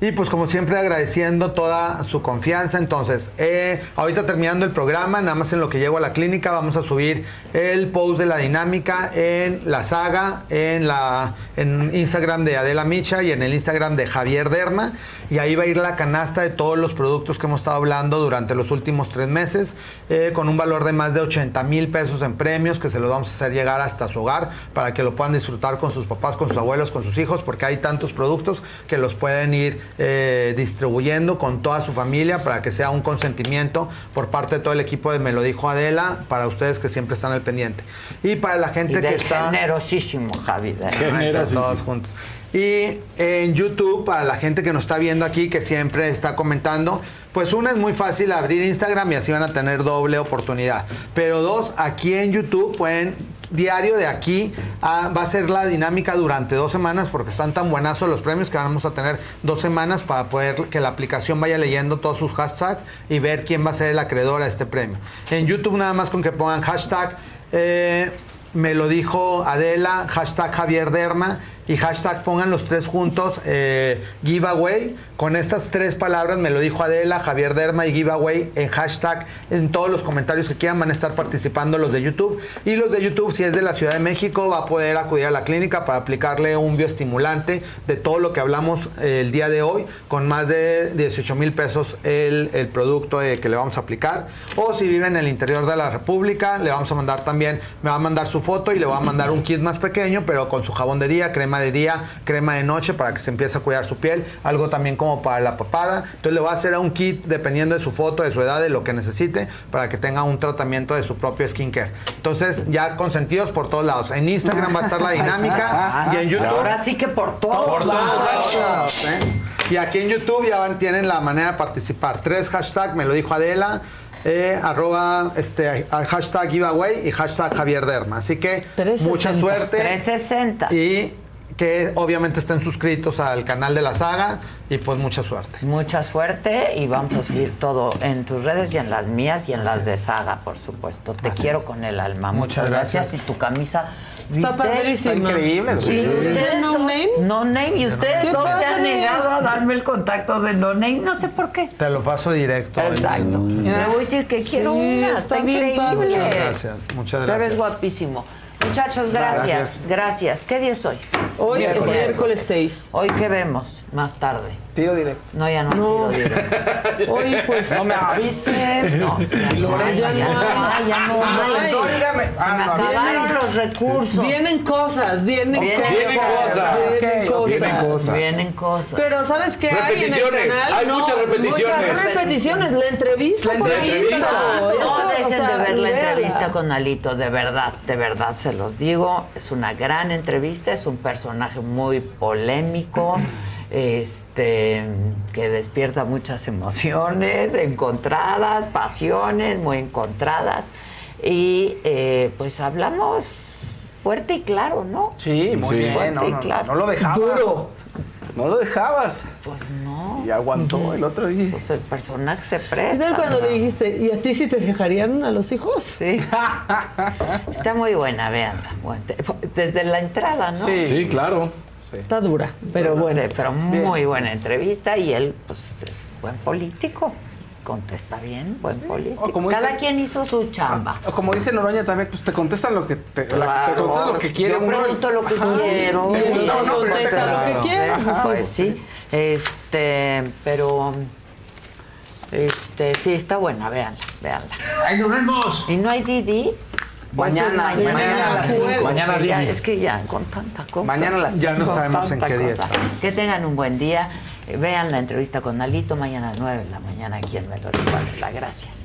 Y pues como siempre agradeciendo toda su confianza. Entonces, eh, ahorita terminando el programa, nada más en lo que llego a la clínica, vamos a subir el post de la dinámica en la saga, en, la, en Instagram de Adela Micha y en el Instagram de Javier Derma. Y ahí va a ir la canasta de todos los productos que hemos estado hablando durante los últimos tres meses, eh, con un valor de más de 80 mil pesos en premios que se los vamos a hacer llegar hasta su hogar para que lo puedan disfrutar con sus papás, con sus abuelos, con sus hijos, porque hay tantos productos que los pueden ir eh, distribuyendo con toda su familia para que sea un consentimiento por parte de todo el equipo de Me lo dijo Adela, para ustedes que siempre están al pendiente. Y para la gente
Y
que está...
generosísimo, Javi. de-
Generosísimo. Todos juntos. Y en YouTube, para la gente que nos está viendo aquí, que siempre está comentando, pues una es muy fácil abrir Instagram y así van a tener doble oportunidad. Pero dos, aquí en YouTube pueden diario de aquí va a ser la dinámica durante dos semanas porque están tan buenazos los premios que vamos a tener dos semanas para poder que la aplicación vaya leyendo todos sus hashtags y ver quién va a ser el acreedor a este premio. En YouTube nada más con que pongan hashtag eh, me lo dijo Adela, hashtag Javier Derma y hashtag pongan los tres juntos eh, giveaway. Con estas tres palabras me lo dijo Adela, Javier Derma y giveaway en hashtag en todos los comentarios que quieran van a estar participando los de YouTube. Y los de YouTube, si es de la Ciudad de México, va a poder acudir a la clínica para aplicarle un bioestimulante de todo lo que hablamos eh, el día de hoy, con más de 18 mil pesos el, producto eh, que le vamos a aplicar. O si vive en el interior de la República, le vamos a mandar también, me va a mandar su foto y le va a mandar un kit más pequeño, pero con su jabón de día, crema de día, crema de noche para que se empiece a cuidar su piel, algo también como para la papada. Entonces le va a hacer un kit dependiendo de su foto, de su edad, de lo que necesite, para que tenga un tratamiento de su propio skincare. Entonces ya consentidos por todos lados. En Instagram va a estar la dinámica y en YouTube.
Ahora sí que por todos
Por todos
lados.
lados, ¿eh? Y aquí en YouTube ya van- tienen la manera de participar. Tres hashtags, me lo dijo Adela. eh, arroba este hashtag giveaway y hashtag Javier Derma. Así que mucha
360.
suerte.
360.
Y que obviamente estén suscritos al canal de la saga y pues mucha suerte.
Mucha suerte y vamos a subir todo en tus redes y en las mías y en las de Saga, por supuesto. Te
Así
quiero
es.
con el alma.
Muchas
Muchas gracias.
gracias.
Y tu camisa.
Está padrísima.
Está increíble.
Sí,
Sí.
¿ustedes
no name?
No Name y ustedes dos se han negado a darme el contacto de No Name, no sé por qué.
Te lo paso directo.
Exacto. Le voy a decir que quiero una, está, increíble.
Muchas gracias, muchas
Tú eres
gracias.
guapísimo. Muchachos, gracias.
Gracias.
Gracias. ¿Qué día es hoy?
Hoy es miércoles 6.
Hoy qué vemos más tarde.
Tiro directo.
No, ya no, tiro directo. (laughs)
Hoy pues
No me avisen.
No, ya no, hay,
ya
ya
no
no hay, ya no hay.
Ay,
Óigame.
Se me
Ah, no,
acabaron
vienen-
los recursos.
Vienen cosas, vienen,
Vienen
cosas.
cosas.
Vienen cosas.
vienen cosas.
Vienen cosas.
Pero ¿sabes qué hay en el
Repeticiones,
canal?
hay muchas repeticiones.
Muchas repeticiones. La entrevista
La
por
entrevista.
ahí.
No dejen
o sea,
de ver la entrevista con Alito, de verdad, de verdad se los digo. Es una gran entrevista, es un personaje muy polémico, este, que despierta muchas emociones encontradas, pasiones muy encontradas. Y eh, pues hablamos fuerte y claro, ¿no?
Sí, muy
Sí.
bien.
Fuerte
No,
y claro.
no lo dejabas.
Duro.
No lo dejabas.
Pues no.
Y aguantó el otro día.
Pues el personaje se
¿Es
presta.
él cuando
¿no?
le dijiste, ¿y a ti sí te dejarían a los hijos?
Sí. (laughs) Está muy buena, véanla. Desde la entrada, ¿no?
Sí.
Sí, claro.
Está dura, pero bueno.
Este, pero muy buena entrevista y él, pues, es buen político. Contesta bien, buen político.
Como
Cada
dice-
quien hizo su chamba.
O como dice Noroña también, pues te contestan lo que te, la- te
Claro.
contestan lo que quiere
Yo
uno.
pregunto lo que
Ajá.
quiero.
Te gusta o no, pero
Contesta
te-
lo que
Claro.
quiere.
Ajá, Pues sí. Este, pero. Este, sí, está buena, véanla, véanla.
¡Ahí nos vemos!
¿Y no hay Didi? Pues
Mañana,
es
mañana a las
juego.
cinco.
Mañana
Ya. Es que ya, con tanta cosa.
Mañana a las
Ya no sabemos en qué día
cosa.
estamos.
Que tengan un buen día. Eh, Vean la entrevista con Alito mañana a las 9 de la mañana aquí en Melody Varela. Gracias.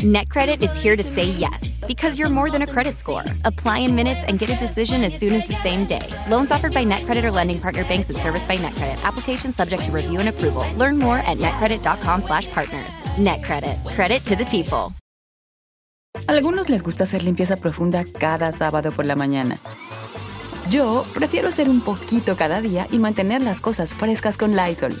NetCredit is here to say yes because you're more than a credit score. Apply in minutes and get a decision as soon as the same day. Loans offered by NetCredit or lending partner banks and serviced by NetCredit. Application subject to review and approval. Learn more at netcredit.com/partners. NetCredit. Credit to the people.
Algunos les gusta hacer limpieza profunda cada sábado por la mañana. Yo prefiero hacer un poquito cada día y mantener las cosas frescas con Lysol.